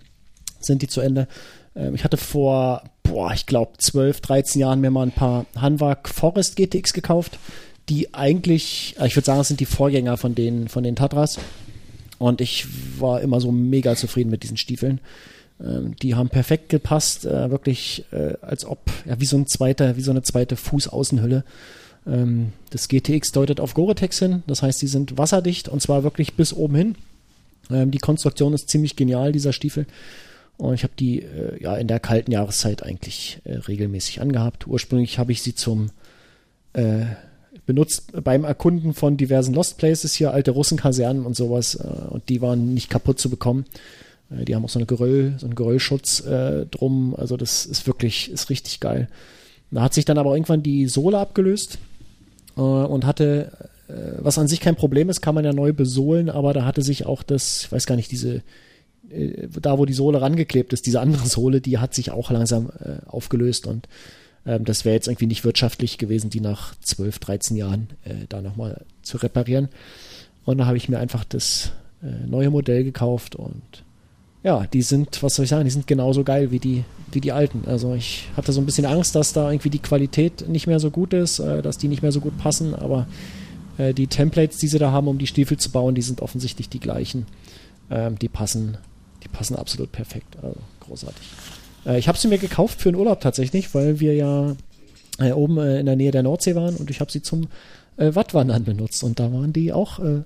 sind die zu Ende. Ähm, ich hatte vor, boah, ich glaube 12, 13 Jahren mir mal ein paar Hanwag Forest GTX gekauft, die eigentlich, äh, ich würde sagen, das sind die Vorgänger von den, von den Tatras. Und ich war immer so mega zufrieden mit diesen Stiefeln. Ähm, die haben perfekt gepasst, äh, wirklich äh, als ob, ja, wie so ein zweiter, wie so eine zweite Fußaußenhülle. Ähm, das GTX deutet auf Gore-Tex hin, das heißt, sie sind wasserdicht und zwar wirklich bis oben hin. Ähm, die Konstruktion ist ziemlich genial, dieser Stiefel. Und ich habe die äh, ja in der kalten Jahreszeit eigentlich regelmäßig angehabt. Ursprünglich habe ich sie zum benutzt beim Erkunden von diversen Lost Places hier, alte Russenkasernen und sowas. Äh, und die waren nicht kaputt zu bekommen. Äh, die haben auch so eine Geröll, so einen Geröllschutz äh, drum. Also das ist wirklich, ist richtig geil. Da hat sich dann aber irgendwann die Sohle abgelöst äh, und hatte, äh, was an sich kein Problem ist, kann man ja neu besohlen, aber da hatte sich auch das, ich weiß gar nicht, diese äh, da wo die Sohle rangeklebt ist, diese andere Sohle, die hat sich auch langsam aufgelöst und ähm, das wäre jetzt irgendwie nicht wirtschaftlich gewesen, die nach 12, 13 Jahren äh, da nochmal zu reparieren. Und da habe ich mir einfach das äh, neue Modell gekauft und ja, die sind, was soll ich sagen, die sind genauso geil wie die, wie die alten. Also ich hatte so ein bisschen Angst, dass da irgendwie die Qualität nicht mehr so gut ist, äh, dass die nicht mehr so gut passen, aber äh, die Templates, die sie da haben, um die Stiefel zu bauen, die sind offensichtlich die gleichen. Ähm, die passen, die passen absolut perfekt. Also großartig. Äh, ich habe sie mir gekauft für den Urlaub tatsächlich, weil wir ja äh, oben äh, in der Nähe der Nordsee waren und ich habe sie zum äh, Wattwandern benutzt und da waren die auch äh,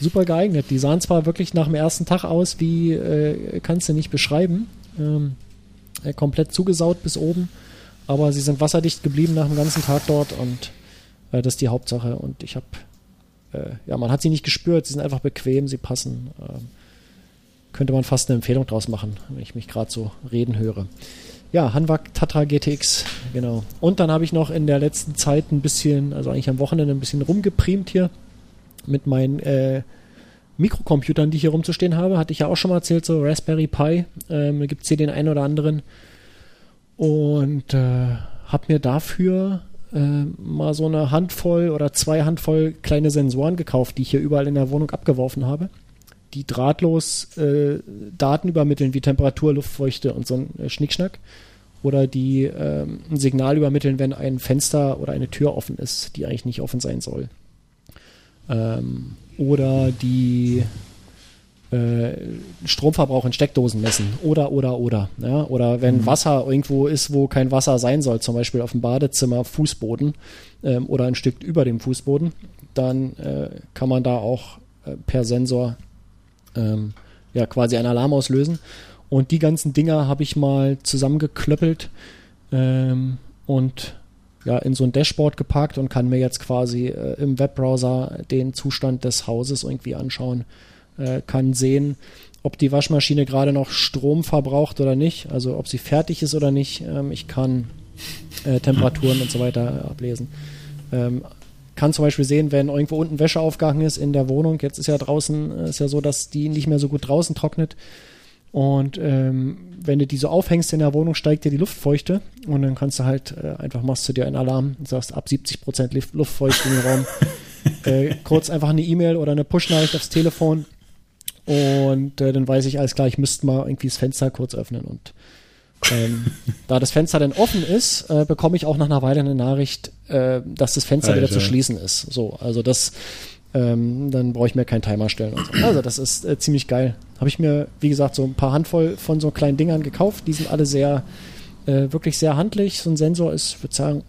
super geeignet. Die sahen zwar wirklich nach dem ersten Tag aus, wie äh, kannst du nicht beschreiben, ähm, äh, komplett zugesaut bis oben, aber sie sind wasserdicht geblieben nach dem ganzen Tag dort und äh, das ist die Hauptsache und ich habe, äh, ja, man hat sie nicht gespürt, sie sind einfach bequem, sie passen. Ähm, könnte man fast eine Empfehlung draus machen, wenn ich mich gerade so reden höre. Ja, Hanwag Tatra GTX, genau. Und dann habe ich noch in der letzten Zeit ein bisschen, also eigentlich am Wochenende ein bisschen rumgeprimt hier mit meinen äh, Mikrocomputern, die ich hier rumzustehen habe. Hatte ich ja auch schon mal erzählt, so Raspberry Pi. Ähm, da gibt es hier den einen oder anderen. Und äh, habe mir dafür äh, mal so eine Handvoll oder zwei Handvoll kleine Sensoren gekauft, die ich hier überall in der Wohnung abgeworfen habe die drahtlos äh, Daten übermitteln wie Temperatur, Luftfeuchte und so ein äh, Schnickschnack. Oder die äh, ein Signal übermitteln, wenn ein Fenster oder eine Tür offen ist, die eigentlich nicht offen sein soll. Ähm, oder die äh, Stromverbrauch in Steckdosen messen. Oder, oder, oder. Ja? Oder wenn mhm. Wasser irgendwo ist, wo kein Wasser sein soll, zum Beispiel auf dem Badezimmer, Fußboden ähm, oder ein Stück über dem Fußboden, dann äh, kann man da auch äh, per Sensor ähm, ja quasi einen Alarm auslösen. Und die ganzen Dinger habe ich mal zusammengeklöppelt ähm, und ja, in so ein Dashboard gepackt und kann mir jetzt quasi äh, im Webbrowser den Zustand des Hauses irgendwie anschauen. Äh, kann sehen, ob die Waschmaschine gerade noch Strom verbraucht oder nicht, also ob sie fertig ist oder nicht. Ähm, ich kann äh, Temperaturen und so weiter ablesen. Ähm, kann zum Beispiel sehen, wenn irgendwo unten Wäsche aufgehangen ist in der Wohnung. Jetzt ist ja draußen, äh, ist ja so, dass die nicht mehr so gut draußen trocknet. Und ähm, wenn du die so aufhängst in der Wohnung, steigt dir die Luftfeuchte und dann kannst du halt äh, einfach machst du dir einen Alarm und sagst ab 70 Prozent Luftfeuchte im Raum. [laughs] äh, kurz einfach eine E-Mail oder eine Push-Nachricht aufs Telefon und äh, dann weiß ich alles klar, ich müsste mal irgendwie das Fenster kurz öffnen und ähm, da das Fenster dann offen ist, äh, bekomme ich auch nach einer Weile eine Nachricht, äh, dass das Fenster Alter. wieder zu schließen ist. So, also das, ähm, dann brauche ich mir keinen Timer stellen und so. Also das ist äh, ziemlich geil. Habe ich mir, wie gesagt, so ein paar Handvoll von so kleinen Dingern gekauft. Die sind alle sehr, äh, wirklich sehr handlich. So ein Sensor ist, ich würde sagen,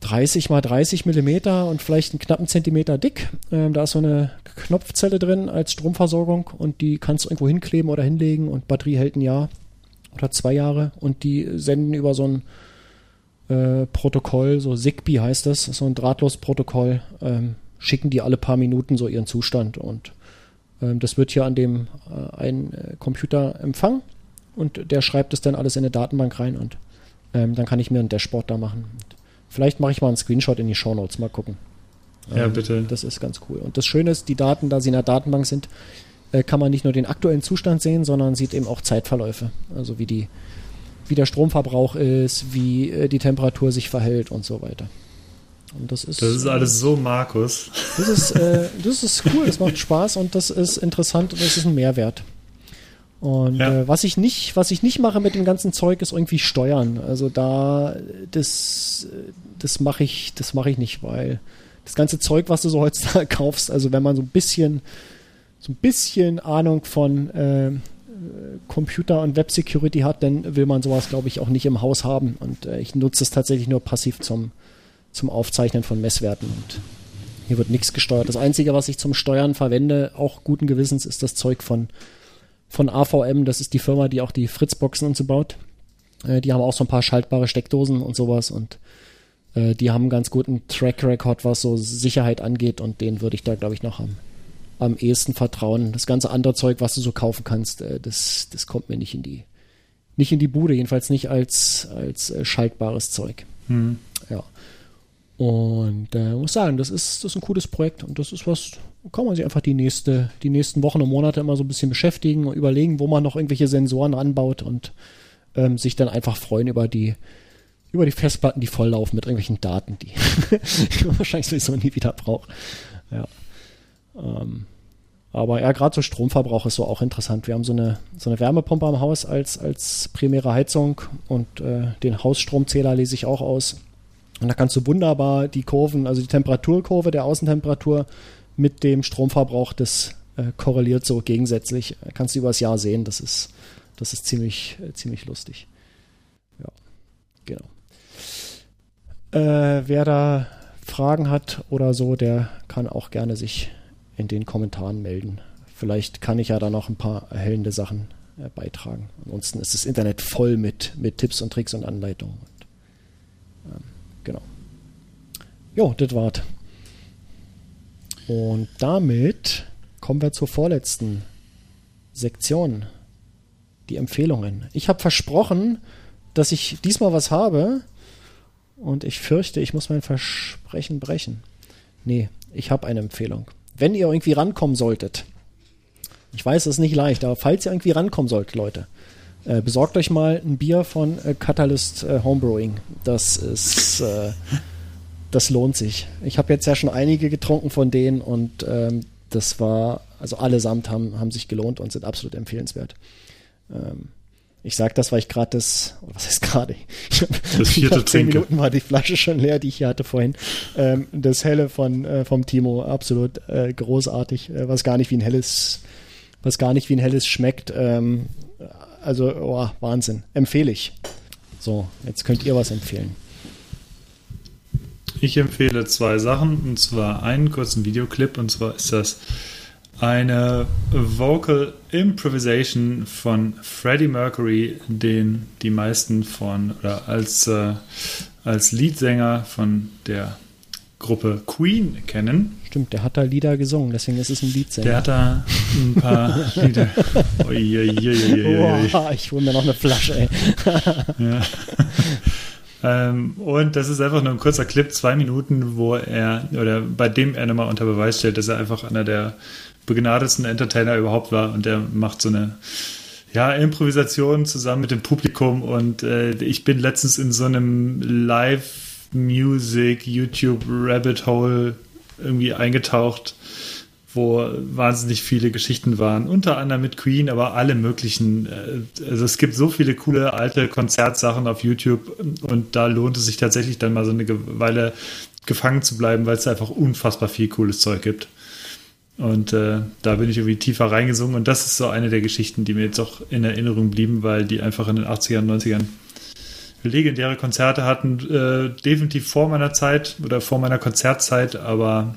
30 mal 30 Millimeter und vielleicht einen knappen Zentimeter dick. Ähm, da ist so eine Knopfzelle drin als Stromversorgung und die kannst du irgendwo hinkleben oder hinlegen und Batterie hält ein Jahr oder zwei Jahre und die senden über so ein äh, Protokoll, so Zigbee heißt das, so ein Drahtlos-Protokoll, ähm, schicken die alle paar Minuten so ihren Zustand und ähm, das wird hier an dem äh, einen äh, Computer empfangen und der schreibt es dann alles in eine Datenbank rein und ähm, dann kann ich mir ein Dashboard da machen. Und vielleicht mache ich mal einen Screenshot in die Show Notes, mal gucken. Ja, ähm, bitte. Das ist ganz cool. Und das Schöne ist, die Daten, da sie in der Datenbank sind, äh, kann man nicht nur den aktuellen Zustand sehen, sondern sieht eben auch Zeitverläufe. Also wie die, wie der Stromverbrauch ist, wie äh, die Temperatur sich verhält und so weiter. Und das ist, das ist alles so Markus. Das ist, äh, das ist cool, das macht Spaß und das ist interessant und das ist ein Mehrwert. Und ja. äh, was ich nicht, was ich nicht mache mit dem ganzen Zeug, ist irgendwie steuern. Also da, das, das mache ich, das mache ich nicht, weil das ganze Zeug, was du so heutzutage [laughs] kaufst, also wenn man so ein bisschen so ein bisschen Ahnung von äh, Computer und Web Security hat, dann will man sowas, glaube ich, auch nicht im Haus haben. Und äh, ich nutze es tatsächlich nur passiv zum, zum Aufzeichnen von Messwerten. Und hier wird nichts gesteuert. Das Einzige, was ich zum Steuern verwende, auch guten Gewissens, ist das Zeug von, von AVM. Das ist die Firma, die auch die Fritzboxen und so baut. Äh, die haben auch so ein paar schaltbare Steckdosen und sowas. Und äh, die haben einen ganz guten Track Record, was so Sicherheit angeht. Und den würde ich da, glaube ich, noch haben am ehesten vertrauen. Das ganze andere Zeug, was du so kaufen kannst, äh, das, das kommt mir nicht in die, nicht in die Bude, jedenfalls nicht als, als äh, schaltbares Zeug. Mhm. Ja. Und äh, muss sagen, das ist, das ist ein cooles Projekt und das ist was, kann man sich einfach die, nächste, die nächsten Wochen und Monate immer so ein bisschen beschäftigen und überlegen, wo man noch irgendwelche Sensoren ranbaut und ähm, sich dann einfach freuen über die, über die Festplatten, die volllaufen mit irgendwelchen Daten, die, [laughs] die man wahrscheinlich sowieso nie wieder braucht. Ja. Ähm, aber ja, gerade so Stromverbrauch ist so auch interessant. Wir haben so eine, so eine Wärmepumpe am Haus als, als primäre Heizung und äh, den Hausstromzähler lese ich auch aus. Und da kannst du wunderbar die Kurven, also die Temperaturkurve der Außentemperatur mit dem Stromverbrauch, das äh, korreliert so gegensätzlich. Kannst du übers Jahr sehen. Das ist, das ist ziemlich, äh, ziemlich lustig. Ja, genau. Äh, wer da Fragen hat oder so, der kann auch gerne sich in den Kommentaren melden. Vielleicht kann ich ja da noch ein paar erhellende Sachen äh, beitragen. Ansonsten ist das Internet voll mit, mit Tipps und Tricks und Anleitungen. Und, ähm, genau. Jo, das war's. Und damit kommen wir zur vorletzten Sektion. Die Empfehlungen. Ich habe versprochen, dass ich diesmal was habe. Und ich fürchte, ich muss mein Versprechen brechen. Nee, ich habe eine Empfehlung wenn ihr irgendwie rankommen solltet, ich weiß, es ist nicht leicht, aber falls ihr irgendwie rankommen sollt, Leute, äh, besorgt euch mal ein Bier von äh, Catalyst äh, Homebrewing. Das ist, äh, das lohnt sich. Ich habe jetzt ja schon einige getrunken von denen und ähm, das war, also allesamt haben, haben sich gelohnt und sind absolut empfehlenswert. Ähm, ich sage das, weil ich gerade das, was heißt gerade? Das vierte Zehn Minuten war die Flasche schon leer, die ich hier hatte vorhin. Ähm, das Helle von äh, vom Timo, absolut äh, großartig, äh, was gar nicht wie ein helles, was gar nicht wie ein helles schmeckt. Ähm, also oh, Wahnsinn, empfehle ich. So, jetzt könnt ihr was empfehlen. Ich empfehle zwei Sachen, und zwar einen kurzen Videoclip, und zwar ist das eine Vocal Improvisation von Freddie Mercury, den die meisten von oder als, äh, als Leadsänger von der Gruppe Queen kennen. Stimmt, der hat da Lieder gesungen, deswegen ist es ein Liedsänger. Der hat da ein paar [laughs] Lieder. oh, ich hole mir noch eine Flasche, ey. ja. [laughs] Ähm, und das ist einfach nur ein kurzer Clip, zwei Minuten, wo er, oder bei dem er nochmal unter Beweis stellt, dass er einfach einer der begnadetsten Entertainer überhaupt war und der macht so eine ja, Improvisation zusammen mit dem Publikum und äh, ich bin letztens in so einem Live-Music, YouTube-Rabbit Hole irgendwie eingetaucht, wo wahnsinnig viele Geschichten waren, unter anderem mit Queen, aber alle möglichen. Äh, also es gibt so viele coole alte Konzertsachen auf YouTube und da lohnt es sich tatsächlich dann mal so eine Weile gefangen zu bleiben, weil es einfach unfassbar viel cooles Zeug gibt. Und äh, da bin ich irgendwie tiefer reingesungen. Und das ist so eine der Geschichten, die mir jetzt auch in Erinnerung blieben, weil die einfach in den 80ern, 90ern legendäre Konzerte hatten. Äh, definitiv vor meiner Zeit oder vor meiner Konzertzeit, aber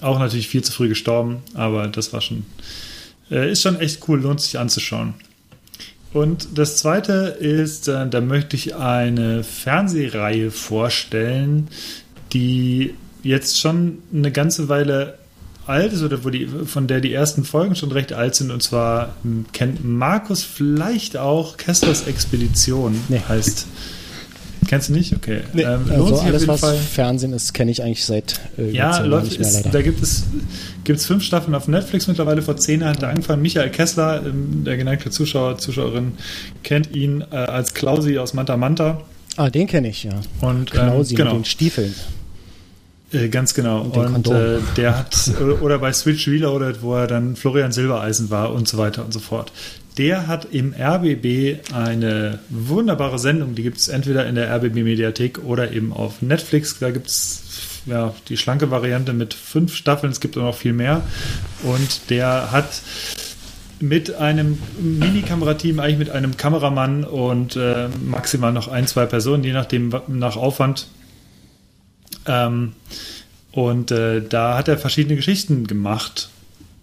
auch natürlich viel zu früh gestorben. Aber das war schon, äh, ist schon echt cool, lohnt sich anzuschauen. Und das zweite ist, äh, da möchte ich eine Fernsehreihe vorstellen, die jetzt schon eine ganze Weile alt ist oder wo die, von der die ersten Folgen schon recht alt sind. Und zwar kennt Markus vielleicht auch Kesslers Expedition nee. heißt. Kennst du nicht? Okay. Nee, ähm, also alles, was Fall. Fernsehen ist, kenne ich eigentlich seit äh, Ja, läuft, nicht mehr, ist, da gibt es, gibt es fünf Staffeln auf Netflix mittlerweile. Vor zehn Jahren hat er angefangen. Michael Kessler, ähm, der geneigte Zuschauer, Zuschauerin, kennt ihn äh, als Klausi aus Manta Manta. Ah, den kenne ich, ja. Und, Klausi ähm, genau. mit den Stiefeln. Äh, ganz genau. Und, und äh, der hat, oder bei Switch Reloaded, wo er dann Florian Silbereisen war und so weiter und so fort. Der hat im RBB eine wunderbare Sendung, die gibt es entweder in der RBB Mediathek oder eben auf Netflix. Da gibt es ja, die schlanke Variante mit fünf Staffeln, es gibt auch noch viel mehr. Und der hat mit einem Mini-Kamerateam, eigentlich mit einem Kameramann und äh, maximal noch ein, zwei Personen, je nachdem nach Aufwand, ähm, und äh, da hat er verschiedene Geschichten gemacht.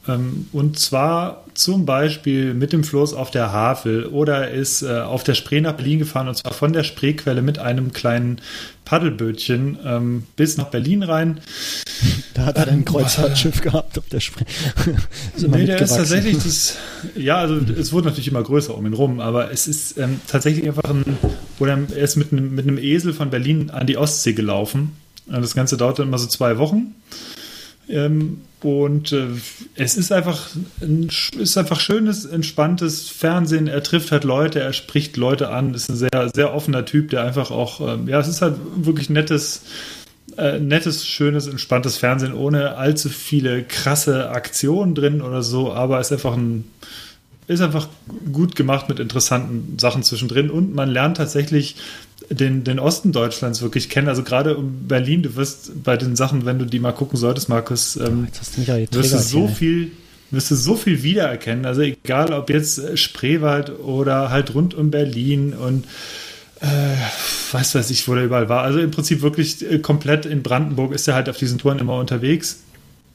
Ähm, und zwar zum Beispiel mit dem Floß auf der Havel oder er ist äh, auf der Spree nach Berlin gefahren und zwar von der Spreequelle mit einem kleinen Paddelbötchen ähm, bis nach Berlin rein. Da hat er ein Kreuzfahrtschiff gehabt auf der Spree. [laughs] ist nee, der ist tatsächlich das, ja, also es wurde natürlich immer größer um ihn rum, aber es ist ähm, tatsächlich einfach ein, oder er ist mit einem, mit einem Esel von Berlin an die Ostsee gelaufen das Ganze dauert dann immer so zwei Wochen. Ähm, und äh, es ist einfach ein ist einfach schönes, entspanntes Fernsehen. Er trifft halt Leute, er spricht Leute an, ist ein sehr, sehr offener Typ, der einfach auch, ähm, ja, es ist halt wirklich nettes, äh, nettes, schönes, entspanntes Fernsehen, ohne allzu viele krasse Aktionen drin oder so, aber es ist einfach ein ist einfach gut gemacht mit interessanten Sachen zwischendrin und man lernt tatsächlich den, den Osten Deutschlands wirklich kennen. Also gerade um Berlin, du wirst bei den Sachen, wenn du die mal gucken solltest, Markus, ähm, oh, wirst du so hier. viel wirst du so viel wiedererkennen. Also egal, ob jetzt Spreewald oder halt rund um Berlin und äh, was weiß ich, wo der überall war. Also im Prinzip wirklich äh, komplett in Brandenburg ist er halt auf diesen Touren immer unterwegs.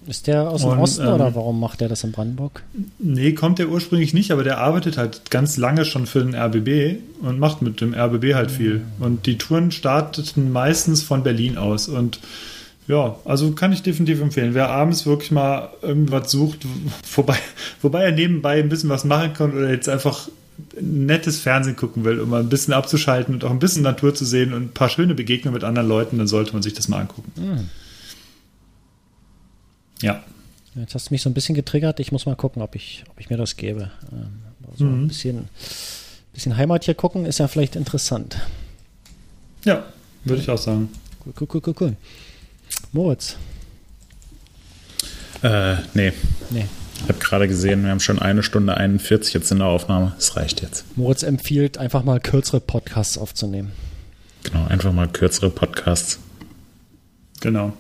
Ist der aus dem und, Osten ähm, oder warum macht er das in Brandenburg? Nee, kommt er ursprünglich nicht, aber der arbeitet halt ganz lange schon für den RBB und macht mit dem RBB halt viel. Und die Touren starteten meistens von Berlin aus und ja, also kann ich definitiv empfehlen. Wer abends wirklich mal irgendwas sucht, [laughs] wobei, wobei er nebenbei ein bisschen was machen kann oder jetzt einfach nettes Fernsehen gucken will, um mal ein bisschen abzuschalten und auch ein bisschen Natur zu sehen und ein paar schöne Begegnungen mit anderen Leuten, dann sollte man sich das mal angucken. Mhm. Ja. Jetzt hast du mich so ein bisschen getriggert. Ich muss mal gucken, ob ich, ob ich mir das gebe. Also mhm. ein bisschen, bisschen Heimat hier gucken ist ja vielleicht interessant. Ja, würde ich auch sagen. Cool, cool, cool, cool, cool. Moritz. Äh, nee. Nee. Ich habe gerade gesehen, wir haben schon eine Stunde 41 jetzt in der Aufnahme. Es reicht jetzt. Moritz empfiehlt, einfach mal kürzere Podcasts aufzunehmen. Genau, einfach mal kürzere Podcasts. Genau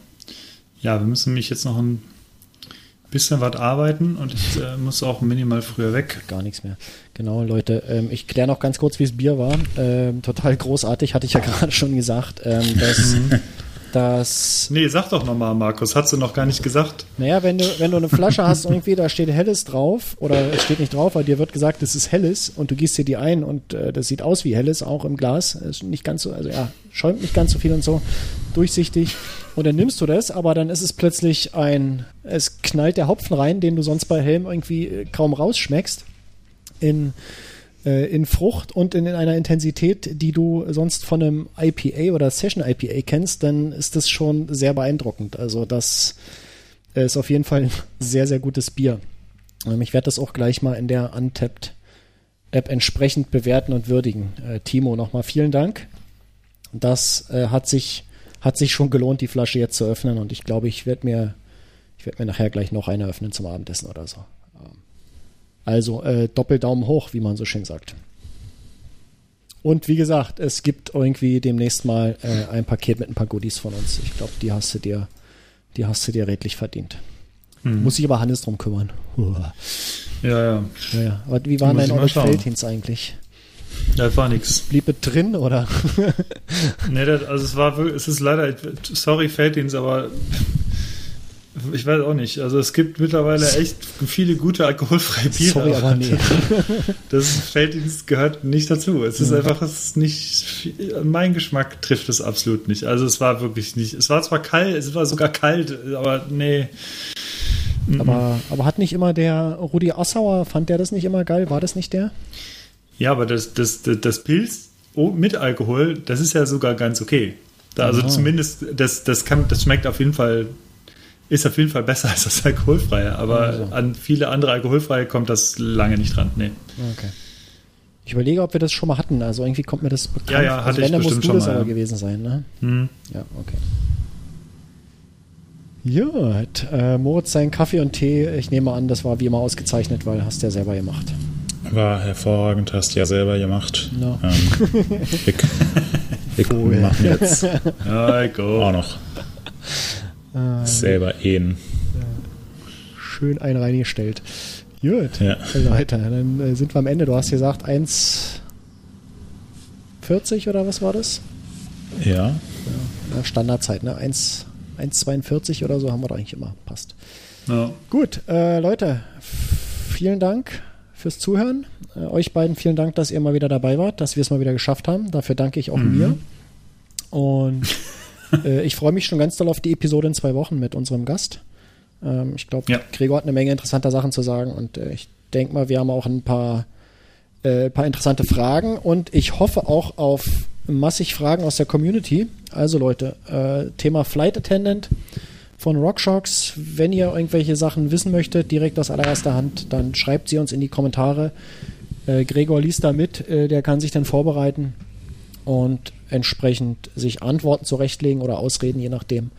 ja, wir müssen mich jetzt noch ein bisschen was arbeiten und ich äh, muss auch minimal früher weg. Gar nichts mehr. Genau, Leute. Ähm, ich kläre noch ganz kurz, wie es Bier war. Ähm, total großartig, hatte ich ja [laughs] gerade schon gesagt. Ähm, dass, mhm. Dass. Nee, sag doch nochmal, Markus. Hast du noch gar nicht gesagt? Naja, wenn du, wenn du eine Flasche hast, irgendwie, da steht Helles drauf, oder es steht nicht drauf, aber dir wird gesagt, das ist Helles und du gießt dir die ein und äh, das sieht aus wie Helles, auch im Glas. Ist nicht ganz so, also ja, schäumt nicht ganz so viel und so. Durchsichtig. Und dann nimmst du das, aber dann ist es plötzlich ein, es knallt der Hopfen rein, den du sonst bei Helm irgendwie äh, kaum rausschmeckst. In, äh, in Frucht und in, in einer Intensität, die du sonst von einem IPA oder Session IPA kennst, dann ist das schon sehr beeindruckend. Also das ist auf jeden Fall ein sehr, sehr gutes Bier. Ähm, ich werde das auch gleich mal in der Untapped App entsprechend bewerten und würdigen. Äh, Timo, nochmal vielen Dank. Das äh, hat sich hat sich schon gelohnt, die Flasche jetzt zu öffnen und ich glaube, ich werde mir, ich werde mir nachher gleich noch eine öffnen zum Abendessen oder so. Also äh, Doppeldaumen hoch, wie man so schön sagt. Und wie gesagt, es gibt irgendwie demnächst mal äh, ein Paket mit ein paar Goodies von uns. Ich glaube, die hast du dir, die hast du dir redlich verdient. Mhm. Muss sich aber Hannes drum kümmern. Ja, ja. ja, ja. Aber wie waren deine Feldhins eigentlich? Ja, war nichts. Blieb es drin oder? nee, das, also es war es ist leider, sorry Felddienst, aber ich weiß auch nicht. Also es gibt mittlerweile echt viele gute alkoholfreie Biere. Sorry, aber nee. [laughs] Das Felddienst gehört nicht dazu. Es ist einfach, es ist nicht, mein Geschmack trifft es absolut nicht. Also es war wirklich nicht, es war zwar kalt, es war sogar kalt, aber nee. Aber, aber hat nicht immer der Rudi Assauer, fand der das nicht immer geil? War das nicht der? Ja, aber das, das, das, das Pilz mit Alkohol, das ist ja sogar ganz okay. Da, also Aha. zumindest, das, das, kann, das schmeckt auf jeden Fall, ist auf jeden Fall besser als das Alkoholfreie. Aber also. an viele andere Alkoholfreie kommt das lange nicht dran. Nee. Okay. Ich überlege, ob wir das schon mal hatten. Also irgendwie kommt mir das bekannt. Ja, ja, hatte also wenn, ich bestimmt schon mal. aber gewesen sein, ne? Hm. Ja, okay. Ja, hat äh, Moritz seinen Kaffee und Tee, ich nehme an, das war wie immer ausgezeichnet, weil hast du ja selber gemacht. War hervorragend, hast du ja selber gemacht. No. Ähm, [laughs] wir, wir machen jetzt [laughs] auch noch äh, selber Ehen. Schön ein reingestellt. Gut, ja. Leute, dann äh, sind wir am Ende. Du hast gesagt 1,40 oder was war das? Ja. ja Standardzeit, ne? 1,42 oder so haben wir doch eigentlich immer. Passt. Ja. Gut, äh, Leute, vielen Dank fürs Zuhören. Äh, euch beiden vielen Dank, dass ihr mal wieder dabei wart, dass wir es mal wieder geschafft haben. Dafür danke ich auch mhm. mir. Und äh, ich freue mich schon ganz doll auf die Episode in zwei Wochen mit unserem Gast. Ähm, ich glaube, ja. Gregor hat eine Menge interessanter Sachen zu sagen und äh, ich denke mal, wir haben auch ein paar, äh, paar interessante Fragen und ich hoffe auch auf massig Fragen aus der Community. Also Leute, äh, Thema Flight Attendant von RockShox. Wenn ihr irgendwelche Sachen wissen möchtet, direkt aus allererster Hand, dann schreibt sie uns in die Kommentare. Äh, Gregor liest da mit, der kann sich dann vorbereiten und entsprechend sich Antworten zurechtlegen oder Ausreden, je nachdem.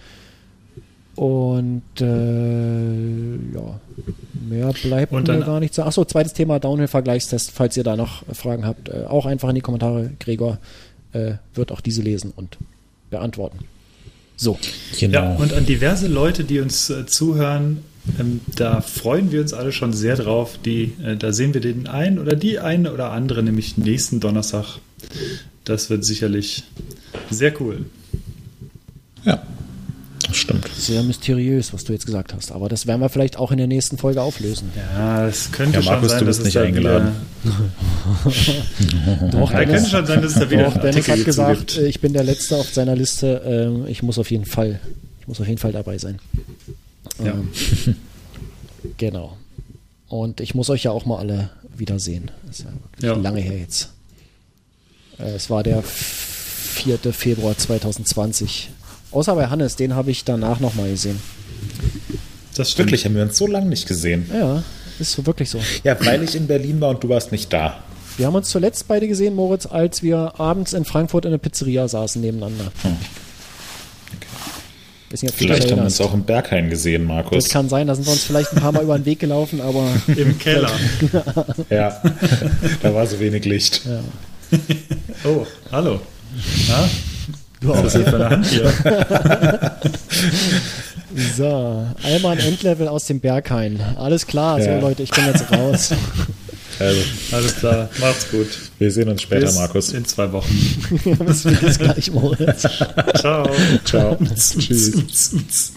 Und äh, ja, mehr bleibt Und mir dann- gar nicht zu. Achso, zweites Thema Downhill-Vergleichstest. Falls ihr da noch Fragen habt, äh, auch einfach in die Kommentare. Gregor äh, wird auch diese lesen und beantworten. So, Genau. Ja, und an diverse Leute, die uns äh, zuhören, ähm, da freuen wir uns alle schon sehr drauf. Die, äh, da sehen wir den einen oder die eine oder andere, nämlich nächsten Donnerstag. Das wird sicherlich sehr cool. ja, das stimmt. sehr mysteriös, was du jetzt gesagt hast. Aber das werden wir vielleicht auch in der nächsten Folge auflösen. Ja, es könnte Ja, schon Markus, sein, du dass bist es nicht eingeladen. [laughs] Doch, ja, könnte schon sein, dass es da wieder Doch, [laughs] Dennis hat gesagt, gibt. äh, ich bin der Letzte auf seiner Liste. Ähm, ich muss auf jeden Fall, ich muss auf jeden Fall dabei sein. Ja. Ähm, [laughs] genau. Und ich muss euch ja auch mal alle wiedersehen. Das ist ja wirklich Ja. lange her jetzt. Äh, es war der 4. Februar 2020. Außer bei Hannes, den habe ich danach nochmal gesehen. Das stimmt. Wirklich, haben wir uns so lange nicht gesehen. Ja, ist so wirklich so. Ja, weil ich in Berlin war und du warst nicht da. Wir haben uns zuletzt beide gesehen, Moritz, als wir abends in Frankfurt in der Pizzeria saßen nebeneinander. Du dich Vielleicht haben wir uns auch im Berghain gesehen, Das Markus. kann sein, da sind wir uns vielleicht ein paar Mal über den Weg gelaufen, aber Im Keller. [laughs] Ja, [laughs] da war so wenig Licht. Oh, hallo. Na? du ist auch. das für eine Hand hier? [laughs] So, einmal ein Endlevel aus dem Berghain. Alles klar, so Ja. Leute, ich bin jetzt raus. Also, Alles klar, macht's gut. wir sehen uns später, Bis Markus. in zwei Wochen. [laughs] Bis gleich, Moritz. [laughs] Ciao. Ciao. Tschüss.